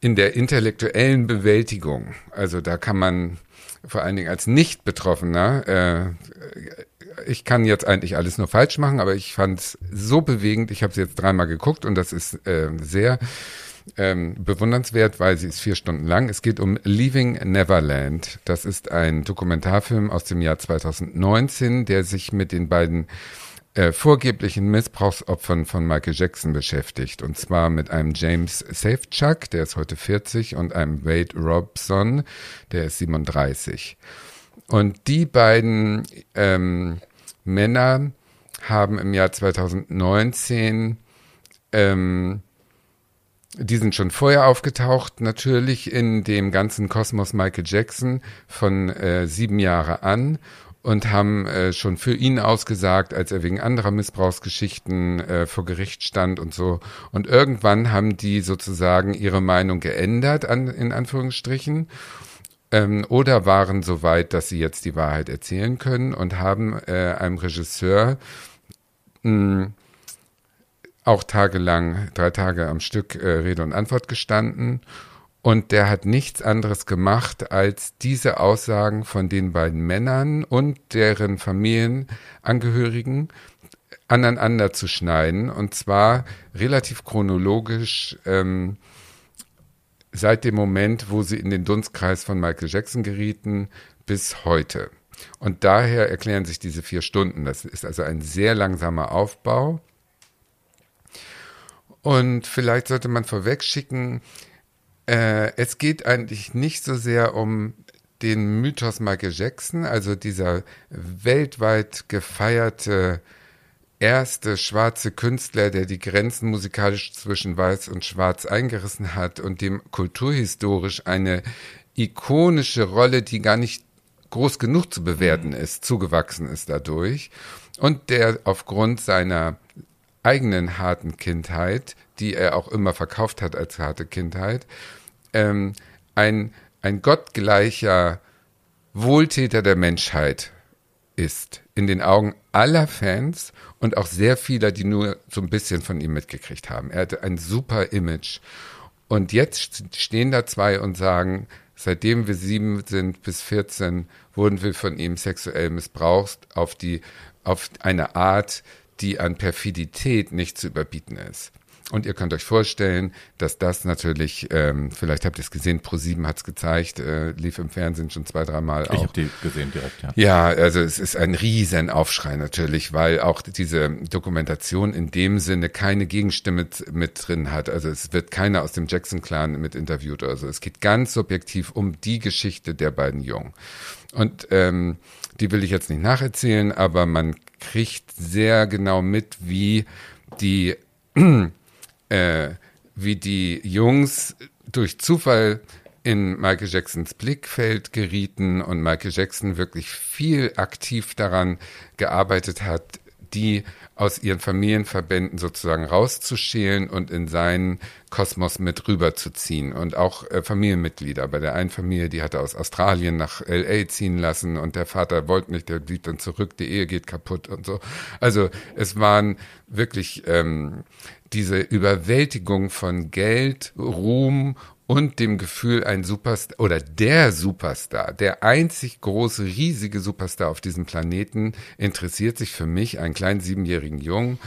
in der intellektuellen Bewältigung. Also da kann man vor allen Dingen als Nicht-Betroffener äh, ich kann jetzt eigentlich alles nur falsch machen, aber ich fand es so bewegend. Ich habe sie jetzt dreimal geguckt und das ist äh, sehr ähm, bewundernswert, weil sie ist vier Stunden lang. Es geht um Leaving Neverland. Das ist ein Dokumentarfilm aus dem Jahr 2019, der sich mit den beiden äh, vorgeblichen Missbrauchsopfern von Michael Jackson beschäftigt. Und zwar mit einem James Safechuck, der ist heute 40, und einem Wade Robson, der ist 37. Und die beiden ähm, Männer haben im Jahr 2019, ähm, die sind schon vorher aufgetaucht, natürlich in dem ganzen Kosmos Michael Jackson von äh, sieben Jahre an und haben äh, schon für ihn ausgesagt, als er wegen anderer Missbrauchsgeschichten äh, vor Gericht stand und so. Und irgendwann haben die sozusagen ihre Meinung geändert, an, in Anführungsstrichen, ähm, oder waren so weit, dass sie jetzt die Wahrheit erzählen können und haben äh, einem Regisseur mh, hm, auch tagelang, drei Tage am Stück äh, Rede und Antwort gestanden. Und der hat nichts anderes gemacht, als diese Aussagen von den beiden Männern und deren Familienangehörigen aneinander zu schneiden. Und zwar relativ chronologisch ähm, seit dem Moment, wo sie in den Dunstkreis von Michael Jackson gerieten, bis heute. Und daher erklären sich diese vier Stunden. Das ist also ein sehr langsamer Aufbau. Und vielleicht sollte man vorwegschicken, äh, es geht eigentlich nicht so sehr um den Mythos Michael Jackson, also dieser weltweit gefeierte erste schwarze Künstler, der die Grenzen musikalisch zwischen Weiß und Schwarz eingerissen hat und dem kulturhistorisch eine ikonische Rolle, die gar nicht groß genug zu bewerten ist, zugewachsen ist dadurch. Und der aufgrund seiner eigenen harten Kindheit, die er auch immer verkauft hat als harte Kindheit, ähm, ein, ein gottgleicher Wohltäter der Menschheit ist, in den Augen aller Fans und auch sehr vieler, die nur so ein bisschen von ihm mitgekriegt haben. Er hatte ein super Image. Und jetzt stehen da zwei und sagen, seitdem wir sieben sind bis 14, wurden wir von ihm sexuell missbraucht auf die, auf eine Art, die an Perfidität nicht zu überbieten ist. Und ihr könnt euch vorstellen, dass das natürlich, ähm, vielleicht habt ihr es gesehen, Pro7 hat es gezeigt, äh, lief im Fernsehen schon zwei, dreimal. Ich habe die gesehen direkt, ja. Ja, also es ist ein riesen Aufschrei natürlich, weil auch diese Dokumentation in dem Sinne keine Gegenstimme mit drin hat. Also es wird keiner aus dem Jackson-Clan mit interviewt. Also es geht ganz subjektiv um die Geschichte der beiden Jungen. Und ähm, die will ich jetzt nicht nacherzählen, aber man kriegt sehr genau mit, wie die äh, wie die Jungs durch Zufall in Michael Jacksons Blickfeld gerieten und Michael Jackson wirklich viel aktiv daran gearbeitet hat, die aus ihren Familienverbänden sozusagen rauszuschälen und in seinen Kosmos mit rüberzuziehen. Und auch äh, Familienmitglieder. Bei der einen Familie, die hatte aus Australien nach LA ziehen lassen und der Vater wollte nicht, der blieb dann zurück, die Ehe geht kaputt und so. Also es waren wirklich ähm, diese Überwältigung von Geld, Ruhm und dem Gefühl, ein Superstar oder der Superstar, der einzig große, riesige Superstar auf diesem Planeten, interessiert sich für mich, einen kleinen siebenjährigen Jungen.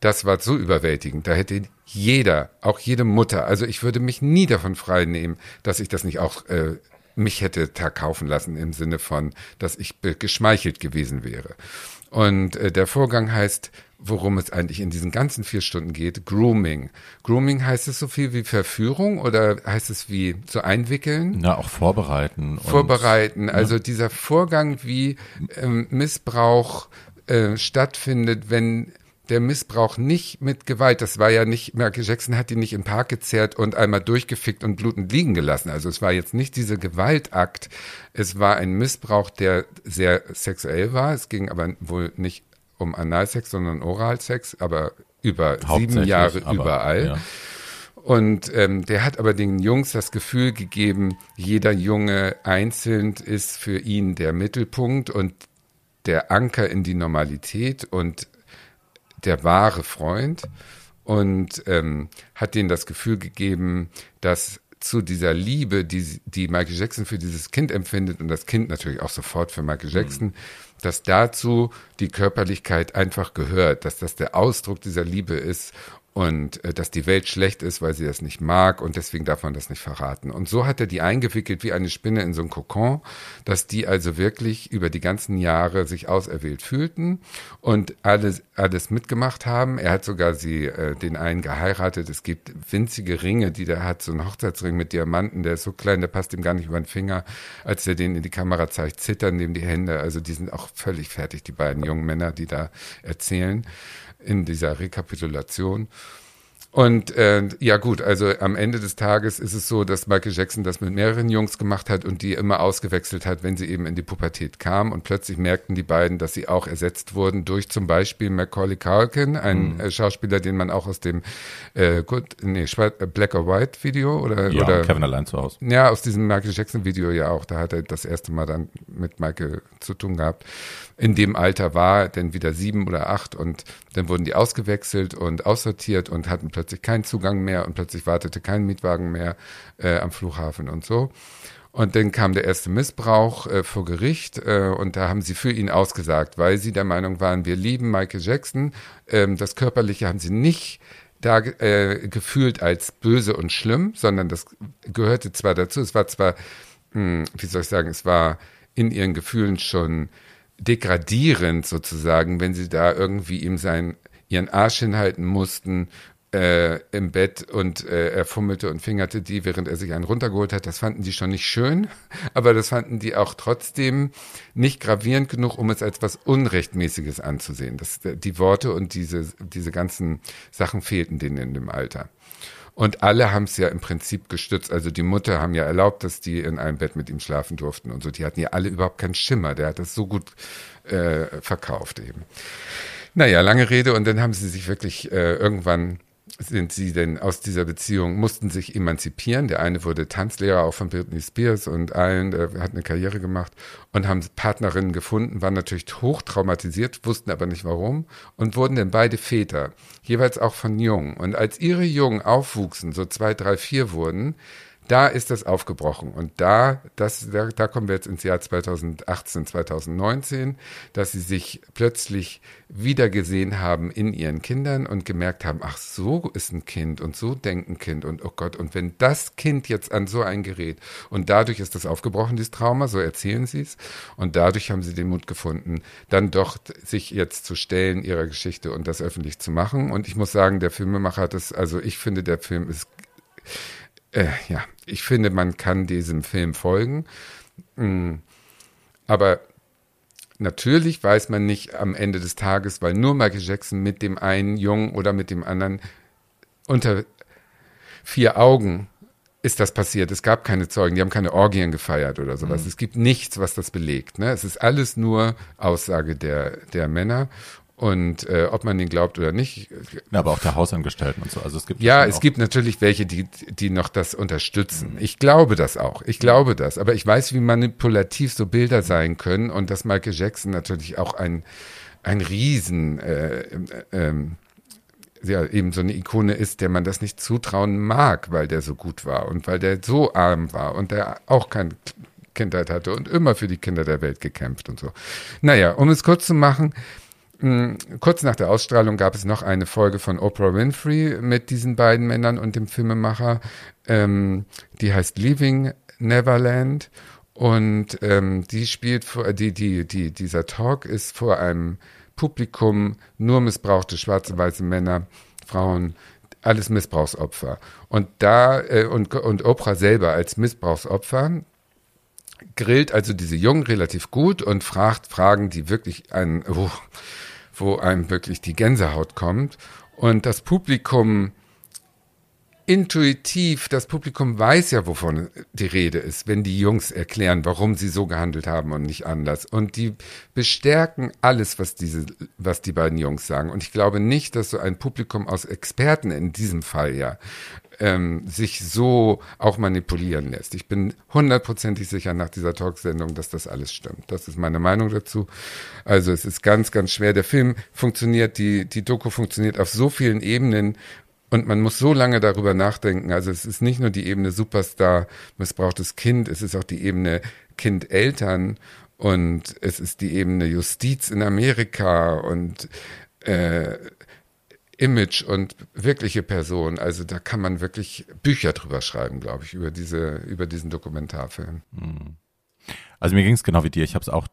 Das war so überwältigend. Da hätte jeder, auch jede Mutter, also ich würde mich nie davon frei nehmen, dass ich das nicht auch äh, mich hätte kaufen lassen im Sinne von, dass ich geschmeichelt gewesen wäre. Und äh, der Vorgang heißt worum es eigentlich in diesen ganzen vier Stunden geht, Grooming. Grooming heißt es so viel wie Verführung oder heißt es wie so einwickeln? Ja, auch vorbereiten. Vorbereiten, also dieser Vorgang, wie ähm, Missbrauch äh, stattfindet, wenn der Missbrauch nicht mit Gewalt, das war ja nicht, Michael Jackson hat ihn nicht im Park gezerrt und einmal durchgefickt und blutend liegen gelassen. Also es war jetzt nicht dieser Gewaltakt, es war ein Missbrauch, der sehr sexuell war. Es ging aber wohl nicht um Analsex, sondern Oralsex, aber über sieben Jahre aber, überall. Ja. Und ähm, der hat aber den Jungs das Gefühl gegeben, jeder Junge einzeln ist für ihn der Mittelpunkt und der Anker in die Normalität und der wahre Freund. Und ähm, hat denen das Gefühl gegeben, dass zu dieser Liebe, die, die Michael Jackson für dieses Kind empfindet und das Kind natürlich auch sofort für Michael Jackson, mhm dass dazu die Körperlichkeit einfach gehört, dass das der Ausdruck dieser Liebe ist und äh, dass die Welt schlecht ist, weil sie das nicht mag und deswegen darf man das nicht verraten. Und so hat er die eingewickelt wie eine Spinne in so ein Kokon, dass die also wirklich über die ganzen Jahre sich auserwählt fühlten und alles, alles mitgemacht haben. Er hat sogar sie, äh, den einen geheiratet. Es gibt winzige Ringe, die der hat, so ein Hochzeitsring mit Diamanten, der ist so klein, der passt ihm gar nicht über den Finger. Als er den in die Kamera zeigt, zittern dem die Hände. Also die sind auch völlig fertig, die beiden jungen Männer, die da erzählen in dieser Rekapitulation. Und äh, ja gut, also am Ende des Tages ist es so, dass Michael Jackson das mit mehreren Jungs gemacht hat und die immer ausgewechselt hat, wenn sie eben in die Pubertät kam. Und plötzlich merkten die beiden, dass sie auch ersetzt wurden durch zum Beispiel Macaulay Culkin, ein mhm. äh, Schauspieler, den man auch aus dem äh, gut, nee, äh, Black or White Video oder, ja, oder Kevin allein zu Hause. Ja, aus diesem Michael Jackson Video ja auch. Da hat er das erste Mal dann mit Michael zu tun gehabt in dem Alter war, denn wieder sieben oder acht und dann wurden die ausgewechselt und aussortiert und hatten plötzlich keinen Zugang mehr und plötzlich wartete kein Mietwagen mehr äh, am Flughafen und so. Und dann kam der erste Missbrauch äh, vor Gericht äh, und da haben sie für ihn ausgesagt, weil sie der Meinung waren, wir lieben Michael Jackson. Ähm, das Körperliche haben sie nicht da äh, gefühlt als böse und schlimm, sondern das gehörte zwar dazu, es war zwar, mh, hm, wie soll ich sagen, es war in ihren Gefühlen schon degradierend sozusagen, wenn sie da irgendwie ihm sein, ihren Arsch hinhalten mussten äh, im Bett und äh, er fummelte und fingerte die, während er sich einen runtergeholt hat. Das fanden die schon nicht schön, <laughs> aber das fanden die auch trotzdem nicht gravierend genug, um es als was Unrechtmäßiges anzusehen. Das, die Worte und diese, diese ganzen Sachen fehlten denen in dem Alter. Und alle haben es ja im Prinzip gestützt. Also die Mutter haben ja erlaubt, dass die in einem Bett mit ihm schlafen durften und so. Die hatten ja alle überhaupt keinen Schimmer. Der hat das so gut äh, verkauft eben. Naja, lange Rede und dann haben sie sich wirklich äh, irgendwann sind sie denn aus dieser Beziehung, mussten sich emanzipieren. Der eine wurde Tanzlehrer auch von Britney Spears und allen, der hat eine Karriere gemacht und haben Partnerinnen gefunden, waren natürlich hoch traumatisiert, wussten aber nicht warum und wurden dann beide Väter, jeweils auch von Jungen. Und als ihre Jungen aufwuchsen, so zwei, drei, vier wurden, da ist das aufgebrochen. Und da, das, da, da kommen wir jetzt ins Jahr 2018, 2019, dass sie sich plötzlich wiedergesehen haben in ihren Kindern und gemerkt haben, ach, so ist ein Kind und so denkt ein Kind und oh Gott, und wenn das Kind jetzt an so ein Gerät und dadurch ist das aufgebrochen, dieses Trauma, so erzählen sie es, und dadurch haben sie den Mut gefunden, dann doch sich jetzt zu stellen ihrer Geschichte und das öffentlich zu machen. Und ich muss sagen, der Filmemacher hat es, also ich finde, der Film ist äh, ja, ich finde, man kann diesem Film folgen. Mm, aber natürlich weiß man nicht am Ende des Tages, weil nur Michael Jackson mit dem einen Jungen oder mit dem anderen unter vier Augen ist das passiert. Es gab keine Zeugen, die haben keine Orgien gefeiert oder sowas. Mhm. Es gibt nichts, was das belegt. Ne? Es ist alles nur Aussage der, der Männer. Und äh, ob man den glaubt oder nicht. Ja, aber auch der Hausangestellten und so. Also es gibt ja, es gibt natürlich welche, die, die noch das unterstützen. Mhm. Ich glaube das auch. Ich glaube das. Aber ich weiß, wie manipulativ so Bilder sein können und dass Michael Jackson natürlich auch ein, ein Riesen, äh, äh, ja, eben so eine Ikone ist, der man das nicht zutrauen mag, weil der so gut war und weil der so arm war und der auch keine Kindheit hatte und immer für die Kinder der Welt gekämpft und so. Naja, um es kurz zu machen, kurz nach der Ausstrahlung gab es noch eine Folge von Oprah Winfrey mit diesen beiden Männern und dem Filmemacher. Ähm, die heißt Leaving Neverland und ähm, die spielt vor, die, die, die, dieser Talk ist vor einem Publikum nur missbrauchte schwarze, weiße Männer, Frauen, alles Missbrauchsopfer. Und da, äh, und, und Oprah selber als Missbrauchsopfer, grillt also diese Jungen relativ gut und fragt Fragen, die wirklich einen, oh, wo einem wirklich die Gänsehaut kommt. Und das Publikum intuitiv, das Publikum weiß ja, wovon die Rede ist, wenn die Jungs erklären, warum sie so gehandelt haben und nicht anders. Und die bestärken alles, was diese, was die beiden Jungs sagen. Und ich glaube nicht, dass so ein Publikum aus Experten in diesem Fall ja ähm, sich so auch manipulieren lässt. Ich bin hundertprozentig sicher nach dieser Talksendung, dass das alles stimmt. Das ist meine Meinung dazu. Also es ist ganz, ganz schwer. Der Film funktioniert, die, die Doku funktioniert auf so vielen Ebenen, und man muss so lange darüber nachdenken. Also es ist nicht nur die Ebene Superstar, missbrauchtes Kind, es ist auch die Ebene Kind-Eltern und es ist die Ebene Justiz in Amerika und äh, Image und wirkliche Person. Also da kann man wirklich Bücher drüber schreiben, glaube ich, über diese, über diesen Dokumentarfilm. Hm. Also mir ging es genau wie dir. Ich habe es auch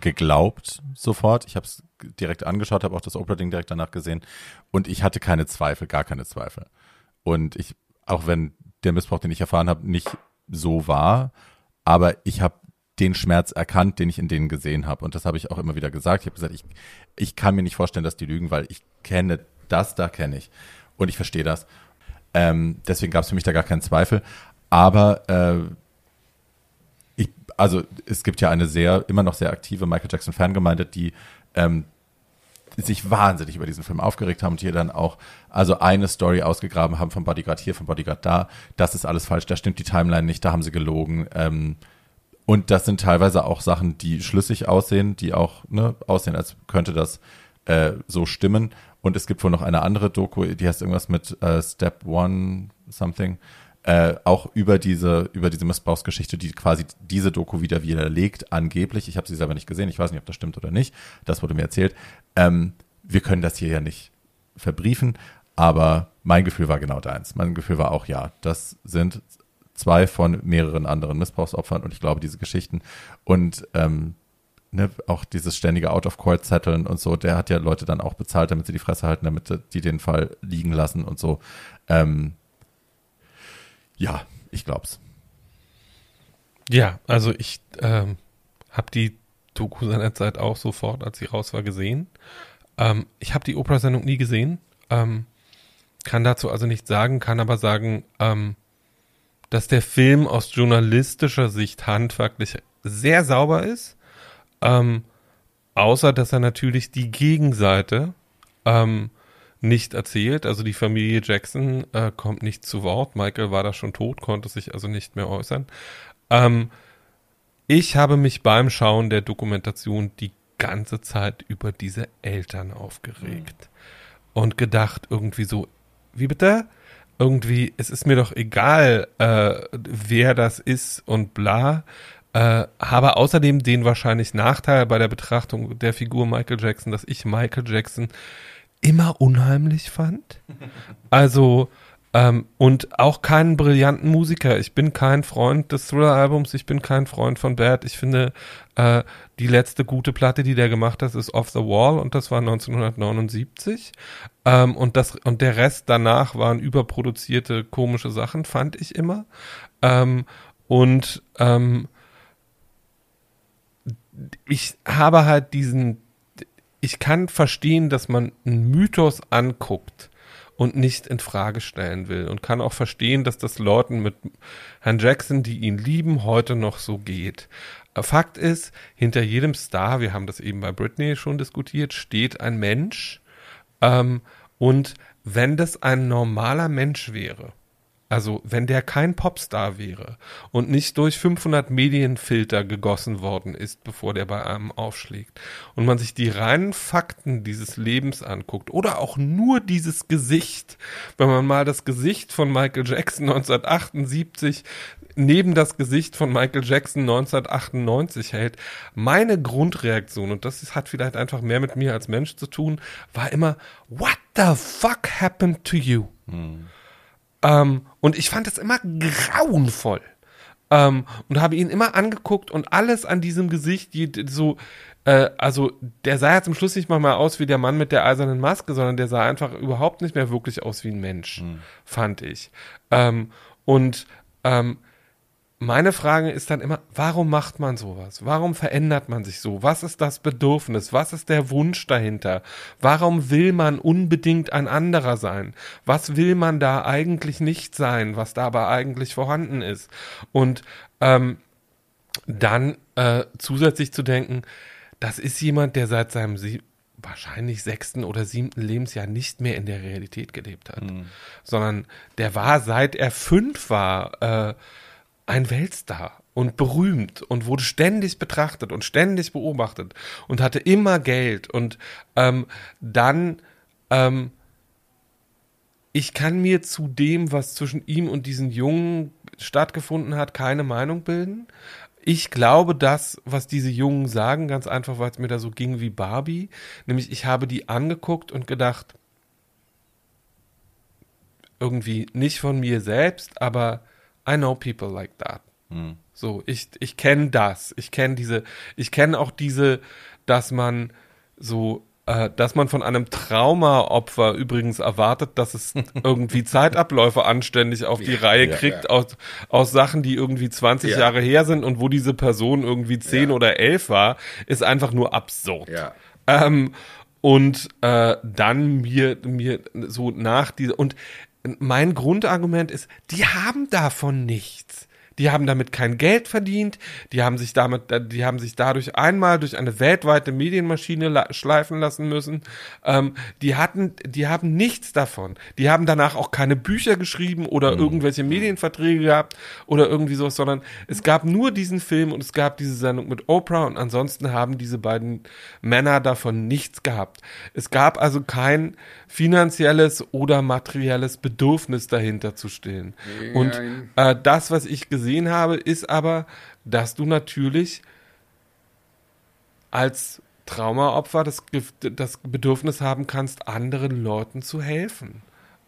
geglaubt sofort. Ich habe es direkt angeschaut, habe auch das Oprah-Ding direkt danach gesehen und ich hatte keine Zweifel, gar keine Zweifel. Und ich, auch wenn der Missbrauch, den ich erfahren habe, nicht so war, aber ich habe den Schmerz erkannt, den ich in denen gesehen habe. Und das habe ich auch immer wieder gesagt. Ich habe gesagt, ich, ich kann mir nicht vorstellen, dass die lügen, weil ich kenne das da kenne ich. Und ich verstehe das. Ähm, deswegen gab es für mich da gar keinen Zweifel. Aber äh, ich, also es gibt ja eine sehr, immer noch sehr aktive Michael Jackson-Fangemeinde, die ähm, sich wahnsinnig über diesen Film aufgeregt haben und hier dann auch also eine Story ausgegraben haben vom Bodyguard hier, vom Bodyguard da. Das ist alles falsch, da stimmt die Timeline nicht, da haben sie gelogen. Ähm, und das sind teilweise auch Sachen, die schlüssig aussehen, die auch ne, aussehen, als könnte das äh, so stimmen. Und es gibt wohl noch eine andere Doku, die heißt irgendwas mit äh, Step One Something, äh, auch über diese über diese Missbrauchsgeschichte, die quasi diese Doku wieder widerlegt, angeblich. Ich habe sie selber nicht gesehen, ich weiß nicht, ob das stimmt oder nicht. Das wurde mir erzählt. Ähm, wir können das hier ja nicht verbriefen, aber mein Gefühl war genau deins. Mein Gefühl war auch, ja, das sind zwei von mehreren anderen Missbrauchsopfern und ich glaube, diese Geschichten und ähm, ne, auch dieses ständige Out-of-Court-Zetteln und so, der hat ja Leute dann auch bezahlt, damit sie die Fresse halten, damit die den Fall liegen lassen und so. Ähm, ja, ich glaub's. Ja, also ich ähm, habe die Doku seinerzeit auch sofort, als sie raus war, gesehen. Ähm, ich habe die Oprah-Sendung nie gesehen, ähm, kann dazu also nichts sagen, kann aber sagen, ähm, dass der Film aus journalistischer Sicht handwerklich sehr sauber ist, ähm, außer dass er natürlich die Gegenseite ähm, nicht erzählt. Also die Familie Jackson äh, kommt nicht zu Wort. Michael war da schon tot, konnte sich also nicht mehr äußern. Ähm, ich habe mich beim Schauen der Dokumentation die ganze Zeit über diese Eltern aufgeregt mhm. und gedacht irgendwie so, wie bitte? Irgendwie, es ist mir doch egal, äh, wer das ist und bla. Äh, habe außerdem den wahrscheinlich Nachteil bei der Betrachtung der Figur Michael Jackson, dass ich Michael Jackson immer unheimlich fand. <laughs> Also, ähm, und auch keinen brillanten Musiker. Ich bin kein Freund des Thriller-Albums, ich bin kein Freund von Bad. Ich finde, äh, die letzte gute Platte, die der gemacht hat, ist Off the Wall und das war 1979. Ähm, und, das, und der Rest danach waren überproduzierte komische Sachen, fand ich immer. Ähm, und ähm, ich habe halt diesen, ich kann verstehen, dass man einen Mythos anguckt und nicht in Frage stellen will und kann auch verstehen, dass das Leuten mit Herrn Jackson, die ihn lieben, heute noch so geht. Fakt ist, hinter jedem Star, wir haben das eben bei Britney schon diskutiert, steht ein Mensch. Ähm, und wenn das ein normaler Mensch wäre, also wenn der kein Popstar wäre und nicht durch 500 Medienfilter gegossen worden ist, bevor der bei einem aufschlägt und man sich die reinen Fakten dieses Lebens anguckt oder auch nur dieses Gesicht, wenn man mal das Gesicht von Michael Jackson 1978 neben das Gesicht von Michael Jackson 1998 hält, meine Grundreaktion, und das hat vielleicht einfach mehr mit mir als Mensch zu tun, war immer, what the fuck happened to you? Hm. Ähm, und ich fand das immer grauenvoll. Ähm, und habe ihn immer angeguckt und alles an diesem Gesicht, so, äh, also der sah ja zum Schluss nicht mal aus wie der Mann mit der eisernen Maske, sondern der sah einfach überhaupt nicht mehr wirklich aus wie ein Mensch, hm. fand ich. Ähm, und ähm, meine Frage ist dann immer, warum macht man sowas? Warum verändert man sich so? Was ist das Bedürfnis? Was ist der Wunsch dahinter? Warum will man unbedingt ein anderer sein? Was will man da eigentlich nicht sein, was da aber eigentlich vorhanden ist? Und ähm, dann äh, zusätzlich zu denken, das ist jemand, der seit seinem sie wahrscheinlich sechsten oder siebten Lebensjahr nicht mehr in der Realität gelebt hat, mhm. sondern der war, seit er fünf war, äh, ein Weltstar und berühmt und wurde ständig betrachtet und ständig beobachtet und hatte immer Geld und ähm, dann ähm, ich kann mir zu dem, was zwischen ihm und diesen Jungen stattgefunden hat, keine Meinung bilden. Ich glaube das, was diese Jungen sagen, ganz einfach, weil es mir da so ging wie Barbie. Nämlich, ich habe die angeguckt und gedacht, irgendwie nicht von mir selbst, aber I know people like that. Hm. So, ich, ich kenne das. Ich kenne diese, ich kenne auch diese, dass man so, äh, dass man von einem Traumaopfer übrigens erwartet, dass es <laughs> irgendwie Zeitabläufe anständig auf die ja, Reihe kriegt ja. Aus, aus Sachen, die irgendwie 20 Jahre her sind und wo diese Person irgendwie 10 oder 11 war, ist einfach nur absurd. Ähm, und äh, dann mir, mir so nach dieser, und mein Grundargument ist, die haben davon nichts. Die haben damit kein Geld verdient, die haben sich damit, die haben sich dadurch einmal durch eine weltweite Medienmaschine schleifen lassen müssen. Ähm, die hatten, die haben nichts davon. Die haben danach auch keine Bücher geschrieben oder mhm. irgendwelche Medienverträge gehabt oder irgendwie sowas, sondern es gab nur diesen Film und es gab diese Sendung mit Oprah und ansonsten haben diese beiden Männer davon nichts gehabt. Es gab also kein finanzielles oder materielles Bedürfnis dahinter zu stehen. Nein. Und äh, das, was ich gesehen gesehen habe, ist aber, dass du natürlich als Traumaopfer das, das Bedürfnis haben kannst, anderen Leuten zu helfen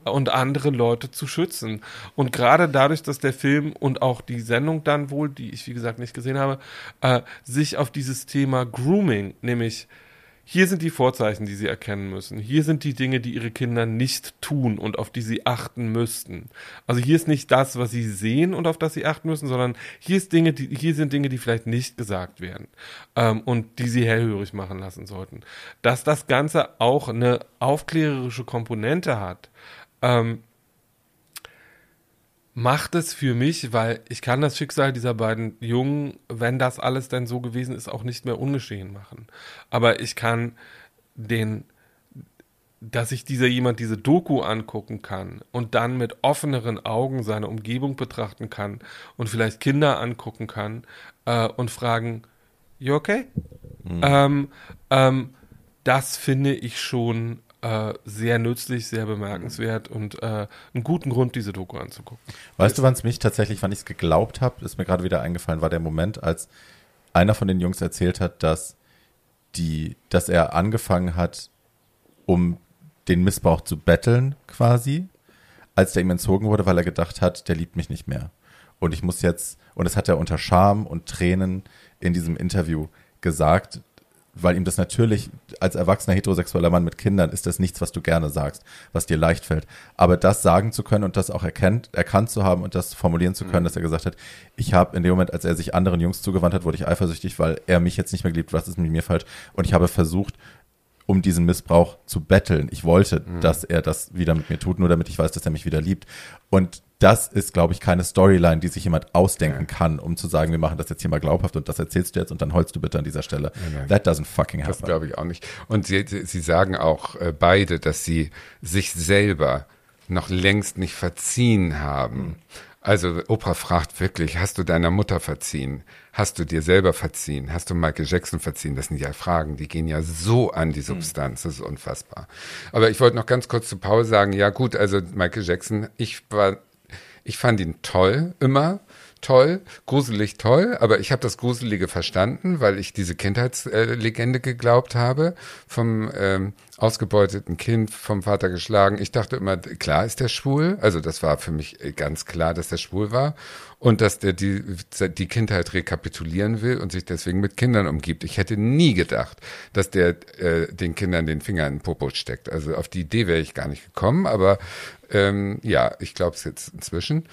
und andere Leute zu schützen. Und gerade dadurch, dass der Film und auch die Sendung dann wohl, die ich wie gesagt nicht gesehen habe, äh, sich auf dieses Thema Grooming, nämlich hier sind die Vorzeichen, die sie erkennen müssen. Hier sind die Dinge, die ihre Kinder nicht tun und auf die sie achten müssten. Also hier ist nicht das, was sie sehen und auf das sie achten müssen, sondern hier ist Dinge, die, hier sind Dinge, die vielleicht nicht gesagt werden ähm, und die sie hellhörig machen lassen sollten. Dass das Ganze auch eine aufklärerische Komponente hat, ähm, macht es für mich, weil ich kann das Schicksal dieser beiden Jungen, wenn das alles denn so gewesen ist, auch nicht mehr ungeschehen machen. Aber ich kann den, dass sich dieser jemand diese Doku angucken kann und dann mit offeneren Augen seine Umgebung betrachten kann und vielleicht Kinder angucken kann äh, und fragen, you okay? Mhm. Ähm, ähm, das finde ich schon äh, sehr nützlich, sehr bemerkenswert und äh, einen guten Grund, diese Doku anzugucken. Weißt du, wann es mich tatsächlich, wann ich es geglaubt habe, ist mir gerade wieder eingefallen, war der Moment, als einer von den Jungs erzählt hat, dass die, dass er angefangen hat, um den Missbrauch zu betteln, quasi, als der ihm entzogen wurde, weil er gedacht hat, der liebt mich nicht mehr. Und ich muss jetzt, und das hat er unter Scham und Tränen in diesem Interview gesagt, weil ihm das natürlich als erwachsener heterosexueller Mann mit Kindern ist das nichts, was du gerne sagst, was dir leicht fällt. Aber das sagen zu können und das auch erkennt, erkannt zu haben und das formulieren zu können, mhm. dass er gesagt hat, ich habe in dem Moment, als er sich anderen Jungs zugewandt hat, wurde ich eifersüchtig, weil er mich jetzt nicht mehr geliebt, was ist mit mir falsch? Und ich habe versucht, um diesen Missbrauch zu betteln. Ich wollte, mhm. dass er das wieder mit mir tut, nur damit ich weiß, dass er mich wieder liebt. Und das ist, glaube ich, keine Storyline, die sich jemand ausdenken ja. kann, um zu sagen, wir machen das jetzt hier mal glaubhaft und das erzählst du jetzt und dann holst du bitte an dieser Stelle. Nein, nein. That doesn't fucking happen. Das glaube ich auch nicht. Und sie, sie sagen auch äh, beide, dass sie sich selber noch längst nicht verziehen haben. Mhm. Also Oprah fragt wirklich, hast du deiner Mutter verziehen? Hast du dir selber verziehen? Hast du Michael Jackson verziehen? Das sind ja Fragen, die gehen ja so an die Substanz, das ist unfassbar. Aber ich wollte noch ganz kurz zu Paul sagen, ja gut, also Michael Jackson, ich war, ich fand ihn toll, immer toll, gruselig toll, aber ich habe das Gruselige verstanden, weil ich diese Kindheitslegende geglaubt habe, vom ähm, ausgebeuteten Kind, vom Vater geschlagen. Ich dachte immer, klar ist der schwul, also das war für mich ganz klar, dass der schwul war und dass der die, die Kindheit rekapitulieren will und sich deswegen mit Kindern umgibt. Ich hätte nie gedacht, dass der äh, den Kindern den Finger in den Popo steckt. Also auf die Idee wäre ich gar nicht gekommen, aber ähm, ja, ich glaube es jetzt inzwischen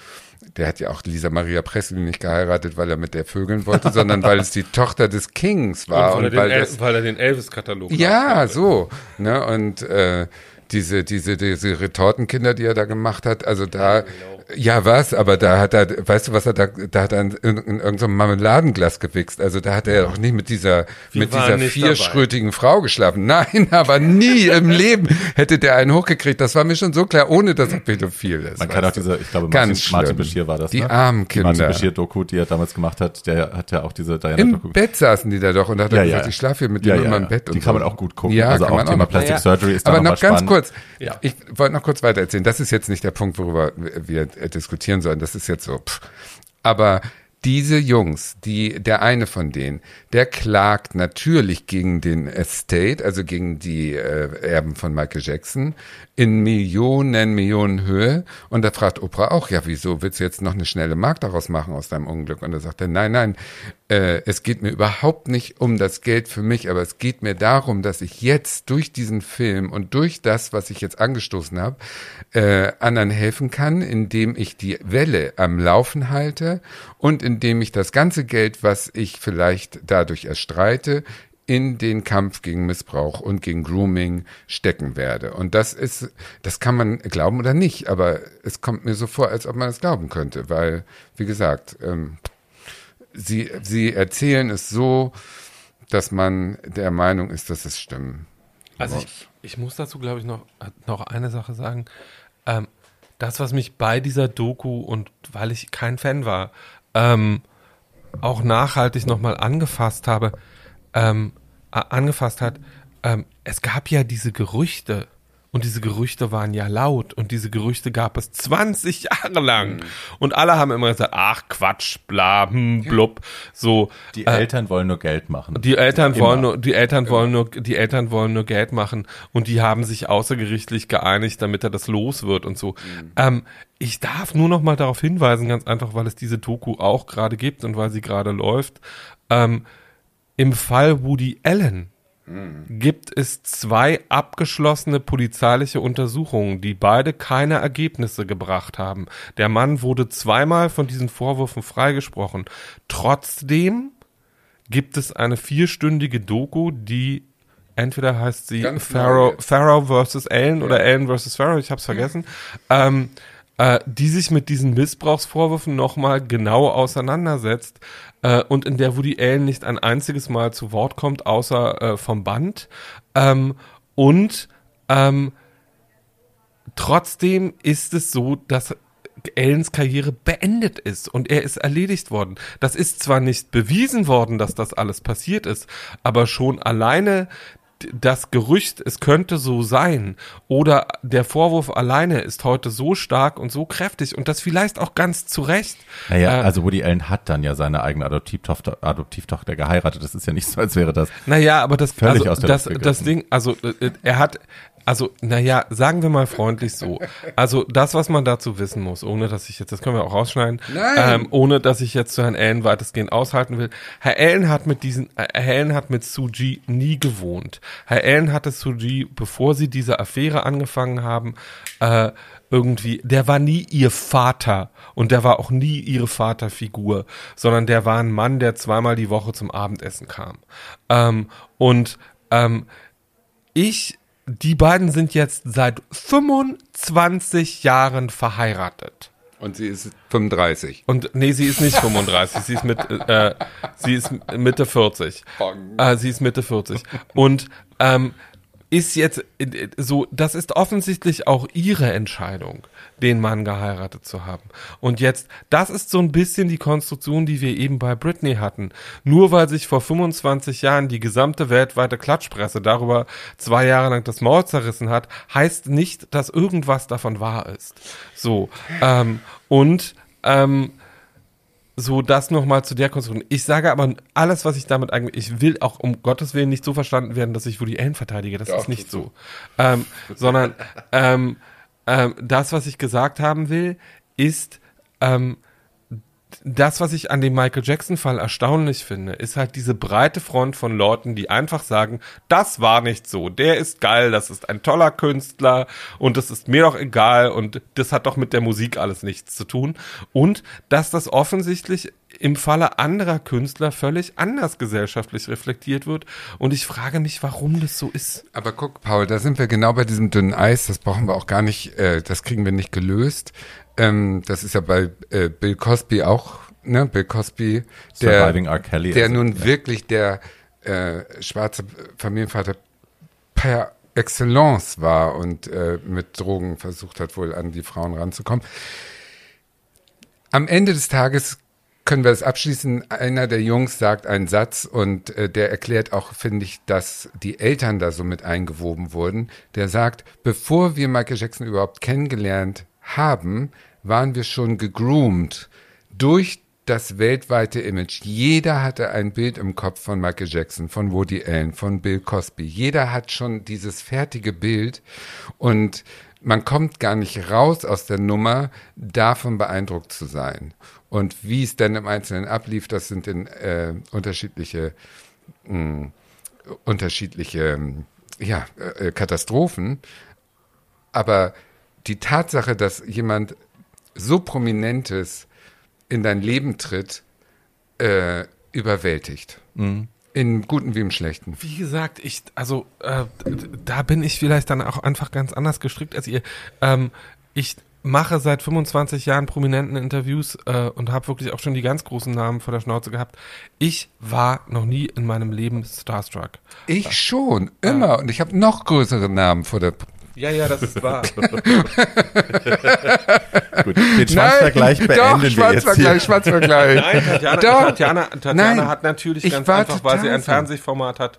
der hat ja auch Lisa Maria Presley nicht geheiratet, weil er mit der vögeln wollte, sondern weil es die <laughs> Tochter des Kings war. Und weil, und er, weil, den das, weil er den Elvis-Katalog Ja, so. Ne, und äh, diese, diese, diese Retortenkinder, die er da gemacht hat, also da, genau ja, was, aber da hat er, weißt du, was er da, da hat er in, in, in irgendeinem Marmeladenglas gewichst. Also da hat er ja. auch nicht mit dieser, Wir mit dieser vierschrötigen dabei. Frau geschlafen. <laughs> Nein, aber nie im <laughs> Leben hätte der einen hochgekriegt. Das war mir schon so klar, ohne dass er pädophil ist. Man kann auch diese, ich glaube, Ganz Martin, Martin Bashir war das, Die ne? armen Kinder. Die Martin Bashir-Doku, die er damals gemacht hat, der hat ja auch diese Diana Im Doku. Bett saßen die da doch und da hat er ja, gesagt, ja. ich schlafe hier mit dem ja, im Bett. Die kann man auch gut gucken. Ja, also auch Thema Plastic Surgery ist da Aber noch ganz kurz, ich wollte noch kurz weiter erzählen. Das ist jetzt nicht der Punkt, worüber wir diskutieren sollen das ist jetzt so. Pff. Aber diese Jungs, die, der eine von denen, der klagt natürlich gegen den Estate, also gegen die äh, Erben von Michael Jackson, in Millionen, Millionen Höhe. Und da fragt Oprah auch, ja, wieso willst du jetzt noch eine schnelle Mark daraus machen aus deinem Unglück? Und da sagt er, nein, nein, äh, es geht mir überhaupt nicht um das Geld für mich, aber es geht mir darum, dass ich jetzt durch diesen Film und durch das, was ich jetzt angestoßen habe, äh, anderen helfen kann, indem ich die Welle am Laufen halte und indem ich das ganze Geld, was ich vielleicht dadurch erstreite, in den Kampf gegen Missbrauch und gegen Grooming stecken werde. Und das ist, das kann man glauben oder nicht, aber es kommt mir so vor, als ob man es glauben könnte, weil, wie gesagt, ähm, sie, sie erzählen es so, dass man der Meinung ist, dass es stimmen. Also ich, ich muss dazu, glaube ich, noch, noch eine Sache sagen. Ähm, das, was mich bei dieser Doku und weil ich kein Fan war, ähm, auch nachhaltig nochmal angefasst habe, ähm, angefasst hat, ähm, es gab ja diese Gerüchte und diese Gerüchte waren ja laut und diese Gerüchte gab es 20 Jahre lang. Mhm. Und alle haben immer gesagt, ach Quatsch, bla, hm, blub. So. Die äh, Eltern wollen nur Geld machen. Die Eltern immer. wollen nur, die Eltern wollen nur, die Eltern wollen nur Geld machen und die haben sich außergerichtlich geeinigt, damit er das los wird und so. Mhm. Ähm, ich darf nur noch mal darauf hinweisen, ganz einfach, weil es diese Doku auch gerade gibt und weil sie gerade läuft. Ähm, Im Fall Woody Allen gibt es zwei abgeschlossene polizeiliche Untersuchungen, die beide keine Ergebnisse gebracht haben. Der Mann wurde zweimal von diesen Vorwürfen freigesprochen. Trotzdem gibt es eine vierstündige Doku, die entweder heißt sie Pharaoh, Pharaoh vs. Allen ja. oder Allen vs. Pharaoh, ich hab's vergessen, ja. ähm, äh, die sich mit diesen Missbrauchsvorwürfen nochmal genau auseinandersetzt äh, und in der Woody Allen nicht ein einziges Mal zu Wort kommt, außer äh, vom Band. Ähm, und ähm, trotzdem ist es so, dass Allens Karriere beendet ist und er ist erledigt worden. Das ist zwar nicht bewiesen worden, dass das alles passiert ist, aber schon alleine das Gerücht, es könnte so sein, oder der Vorwurf alleine ist heute so stark und so kräftig und das vielleicht auch ganz zu Recht. Naja, äh, also Woody Allen hat dann ja seine eigene Adoptivtochter, Adoptivtochter geheiratet. Das ist ja nicht so, als wäre das. Naja, aber das, völlig also, aus der das, das Ding, also äh, er hat, also, naja, sagen wir mal freundlich so. Also, das, was man dazu wissen muss, ohne dass ich jetzt, das können wir auch rausschneiden, ähm, ohne dass ich jetzt zu Herrn Allen weitestgehend aushalten will. Herr Allen hat mit diesen, äh, Herr Allen hat mit Suji nie gewohnt. Herr Allen hatte Suji, bevor sie diese Affäre angefangen haben, äh, irgendwie, der war nie ihr Vater und der war auch nie ihre Vaterfigur, sondern der war ein Mann, der zweimal die Woche zum Abendessen kam. Ähm, und ähm, ich die beiden sind jetzt seit 25 Jahren verheiratet. Und sie ist 35. Und nee, sie ist nicht 35. sie ist mit, äh, sie ist Mitte 40. Äh, sie ist Mitte 40. Und ähm, ist jetzt so, das ist offensichtlich auch ihre Entscheidung, den Mann geheiratet zu haben. Und jetzt, das ist so ein bisschen die Konstruktion, die wir eben bei Britney hatten. Nur weil sich vor 25 Jahren die gesamte weltweite Klatschpresse darüber zwei Jahre lang das Maul zerrissen hat, heißt nicht, dass irgendwas davon wahr ist. So, ähm, und ähm, so das nochmal zu der Konstruktion. Ich sage aber alles, was ich damit eigentlich, ich will auch um Gottes Willen nicht so verstanden werden, dass ich Woody Allen verteidige. Das Doch, ist nicht so. Ähm, sondern ähm, ähm, das, was ich gesagt haben will, ist, ähm, das, was ich an dem Michael Jackson-Fall erstaunlich finde, ist halt diese breite Front von Leuten, die einfach sagen, das war nicht so, der ist geil, das ist ein toller Künstler und das ist mir doch egal und das hat doch mit der Musik alles nichts zu tun. Und dass das offensichtlich im Falle anderer Künstler völlig anders gesellschaftlich reflektiert wird. Und ich frage mich, warum das so ist. Aber guck, Paul, da sind wir genau bei diesem dünnen Eis. Das brauchen wir auch gar nicht, äh, das kriegen wir nicht gelöst. Ähm, das ist ja bei äh, Bill Cosby auch, ne? Bill Cosby, der, der nun ja. wirklich der äh, schwarze Familienvater per Excellence war und äh, mit Drogen versucht hat, wohl an die Frauen ranzukommen. Am Ende des Tages können wir das abschließen. Einer der Jungs sagt einen Satz und äh, der erklärt auch, finde ich, dass die Eltern da so mit eingewoben wurden. Der sagt, bevor wir Michael Jackson überhaupt kennengelernt haben, waren wir schon gegroomt durch das weltweite Image. Jeder hatte ein Bild im Kopf von Michael Jackson, von Woody Allen, von Bill Cosby. Jeder hat schon dieses fertige Bild und man kommt gar nicht raus aus der Nummer, davon beeindruckt zu sein. Und wie es dann im Einzelnen ablief, das sind in, äh, unterschiedliche, mh, hm, unterschiedliche ja, äh, Katastrophen. Aber die Tatsache, dass jemand so Prominentes in dein Leben tritt, äh, überwältigt. Mhm. In guten wie im schlechten. Wie gesagt, ich, also äh, da bin ich vielleicht dann auch einfach ganz anders gestrickt als ihr. Ähm, ich mache seit 25 Jahren prominenten Interviews äh, und habe wirklich auch schon die ganz großen Namen vor der Schnauze gehabt. Ich war noch nie in meinem Leben starstruck. Ich schon, immer. Und ich habe noch größere Namen vor der. Ja, ja, das ist wahr. <laughs> Gut, den Schwanzvergleich Nein, beenden doch, wir jetzt Schwanzvergleich, hier. Schwanzvergleich. Nein, Tatjana, Doch. Tatjana, Tatjana Nein, hat natürlich ich ganz einfach, weil sie ein. Fernsehformat hat,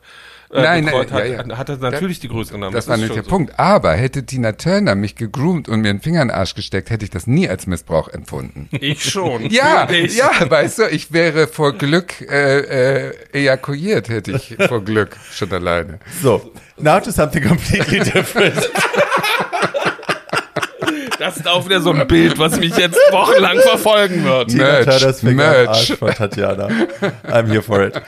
äh, Nein, betreut nein, hat, ja, ja. hatte natürlich die größeren Namen. Das war ist nicht der so. Punkt. Aber hätte Tina Turner mich gegroomt und mir einen Finger in den Arsch gesteckt, hätte ich das nie als Missbrauch empfunden. Ich schon. <laughs> Ja, dich. ja, weißt du, ich wäre vor Glück äh, äh, ejakuliert, hätte ich vor Glück schon alleine. So, now to something completely different. <laughs> Das ist auch wieder so ein Bild, was mich jetzt wochenlang verfolgen wird. Tina Merch, Turners Finger im Merch. Arsch von Tatjana. I'm here for it.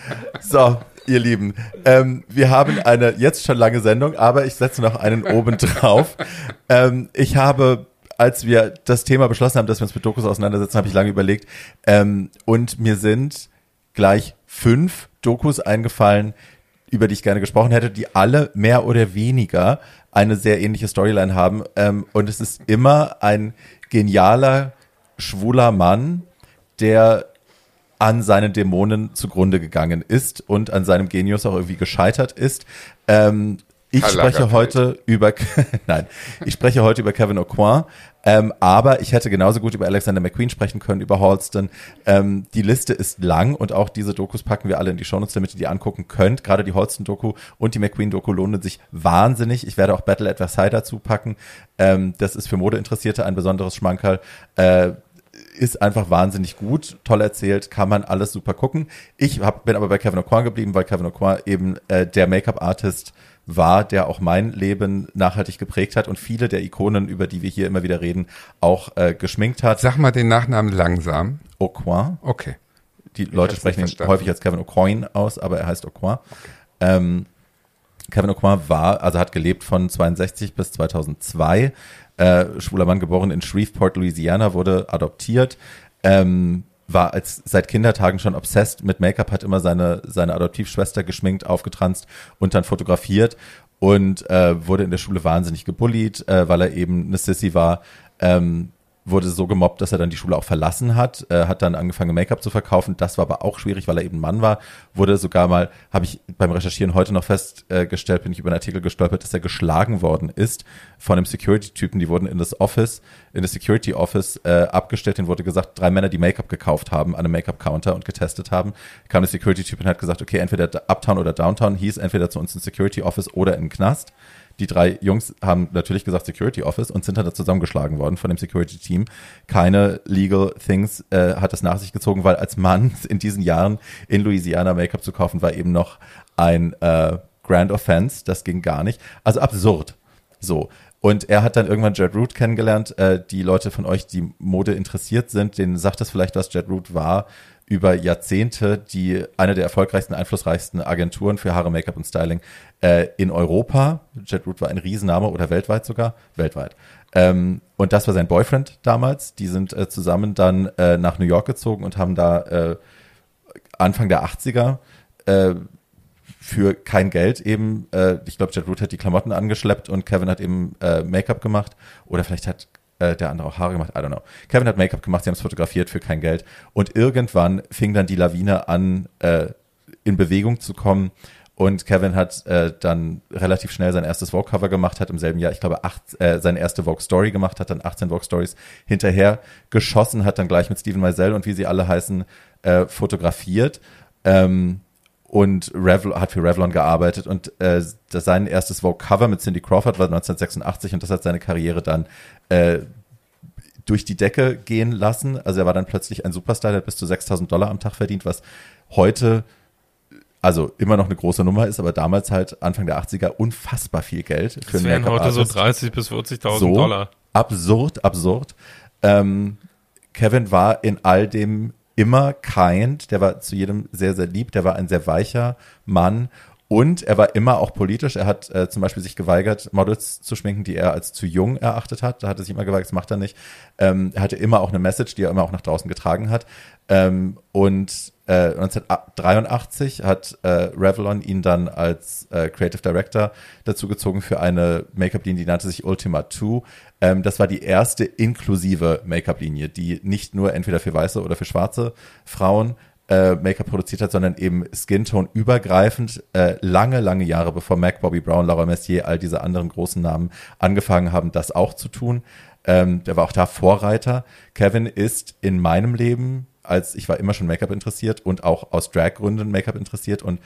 So, ihr Lieben, ähm, wir haben eine jetzt schon lange Sendung, aber ich setze noch einen oben <laughs> drauf. Ähm, ich habe, als wir das Thema beschlossen haben, dass wir uns mit Dokus auseinandersetzen, habe ich lange überlegt. Ähm, und mir sind gleich fünf Dokus eingefallen, über die ich gerne gesprochen hätte, die alle mehr oder weniger eine sehr ähnliche Storyline haben. Ähm, und es ist immer ein genialer, schwuler Mann, der an seinen Dämonen zugrunde gegangen ist und an seinem Genius auch irgendwie gescheitert ist. Ähm, ich Karl spreche heute über, <laughs> nein, ich spreche heute über Kevin O'Quin, ähm, aber ich hätte genauso gut über Alexander McQueen sprechen können, über Halston. Ähm, die Liste ist lang und auch diese Dokus packen wir alle in die Shownotes, damit ihr die angucken könnt. Gerade die Halston-Doku und die McQueen-Doku lohnen sich wahnsinnig. Ich werde auch Battle at Versailles dazu packen. Ähm, das ist für Modeinteressierte ein besonderes Schmankerl. Äh, ist einfach wahnsinnig gut, toll erzählt, kann man alles super gucken. Ich hab, bin aber bei Kevin O'Quan geblieben, weil Kevin O'Quan eben äh, der Make-up-Artist war, der auch mein Leben nachhaltig geprägt hat und viele der Ikonen, über die wir hier immer wieder reden, auch äh, geschminkt hat. Sag mal den Nachnamen langsam. O'Quan, Okay. die Leute sprechen ihn häufig als Kevin O'Coin aus, aber er heißt O'Quan. Ähm, Kevin O'Quan war, also hat gelebt von 62 bis 2002. Äh, schwuler Mann geboren in Shreveport, Louisiana, wurde adoptiert. Ähm, war als seit Kindertagen schon obsessed mit Make-up, hat immer seine, seine Adoptivschwester geschminkt, aufgetranst und dann fotografiert und äh, wurde in der Schule wahnsinnig gebullied, äh, weil er eben eine Sissy war. Ähm, wurde so gemobbt, dass er dann die Schule auch verlassen hat, äh, hat dann angefangen Make-up zu verkaufen. Das war aber auch schwierig, weil er eben Mann war. Wurde sogar mal, habe ich beim Recherchieren heute noch festgestellt, bin ich über einen Artikel gestolpert, dass er geschlagen worden ist von einem Security-Typen. Die wurden in das Office, in das Security-Office äh, abgestellt. Denen wurde gesagt, drei Männer, die Make-up gekauft haben an einem Make-up-Counter und getestet haben, kam der Security-Typ und hat gesagt, okay, entweder Uptown oder Downtown hieß entweder zu uns ins Security-Office oder in den Knast. Die drei Jungs haben natürlich gesagt Security Office und sind dann da zusammengeschlagen worden von dem Security Team. Keine Legal Things äh, hat das nach sich gezogen, weil als Mann <laughs> in diesen Jahren in Louisiana Make-up zu kaufen war eben noch ein äh, Grand Offense. Das ging gar nicht. Also absurd. So. Und er hat dann irgendwann Jet Root kennengelernt. Äh, die Leute von euch, die Mode interessiert sind, denen sagt das vielleicht, was Jet Root war über Jahrzehnte die eine der erfolgreichsten, einflussreichsten Agenturen für Haare, Make-up und Styling äh, in Europa. Jet Root war ein Riesenname oder weltweit sogar, weltweit. Ähm, und das war sein Boyfriend damals. Die sind äh, zusammen dann äh, nach New York gezogen und haben da äh, Anfang der 80er äh, für kein Geld eben, äh, ich glaube, Jet Root hat die Klamotten angeschleppt und Kevin hat eben Make-up gemacht. Oder vielleicht hat äh, der andere auch Haare gemacht, I don't know. Kevin hat Make-up gemacht, sie haben es fotografiert für kein Geld. Und irgendwann fing dann die Lawine an, äh, in Bewegung zu kommen. Und Kevin hat äh, dann relativ schnell sein erstes Vogue-Cover gemacht, hat im selben Jahr, ich glaube, acht, äh, seine erste Vogue-Story gemacht, hat dann 18 Vogue-Stories hinterher geschossen, hat dann gleich mit Steven Meisel und wie sie alle heißen, äh, fotografiert. Ähm, und Revlon, hat für Revlon gearbeitet und äh, das, sein erstes Vogue-Cover mit Cindy Crawford war 1986 und das hat seine Karriere dann äh, durch die Decke gehen lassen. Also er war dann plötzlich ein Superstar, der hat bis zu 6000 Dollar am Tag verdient, was heute also immer noch eine große Nummer ist, aber damals halt Anfang der 80er unfassbar viel Geld für Das wären heute so Make-up-Artist. 30 bis 40.000 so Dollar. absurd, absurd. Ähm, Kevin war in all dem immer kind, der war zu jedem sehr, sehr lieb, der war ein sehr weicher Mann Und er war immer auch politisch. Er hat äh, zum Beispiel sich geweigert, Models zu schminken, die er als zu jung erachtet hat. Da hat er sich immer geweigert, das macht er nicht. Ähm, er hatte immer auch eine Message, die er immer auch nach draußen getragen hat. Ähm, und äh, 1983 hat äh, Revlon ihn dann als äh, Creative Director dazu gezogen für eine Make-up-Linie, die nannte sich Ultima 2. Ähm, das war die erste inklusive Make-up-Linie, die nicht nur entweder für weiße oder für schwarze Frauen äh, Make-up produziert hat, sondern eben Skin-Tone übergreifend äh, lange, lange Jahre bevor Mac, Bobby Brown, Laura Messier, all diese anderen großen Namen angefangen haben, das auch zu tun. Ähm, der war auch da Vorreiter. Kevin ist in meinem Leben, als ich war immer schon Make-up interessiert und auch aus Drag-Gründen Make-up interessiert und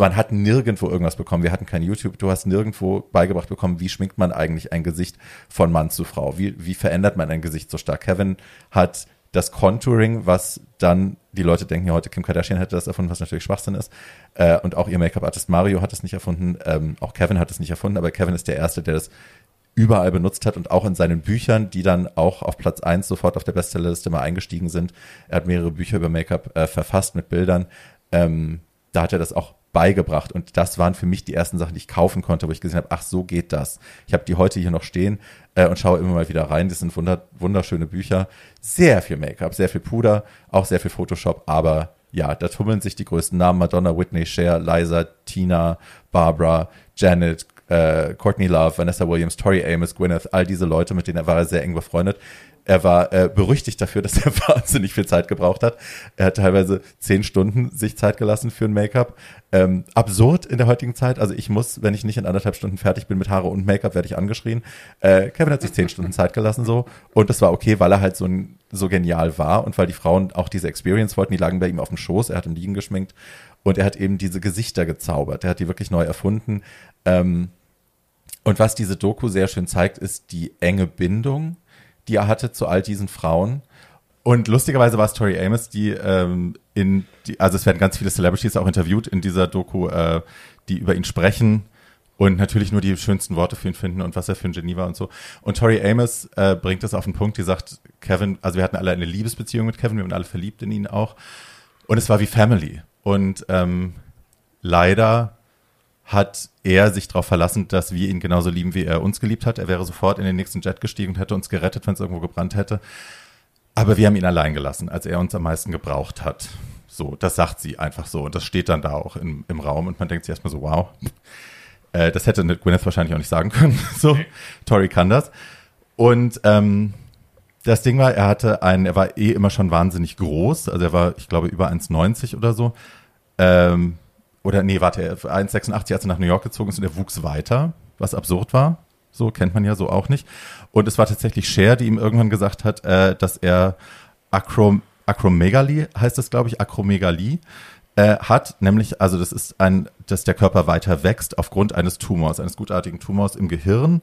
man hat nirgendwo irgendwas bekommen. Wir hatten kein YouTube. Du hast nirgendwo beigebracht bekommen, wie schminkt man eigentlich ein Gesicht von Mann zu Frau? Wie, wie verändert man ein Gesicht so stark? Kevin hat das Contouring, was dann die Leute denken ja heute, Kim Kardashian hätte das erfunden, was natürlich Schwachsinn ist. Äh, und auch ihr Make-up-Artist Mario hat es nicht erfunden. Ähm, auch Kevin hat es nicht erfunden, aber Kevin ist der Erste, der das überall benutzt hat und auch in seinen Büchern, die dann auch auf Platz eins sofort auf der Bestsellerliste mal eingestiegen sind. Er hat mehrere Bücher über Make-up äh, verfasst mit Bildern. Ähm, da hat er das auch beigebracht und das waren für mich die ersten Sachen, die ich kaufen konnte, wo ich gesehen habe, ach so geht das. Ich habe die heute hier noch stehen äh, und schaue immer mal wieder rein. Das sind wunder wunderschöne Bücher, sehr viel Make-up, sehr viel Puder, auch sehr viel Photoshop, aber ja, da tummeln sich die größten Namen: Madonna, Whitney, Cher, Liza, Tina, Barbara, Janet, äh, Courtney Love, Vanessa Williams, Tori Amos, Gwyneth, all diese Leute, mit denen er war er sehr eng befreundet. Er war äh, berüchtigt dafür, <laughs> dass er wahnsinnig viel Zeit gebraucht hat. Er hat teilweise zehn Stunden sich Zeit gelassen für ein Make-up. Ähm, absurd in der heutigen Zeit. Also ich muss, wenn ich nicht in anderthalb Stunden fertig bin mit Haare und Make-up, werde ich angeschrien. Äh, Kevin hat sich zehn Stunden Zeit gelassen so. Und das war okay, weil er halt so, so genial war und weil die Frauen auch diese Experience wollten. Die lagen bei ihm auf dem Schoß. Er hat im Liegen geschminkt. Und er hat eben diese Gesichter gezaubert. Er hat die wirklich neu erfunden. Ähm, und was diese Doku sehr schön zeigt, ist die enge Bindung die er hatte zu all diesen Frauen. Und lustigerweise war es Tori Amos, die ähm, in, die, also es werden ganz viele Celebrities auch interviewt in dieser Doku, äh, die über ihn sprechen und natürlich nur die schönsten Worte für ihn finden und was er für ein Genie war und so. Und Tori Amos äh, bringt das auf den Punkt, die sagt, Kevin, also wir hatten alle eine Liebesbeziehung mit Kevin, wir waren alle verliebt in ihn auch. Und es war wie Family. Und ähm, leider hat er sich darauf verlassen, dass wir ihn genauso lieben, wie er uns geliebt hat. Er wäre sofort in den nächsten Jet gestiegen und hätte uns gerettet, wenn es irgendwo gebrannt hätte. Aber wir haben ihn allein gelassen, als er uns am meisten gebraucht hat. So, das sagt sie einfach so. Und das steht dann da auch im, im Raum und man denkt sich erstmal so, wow. Äh, das hätte Gwyneth wahrscheinlich auch nicht sagen können. <laughs> so, Tori kann das. Und ähm, das Ding war, er hatte einen, er war eh immer schon wahnsinnig groß. Also er war, ich glaube, über 1,90 oder so. Ähm, oder nee, warte, 1,86 als er nach New York gezogen ist und er wuchs weiter, was absurd war. So kennt man ja so auch nicht. Und es war tatsächlich Cher, die ihm irgendwann gesagt hat, äh, dass er Acrom Acromegalie, heißt das, glaube ich, Acromegalie, äh, hat, nämlich, also das ist ein, dass der Körper weiter wächst aufgrund eines Tumors, eines gutartigen Tumors im Gehirn.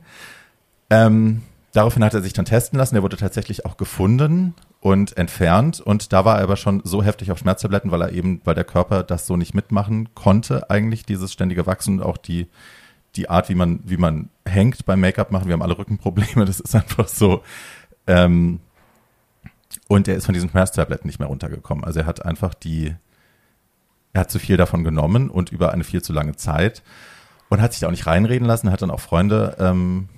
Ähm, daraufhin hat er sich dann testen lassen. Der wurde tatsächlich auch gefunden und entfernt. Und da war er aber schon so heftig auf Schmerztabletten, weil er eben, weil der Körper das so nicht mitmachen konnte, eigentlich, dieses ständige Wachsen und auch die, die Art, wie man, wie man hängt beim Make-up machen. Wir haben alle Rückenprobleme, das ist einfach so. Ähm, und er ist von diesen Schmerztabletten nicht mehr runtergekommen. Also er hat einfach die, er hat zu viel davon genommen und über eine viel zu lange Zeit und hat sich da auch nicht reinreden lassen, hat dann auch Freunde ähm,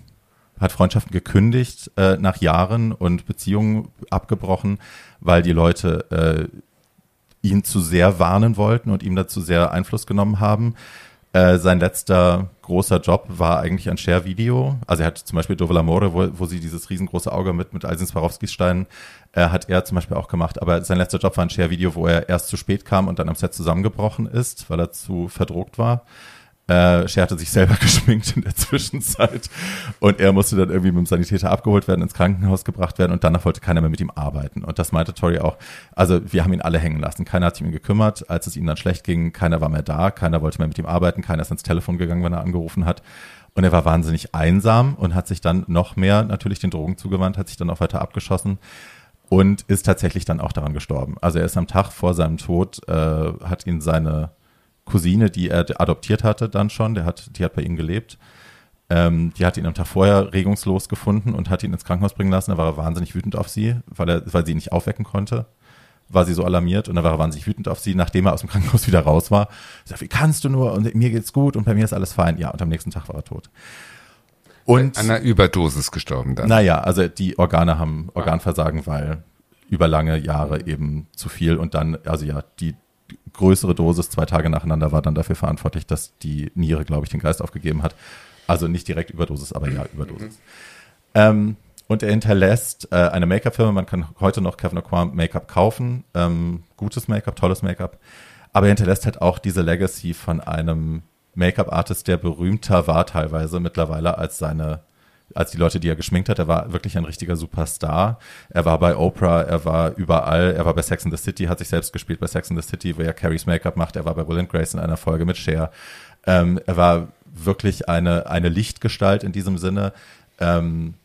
hat Freundschaften gekündigt äh, nach Jahren und Beziehungen abgebrochen, weil die Leute äh, ihn zu sehr warnen wollten und ihm dazu sehr Einfluss genommen haben. Äh, sein letzter großer Job war eigentlich ein Share-Video. Also er hat zum Beispiel Dove l'Amore, wo, wo sie dieses riesengroße Auge mit, mit Eisen Swarovski-Steinen, äh, hat er zum Beispiel auch gemacht. Aber sein letzter Job war ein Share-Video, wo er erst zu spät kam und dann am Set zusammengebrochen ist, weil er zu verdruckt war. Äh, hatte sich selber <laughs> geschminkt in der Zwischenzeit und er musste dann irgendwie mit dem Sanitäter abgeholt werden, ins Krankenhaus gebracht werden und danach wollte keiner mehr mit ihm arbeiten. Und das meinte Tori auch. Also wir haben ihn alle hängen lassen. Keiner hat sich um ihn gekümmert. Als es ihm dann schlecht ging, keiner war mehr da, keiner wollte mehr mit ihm arbeiten, keiner ist ans Telefon gegangen, wenn er angerufen hat. Und er war wahnsinnig einsam und hat sich dann noch mehr natürlich den Drogen zugewandt, hat sich dann auch weiter abgeschossen und ist tatsächlich dann auch daran gestorben. Also er ist am Tag vor seinem Tod, äh, hat ihn seine Cousine, die er adoptiert hatte dann schon, der hat, die hat bei ihm gelebt. Ähm, die hat ihn am Tag vorher regungslos gefunden und hat ihn ins Krankenhaus bringen lassen. Da war er wahnsinnig wütend auf sie, weil er, weil sie ihn nicht aufwecken konnte. war sie so alarmiert und dann war er wahnsinnig wütend auf sie, nachdem er aus dem Krankenhaus <laughs> wieder raus war. Sie sagt, wie kannst du nur und mir geht's gut und bei mir ist alles fein. Ja, und am nächsten Tag war er tot. Und an einer Überdosis gestorben dann. Naja, also die Organe haben Organversagen, weil über lange Jahre eben zu viel und dann, also ja, die größere Dosis zwei Tage nacheinander war dann dafür verantwortlich, dass die Niere, glaube ich, den Geist aufgegeben hat. Also nicht direkt Überdosis, aber ja, Überdosis. Mhm. Ähm, und er hinterlässt äh, eine Make-up-Firma. Man kann heute noch Kevin Aquam Make-up kaufen. Ähm, gutes Make-up, tolles Make-up. Aber er hinterlässt halt auch diese Legacy von einem Make-up-Artist, der berühmter war teilweise mittlerweile als seine als die Leute, die er geschminkt hat. Er war wirklich ein richtiger Superstar. Er war bei Oprah, er war überall, er war bei Sex in the City, hat sich selbst gespielt bei Sex in the City, wo er Carries Make-up macht. Er war bei Will and Grace in einer Folge mit Cher. Ähm, er war wirklich eine, eine Lichtgestalt in diesem Sinne. Ähm,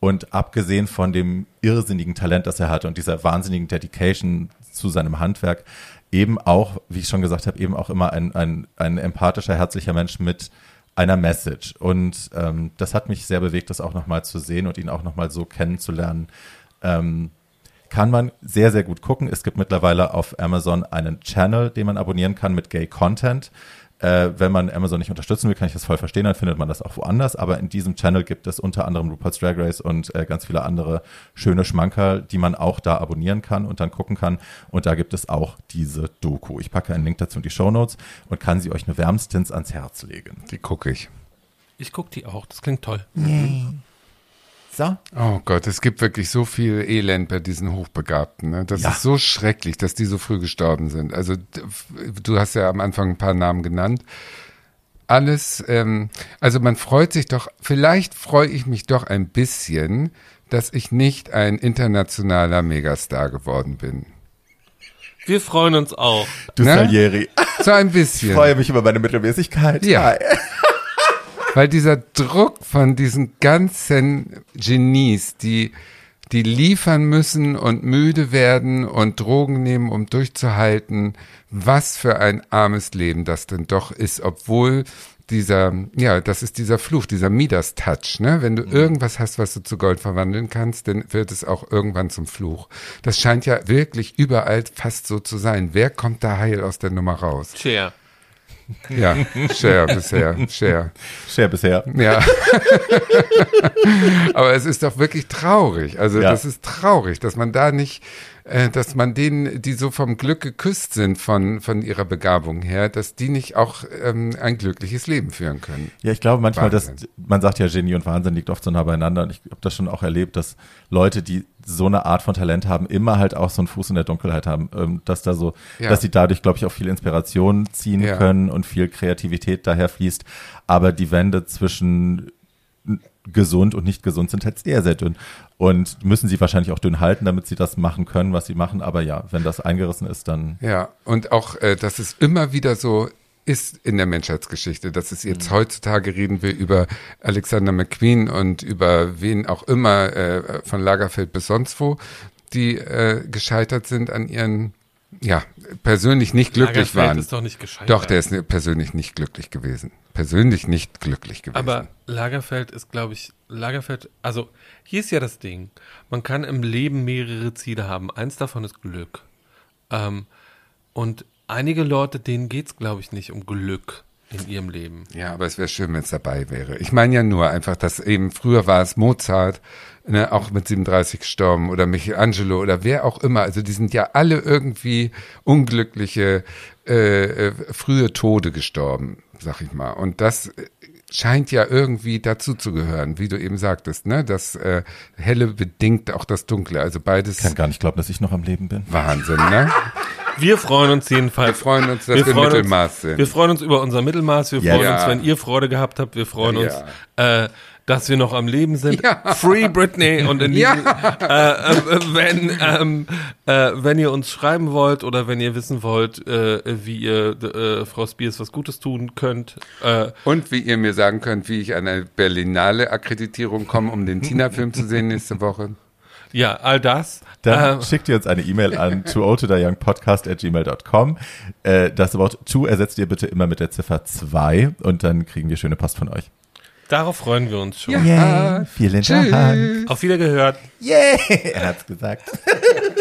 und abgesehen von dem irrsinnigen Talent, das er hatte und dieser wahnsinnigen Dedication zu seinem Handwerk, eben auch, wie ich schon gesagt habe, eben auch immer ein, ein, ein empathischer, herzlicher Mensch mit einer Message. Und ähm, das hat mich sehr bewegt, das auch nochmal zu sehen und ihn auch nochmal so kennenzulernen. Ähm, kann man sehr, sehr gut gucken. Es gibt mittlerweile auf Amazon einen Channel, den man abonnieren kann mit Gay Content. Äh, wenn man Amazon nicht unterstützen will, kann ich das voll verstehen, dann findet man das auch woanders. Aber in diesem Channel gibt es unter anderem RuPaul's Drag Race und äh, ganz viele andere schöne Schmankerl, die man auch da abonnieren kann und dann gucken kann. Und da gibt es auch diese Doku. Ich packe einen Link dazu in die Show Notes und kann sie euch nur wärmstens ans Herz legen. Die gucke ich. Ich gucke die auch. Das klingt toll. Mhm. So. Oh Gott, es gibt wirklich so viel Elend bei diesen Hochbegabten. Ne? Das ja. ist so schrecklich, dass die so früh gestorben sind. Also du hast ja am Anfang ein paar Namen genannt. Alles, ähm, also man freut sich doch, vielleicht freue ich mich doch ein bisschen, dass ich nicht ein internationaler Megastar geworden bin. Wir freuen uns auch. Du ne? Salieri. So ein bisschen. Ich freue mich über meine Mittelmäßigkeit. Ja. Hi. Weil dieser Druck von diesen ganzen Genies, die, die liefern müssen und müde werden und Drogen nehmen, um durchzuhalten, was für ein armes Leben das denn doch ist, obwohl dieser, ja, das ist dieser Fluch, dieser Midas-Touch, ne? Wenn du mhm. irgendwas hast, was du zu Gold verwandeln kannst, dann wird es auch irgendwann zum Fluch. Das scheint ja wirklich überall fast so zu sein. Wer kommt da heil aus der Nummer raus? Cher. Ja, Share bisher. Share. Share bisher. Ja. <laughs> Aber es ist doch wirklich traurig. Also ja. das ist traurig, dass man da nicht äh, dass man denen, die so vom Glück geküsst sind von, von ihrer Begabung her, dass die nicht auch ähm, ein glückliches Leben führen können. Ja, ich glaube manchmal, dass man sagt ja, Genie und Wahnsinn liegt oft so nah beieinander und ich habe das schon auch erlebt, dass Leute, die so eine Art von Talent haben, immer halt auch so einen Fuß in der Dunkelheit haben, ähm, dass da so, ja. dass sie dadurch, glaube ich, auch viel Inspiration ziehen ja. können und viel Kreativität daher fließt. Aber die Wände zwischen gesund und nicht gesund sind halt sehr, sehr dünn. Und müssen sie wahrscheinlich auch dünn halten, damit sie das machen können, was sie machen. Aber ja, wenn das eingerissen ist, dann. Ja, und auch, äh, dass es immer wieder so ist in der Menschheitsgeschichte, dass es jetzt mhm. heutzutage reden wir über Alexander McQueen und über wen auch immer äh, von Lagerfeld bis sonst wo, die äh, gescheitert sind an ihren ja, persönlich nicht glücklich Lagerfeld waren. ist doch nicht gescheitert. Doch, der ist persönlich nicht glücklich gewesen. Persönlich nicht glücklich gewesen. Aber Lagerfeld ist, glaube ich, Lagerfeld, also hier ist ja das Ding. Man kann im Leben mehrere Ziele haben. Eins davon ist Glück. Ähm, und einige Leute, denen geht es, glaube ich, nicht um Glück in ihrem Leben. Ja, aber es wäre schön, wenn es dabei wäre. Ich meine ja nur einfach, dass eben früher war es Mozart, ne, auch mit 37 gestorben oder Michelangelo oder wer auch immer. Also die sind ja alle irgendwie unglückliche äh, äh, frühe Tode gestorben, sag ich mal. Und das scheint ja irgendwie dazu zu gehören, wie du eben sagtest, ne? Das äh, Helle bedingt auch das Dunkle. Also beides. Ich kann gar nicht glauben, dass ich noch am Leben bin. Wahnsinn, ne? Wir freuen uns jedenfalls. Wir freuen uns, dass wir, wir Mittelmaß uns, sind. Wir freuen uns über unser Mittelmaß. Wir freuen ja. uns, wenn ihr Freude gehabt habt. Wir freuen uns, äh, dass wir noch am Leben sind. Free Britney und in diesem, äh, äh, wenn ähm, äh, wenn ihr uns schreiben wollt oder wenn ihr wissen wollt, äh, wie ihr äh, Frau Spears was Gutes tun könnt äh, und wie ihr mir sagen könnt, wie ich an eine Berlinale Akkreditierung komme, um den Tina-Film zu sehen nächste Woche. Ja, all das. Dann äh, schickt ihr uns eine E-Mail an <laughs> gmail.com. Äh, das Wort to ersetzt ihr bitte immer mit der Ziffer 2 und dann kriegen wir schöne Post von euch. Darauf freuen wir uns schon. Ja, yeah, vielen Dank. Auf Wiedergehört. Yeah, er hat's gesagt. <laughs>